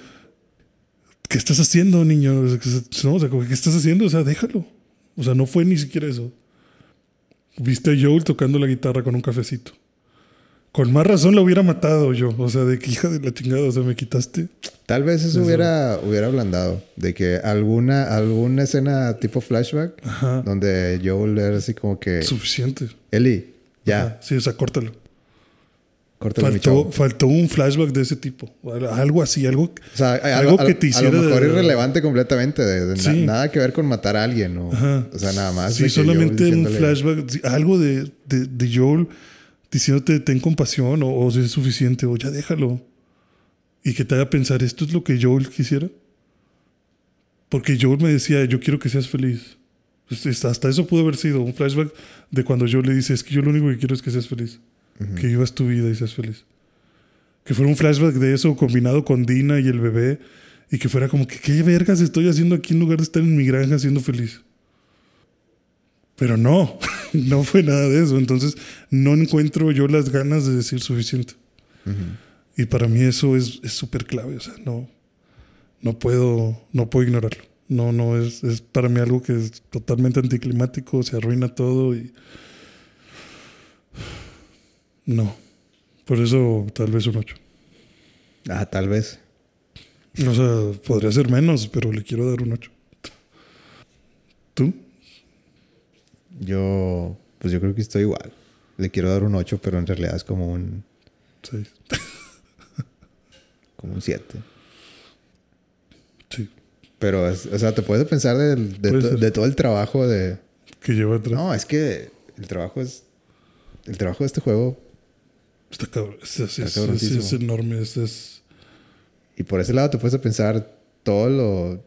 ¿Qué estás haciendo, niño? No, o sea, ¿qué estás haciendo? O sea, déjalo. O sea, no fue ni siquiera eso. Viste a Joel tocando la guitarra con un cafecito. Con más razón lo hubiera matado yo. O sea, de que hija de la chingada, o sea, me quitaste.
Tal vez eso
Eso.
hubiera, hubiera ablandado. De que alguna, alguna escena tipo flashback
Ajá.
donde Joel era así como que...
Suficiente.
Eli, ya,
Ajá. Sí, o sea, córtalo.
córtale mi
Faltó, un flashback de ese tipo. Algo así, algo.
O sea,
algo
algo
que te
A
hiciera
lo mejor
de-
irrelevante completamente. de- de na-
Sí.
nada que ver con matar a alguien. O, o sea, nada más.
Sí, solamente un flashback, algo de, de, de Joel diciéndote ten compasión o, o si es suficiente o ya déjalo. Y que te haga pensar, ¿esto es lo que Joel quisiera? Porque Joel me decía, yo quiero que seas feliz. Pues, es- hasta eso pudo haber sido un flashback de cuando Joel le dice, es que yo lo único que quiero es que seas feliz. Que vivas tu vida y seas feliz. Que fuera un flashback de eso combinado con Dina y el bebé. Y que fuera como que, ¿qué vergas estoy haciendo aquí en lugar de estar en mi granja siendo feliz? Pero no, no fue nada de eso. Entonces no encuentro yo las ganas de decir suficiente. Y para mí eso es es súper clave. O sea, no, no puedo, no puedo ignorarlo. No, no, es, es para mí algo que es totalmente anticlimático, se arruina todo y. No. Por eso tal vez un 8.
Ah, tal vez.
O sea, podría ser menos, pero le quiero dar un 8. ¿Tú?
Yo, pues yo creo que estoy igual. Le quiero dar un 8, pero en realidad es como un,
6.
como un 7.
Sí.
Pero, es- o sea, te puedes pensar del- de, to- todo el trabajo de...
Que lleva atrás.
No, es que el trabajo es. El trabajo de este juego.
Está cabrón. Es, es-
Está
es-
cabroncísimo.
es enorme. Es,
Y por ese lado te puedes pensar todo lo,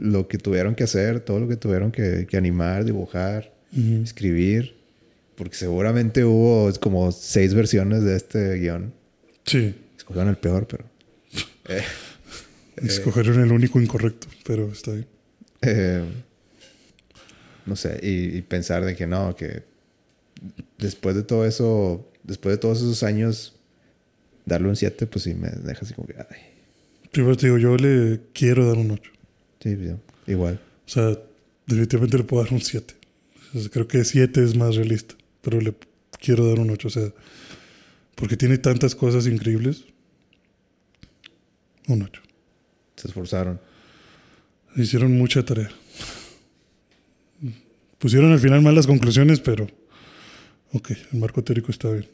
lo que tuvieron que hacer, todo lo que tuvieron que, que animar, dibujar, Escribir. Porque seguramente hubo como seis versiones de este guion.
Sí.
Escogieron el peor, pero. Eh,
Escogieron el único incorrecto, pero está bien.
eh, no sé, y, y pensar de que no, que después de todo eso, después de todos esos años, darle un 7, pues sí me deja así como que, ay,
Primero te digo, yo le quiero dar un 8.
sí, yo- igual.
O sea, definitivamente le puedo dar un 7. Sea, creo que 7 es más realista, pero le quiero dar un 8. O sea, porque tiene tantas cosas increíbles. Un 8.
Se esforzaron.
Hicieron mucha tarea. Pusieron al final malas conclusiones, pero. Ok, el marco teórico está bien.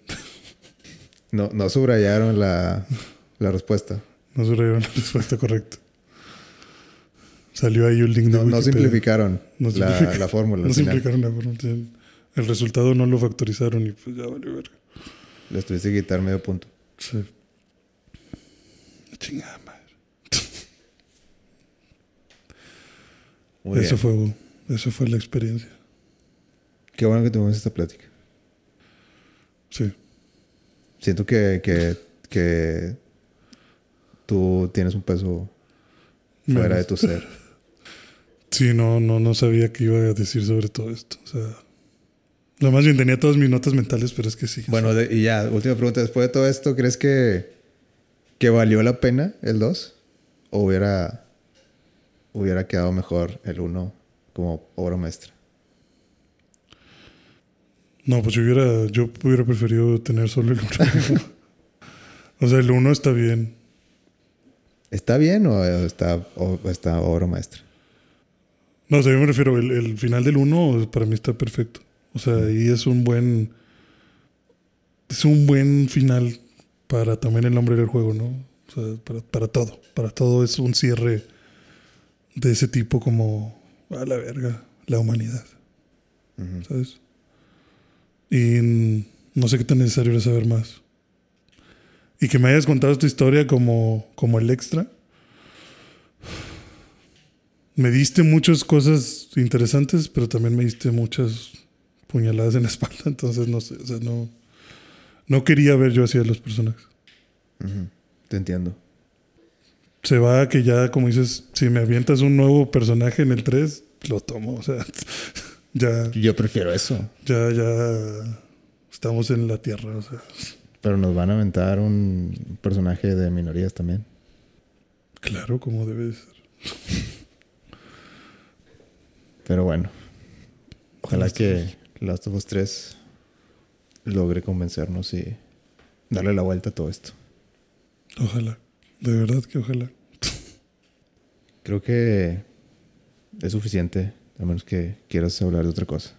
No, no subrayaron la, la respuesta.
No dieron la respuesta correcta. Salió ahí un link de
No, simplificaron
No
la,
simplificaron.
la fórmula.
No simplificaron la fórmula. El resultado no lo factorizaron y pues ya valió verga.
Les tuviste que quitar medio punto.
Sí. Chingada madre.
Muy
Eso
bien.
fue, eso fue la experiencia.
Qué bueno que tuvimos esta plática.
Sí.
Siento que, que, que tú tienes un peso fuera
Menos.
de tu ser.
Sí, no, no, no sabía qué iba a decir sobre todo esto. O sea, lo más bien tenía todas mis notas mentales, pero es que sí.
Bueno, de- y ya, última pregunta. Después de todo esto, ¿crees que, que valió la pena el 2? ¿O hubiera, hubiera quedado mejor el 1 como obra maestra?
No, pues yo hubiera, yo hubiera preferido tener solo el uno. o sea, el uno está bien.
¿Está bien o está, o está obra maestra?
No, o sea, yo me refiero, el, el final del uno para mí está perfecto. O sea, ahí es un buen. Es un buen final para también el nombre del juego, ¿no? O sea, para, para todo. Para todo es un cierre de ese tipo como a la verga, la humanidad. ¿sabes? Y no sé qué tan necesario era saber más. Y que me hayas contado esta historia como, como el extra. Me diste muchas cosas interesantes, pero también me diste muchas puñaladas en la espalda. Entonces, no sé, o sea, no, no quería ver yo así a los personajes.
Te entiendo.
Se va a que ya, como dices, si me avientas un nuevo personaje en el 3, lo tomo. O sea, ya,
Yo prefiero eso.
ya, ya estamos en la tierra. O sea,
Pero nos van a aventar un personaje de minorías también.
claro, como debe de ser.
Pero bueno. Ojalá que Last of Us 3 logre convencernos y darle la vuelta a todo esto.
Ojalá. De verdad que ojalá.
Creo que es suficiente, a menos que quieras hablar de otra cosa.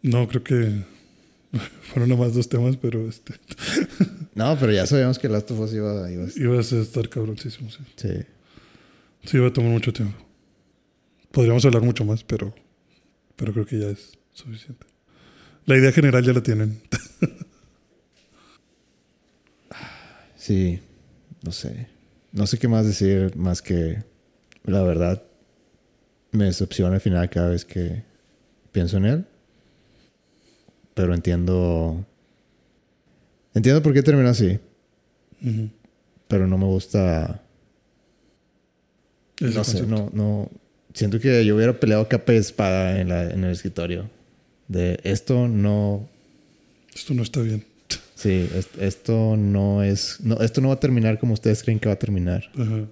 No, creo que fueron nomás dos temas, pero este
No, pero ya sabíamos que Last of Us iba, iba a...
ibas a estar cabroncísimo. Sí.
Sí.
Sí, iba a tomar mucho tiempo. Podríamos hablar mucho más, pero, pero creo que ya es suficiente. La idea general ya la tienen.
Sí, no sé. No sé qué más decir más que la verdad me decepciona al final cada vez que pienso en él. Pero entiendo. Entiendo por qué terminó así. Pero no me gusta. No sé,
concepto.
no, no. Siento que yo hubiera peleado capa y espada en, la, en el escritorio. De esto no.
Esto no está bien.
Sí, es- esto no es. No, esto no va a terminar como ustedes creen que va a terminar.
Ajá.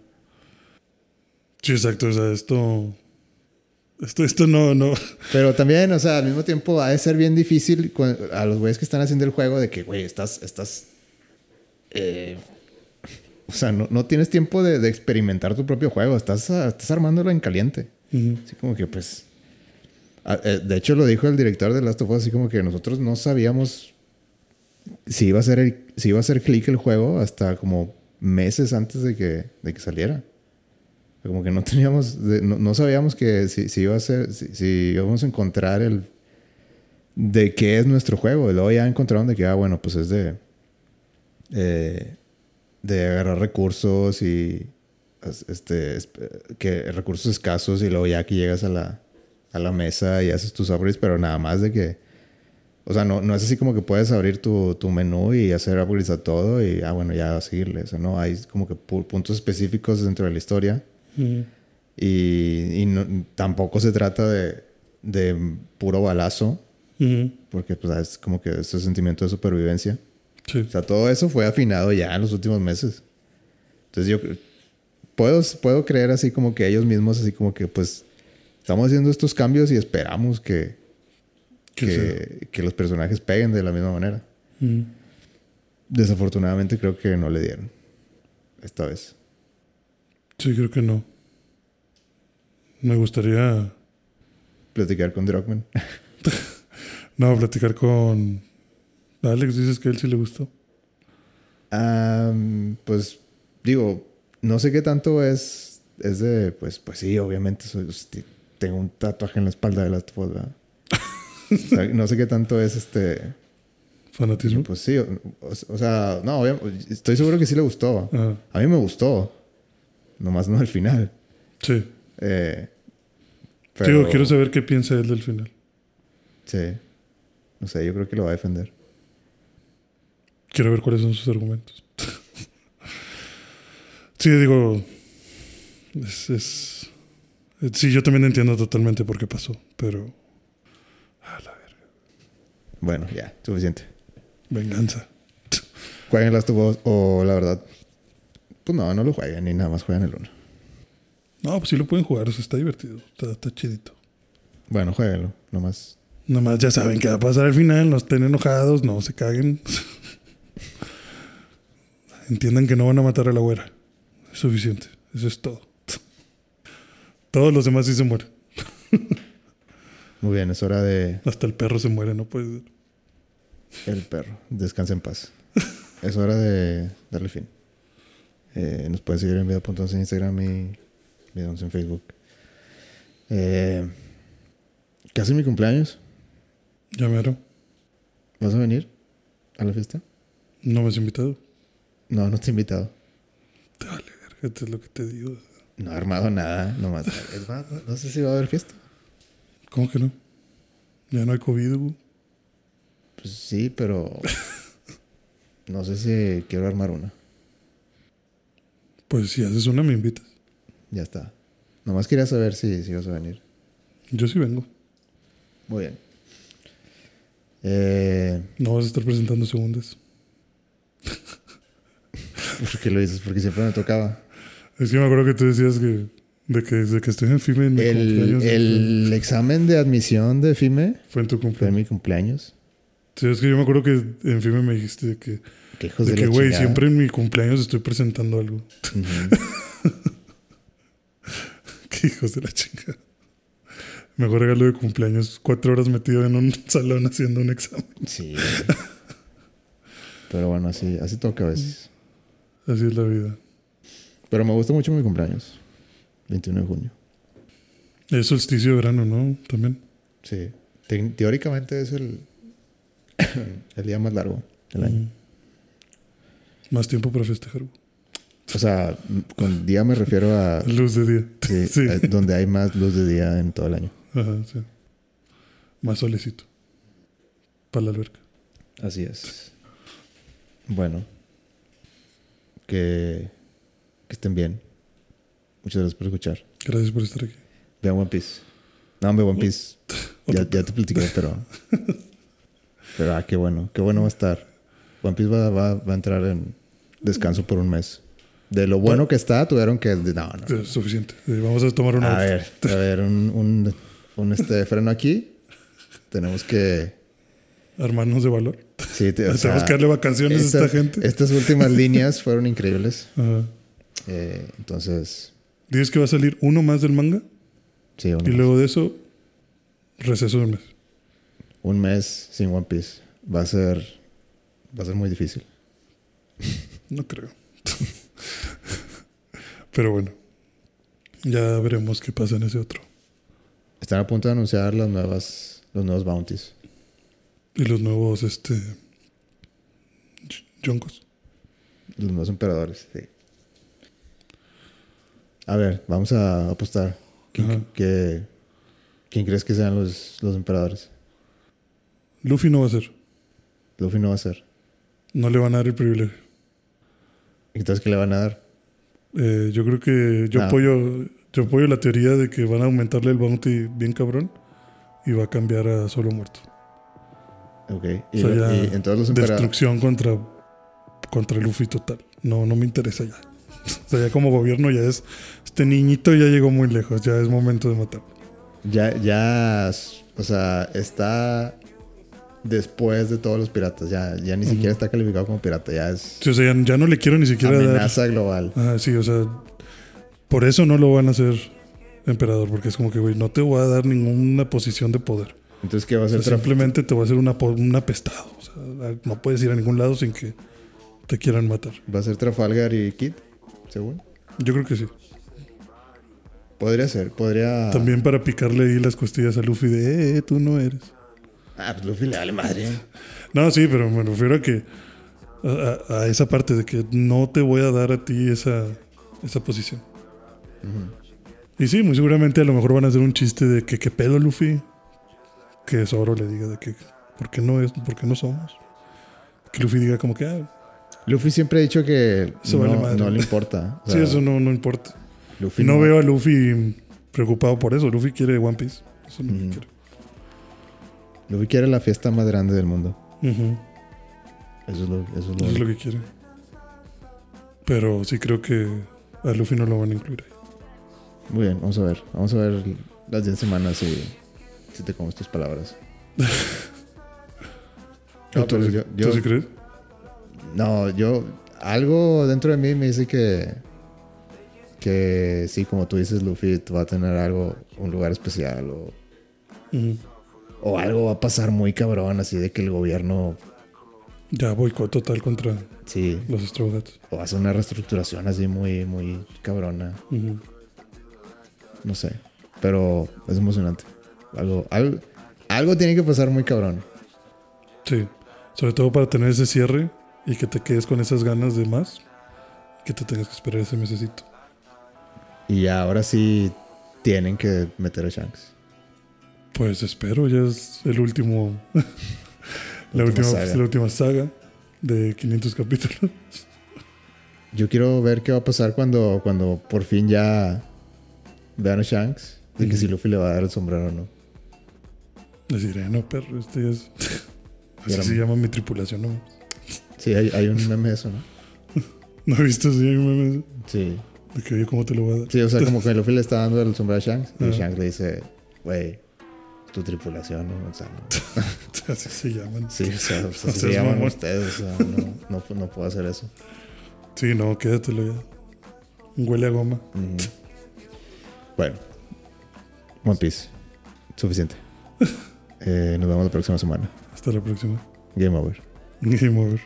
Sí, exacto. O sea, esto. Esto, esto no, no.
Pero también, o sea, al mismo tiempo ha de ser bien difícil a los güeyes que están haciendo el juego de que, güey, estás, estás, eh, o sea, no, no tienes tiempo de, de experimentar tu propio juego, estás, ah, estás armándolo en caliente. Así como que, pues, ah, eh, de hecho lo dijo el director de Last of Us, así como que nosotros no sabíamos si iba a ser, el- si iba a hacer clic el juego hasta como meses antes de que, de que saliera. Como que no teníamos, no, no sabíamos que si, si iba a ser, si, si íbamos a encontrar el, de qué es nuestro juego. Y luego ya encontraron de que, ah, bueno, pues es de. eh, de agarrar recursos y. es- Este. es- que recursos escasos y luego ya que llegas a la. a la mesa y haces tus upgrades, pero nada más de que. O sea, no, no es así como que puedes abrir tu, tu menú y hacer upgrades a todo y, ah, bueno, ya a seguirle. O sea, no, hay como que pu- puntos específicos dentro de la historia. Y, y no- tampoco se trata de, de puro balazo, porque pues, es como que ese sentimiento de supervivencia.
Sí.
O sea, todo eso fue afinado ya en los últimos meses. Entonces yo puedo, puedo creer así como que ellos mismos, así como que pues estamos haciendo estos cambios y esperamos que,
Que
los personajes peguen de la misma manera. Desafortunadamente creo que no le dieron esta vez.
Sí, creo que no. Me gustaría
Platicar con Druckmann.
no platicar con Alex. Dices que a él sí le gustó.
Pues digo, no sé qué tanto es, es de, pues, pues sí, obviamente soy- este, tengo un tatuaje en la espalda de las ¿verdad? O sea, no sé qué tanto es este,
Fanatismo.
pues sí, o, sea, no, estoy seguro que sí le gustó.
Ajá.
A mí me gustó, nomás no al final.
Sí.
Eh,
Quiero, quiero saber qué piensa él del final.
Sí, no sé, yo creo que lo va a defender.
Quiero ver cuáles son sus argumentos. sí, digo. Es, es- Sí, yo también entiendo totalmente por qué pasó, pero. A la verga.
Bueno, ya, suficiente.
Venganza.
Jueguen Last of Us o la verdad, pues no, no lo jueguen ni nada más jueguen el uno.
No, pues sí lo pueden jugar, o sea, está divertido. Está, está chidito.
Bueno, jueguenlo, nomás.
Nomás ya saben qué va a pasar al final, no estén enojados, no se caguen. Entiendan que no van a matar a la güera. Es suficiente. Eso es todo. Todos los demás sí se mueren.
Muy bien, es hora de
Hasta el perro se muere, no puede ser.
el perro. Descansa en paz. es hora de darle fin. Eh, nos pueden seguir en video.11 en Instagram y video11 en Facebook. Eh, casi mi cumpleaños.
Ya mero.
¿Vas a venir a la fiesta?
No me has invitado.
No, no te he invitado.
Te vale verga, esto es lo que te digo.
No he armado nada, nomás. Es más, no- no sé si va a haber fiesta.
¿Cómo que no? Ya no hay COVID, güey.
Pues sí, pero no sé si quiero armar una.
Pues si haces una, me invitas.
Ya está. Nomás quería saber si, si vas a venir.
Yo sí vengo.
Muy bien. Eh,
No vas a estar presentando segundas.
¿Por qué lo dices? Porque siempre me tocaba.
Es que me acuerdo que tú decías que, de que desde que estoy en FIME en mi
El,
cumpleaños.
el examen de admisión de FIME
Fue en tu
fue en
cumpleaños.
mi cumpleaños.
Sí, es que yo me acuerdo que en FIME me dijiste de que,
Qué hijos
de
de,
que güey, siempre en mi cumpleaños estoy presentando algo. Qué hijos de la chingada. Mejor regalo de cumpleaños, cuatro horas metido en un salón haciendo un examen.
Sí. Pero bueno, así, así toca a veces.
Así es la vida.
Pero me gusta mucho mi cumpleaños. 21 de junio.
Es solsticio de verano, ¿no? También.
Sí. Te- teóricamente es el, el día más largo del año.
Ujú. Más tiempo para festejar.
O sea, con día me refiero a
Luz de día.
sí,
Sí.
a- donde hay más luz de día en todo el año.
Ajá, sí. Más solecito. Para la alberca.
Así es. Bueno. Que, que estén bien. Muchas gracias por escuchar.
Gracias por estar aquí.
Vean One Piece. No, hombre, One Piece. Ya, ya te platiqué, pero. Pero, ah, qué bueno. Qué bueno va a estar. One Piece va, va- va a entrar en descanso por un mes. De lo bueno que está, tuvieron que. No, no.
Es suficiente. Eh, Vamos a tomar una.
A ver, a ver, un, un, un, este freno aquí. Tenemos que.
Armarnos de valor.
Sí, te- o
Tenemos
sea,
que darle vacaciones a esta gente.
Estas últimas líneas fueron increíbles.
Ajá.
Eh, entonces,
Dices que va a salir uno más del manga.
sí, un,
Y luego de eso, receso de un mes.
un mes sin One Piece va a ser. Va a ser muy difícil.
No creo. Pero bueno. Ya veremos qué pasa en ese otro.
Están a punto de anunciar las nuevas, los nuevos bounties.
Y los nuevos, este. Yonkos.
Los nuevos emperadores, sí. A ver, vamos a apostar. ¿Quién, que- ¿quién crees que sean los, los emperadores?
Luffy no va a ser.
Luffy no va a ser.
No le van a dar el privilegio.
Entonces, ¿qué le van a dar?
Eh, yo creo que yo
Ah.
apoyo yo apoyo la teoría de que van a aumentarle el bounty bien cabrón y va a cambiar a solo muerto.
Ok. Y,
O sea,
y entonces los emperadores.
Destrucción contra contra Luffy total. No no me interesa ya. O sea, ya como gobierno ya es este niñito ya llegó muy lejos, ya es momento de matar.
Ya, ya, o sea, está después de todos los piratas. Ya, ya ni siquiera está calificado como pirata. Ya es
Sí, o sea, ya, ya no le quiero ni siquiera dar
amenaza global.
Ah, sí, o sea, por eso no lo van a hacer emperador, porque es como que, güey, no te voy a dar ninguna posición de poder.
Entonces, ¿qué va a
O sea,
ser? Traf-
simplemente te va a hacer una, un apestado. O sea, no puedes ir a ningún lado sin que te quieran matar.
¿Va a ser Trafalgar y Kid? Según.
Yo creo que sí.
Podría ser. Podría.
También para picarle ahí las costillas a Luffy de, eh, tú no eres.
Ah, pues Luffy le vale madre.
No, sí, pero me refiero a que a, a- a esa parte de que no te voy a dar a ti esa, esa posición. Y sí, muy seguramente a lo mejor van a hacer un chiste de que qué pedo Luffy. Que Zoro le diga de que ¿por qué no es? ¿Por qué no somos? Que Luffy diga como que ah,
Luffy siempre ha dicho que no,
vale
no le importa. O
sí,
sea,
eso no, no importa.
Luffy
no, veo a Luffy preocupado por eso. Luffy quiere One Piece. Eso es lo que
Ujú.
quiere.
Luffy quiere la fiesta más grande del mundo.
Ujú.
Eso es lo, eso es lo-
Eso es lo que quiere. Pero sí creo que a Luffy no lo van a incluir ahí.
Muy bien, vamos a ver. Vamos a ver las 10 semanas si, si te comes tus palabras. No,
¿Tú,
yo-
tú sí crees?
No, yo. Algo dentro de mí me dice que. Que sí, como tú dices, Luffy va a tener algo, un lugar especial o, o algo va a pasar muy cabrón, así de que el gobierno,
Ya boicot total contra
sí,
los Straw Hats.
o hace una reestructuración así muy, muy cabrona, no sé. Pero es emocionante. Algo, algo, algo tiene que pasar muy cabrón.
Sí, sobre todo para tener ese cierre y que te quedes con esas ganas de más, que te tengas que esperar ese mesecito.
Y ahora sí tienen que meter a Shanks.
Pues espero, ya es el último, la
Última
última,
saga.
la última saga de 500 capítulos.
Yo quiero ver qué va a pasar cuando, cuando por fin ya vean a Shanks. De que si Luffy le va a dar el sombrero o no.
Les diré, no, perro, este es... Así
Era-
se llama mi tripulación, ¿no?
Sí, hay, hay un meme de eso, ¿no?
¿No he visto así un meme
Sí.
de que oye, ¿cómo te lo voy a dar?
Sí, o sea, como que Luffy le está dando el sombrero a Shanks. Y. Shanks le dice, güey, tu tripulación, ¿no? O sea, no.
Así se llaman.
Sí, o sea, o sea,
O
así se llaman ustedes. O sea, no, no, no puedo hacer eso.
Sí, no, quédatelo ya. Huele a goma.
Bueno. One Piece. Suficiente. Eh, nos vemos la próxima semana.
Hasta la próxima.
Game over.
Game over.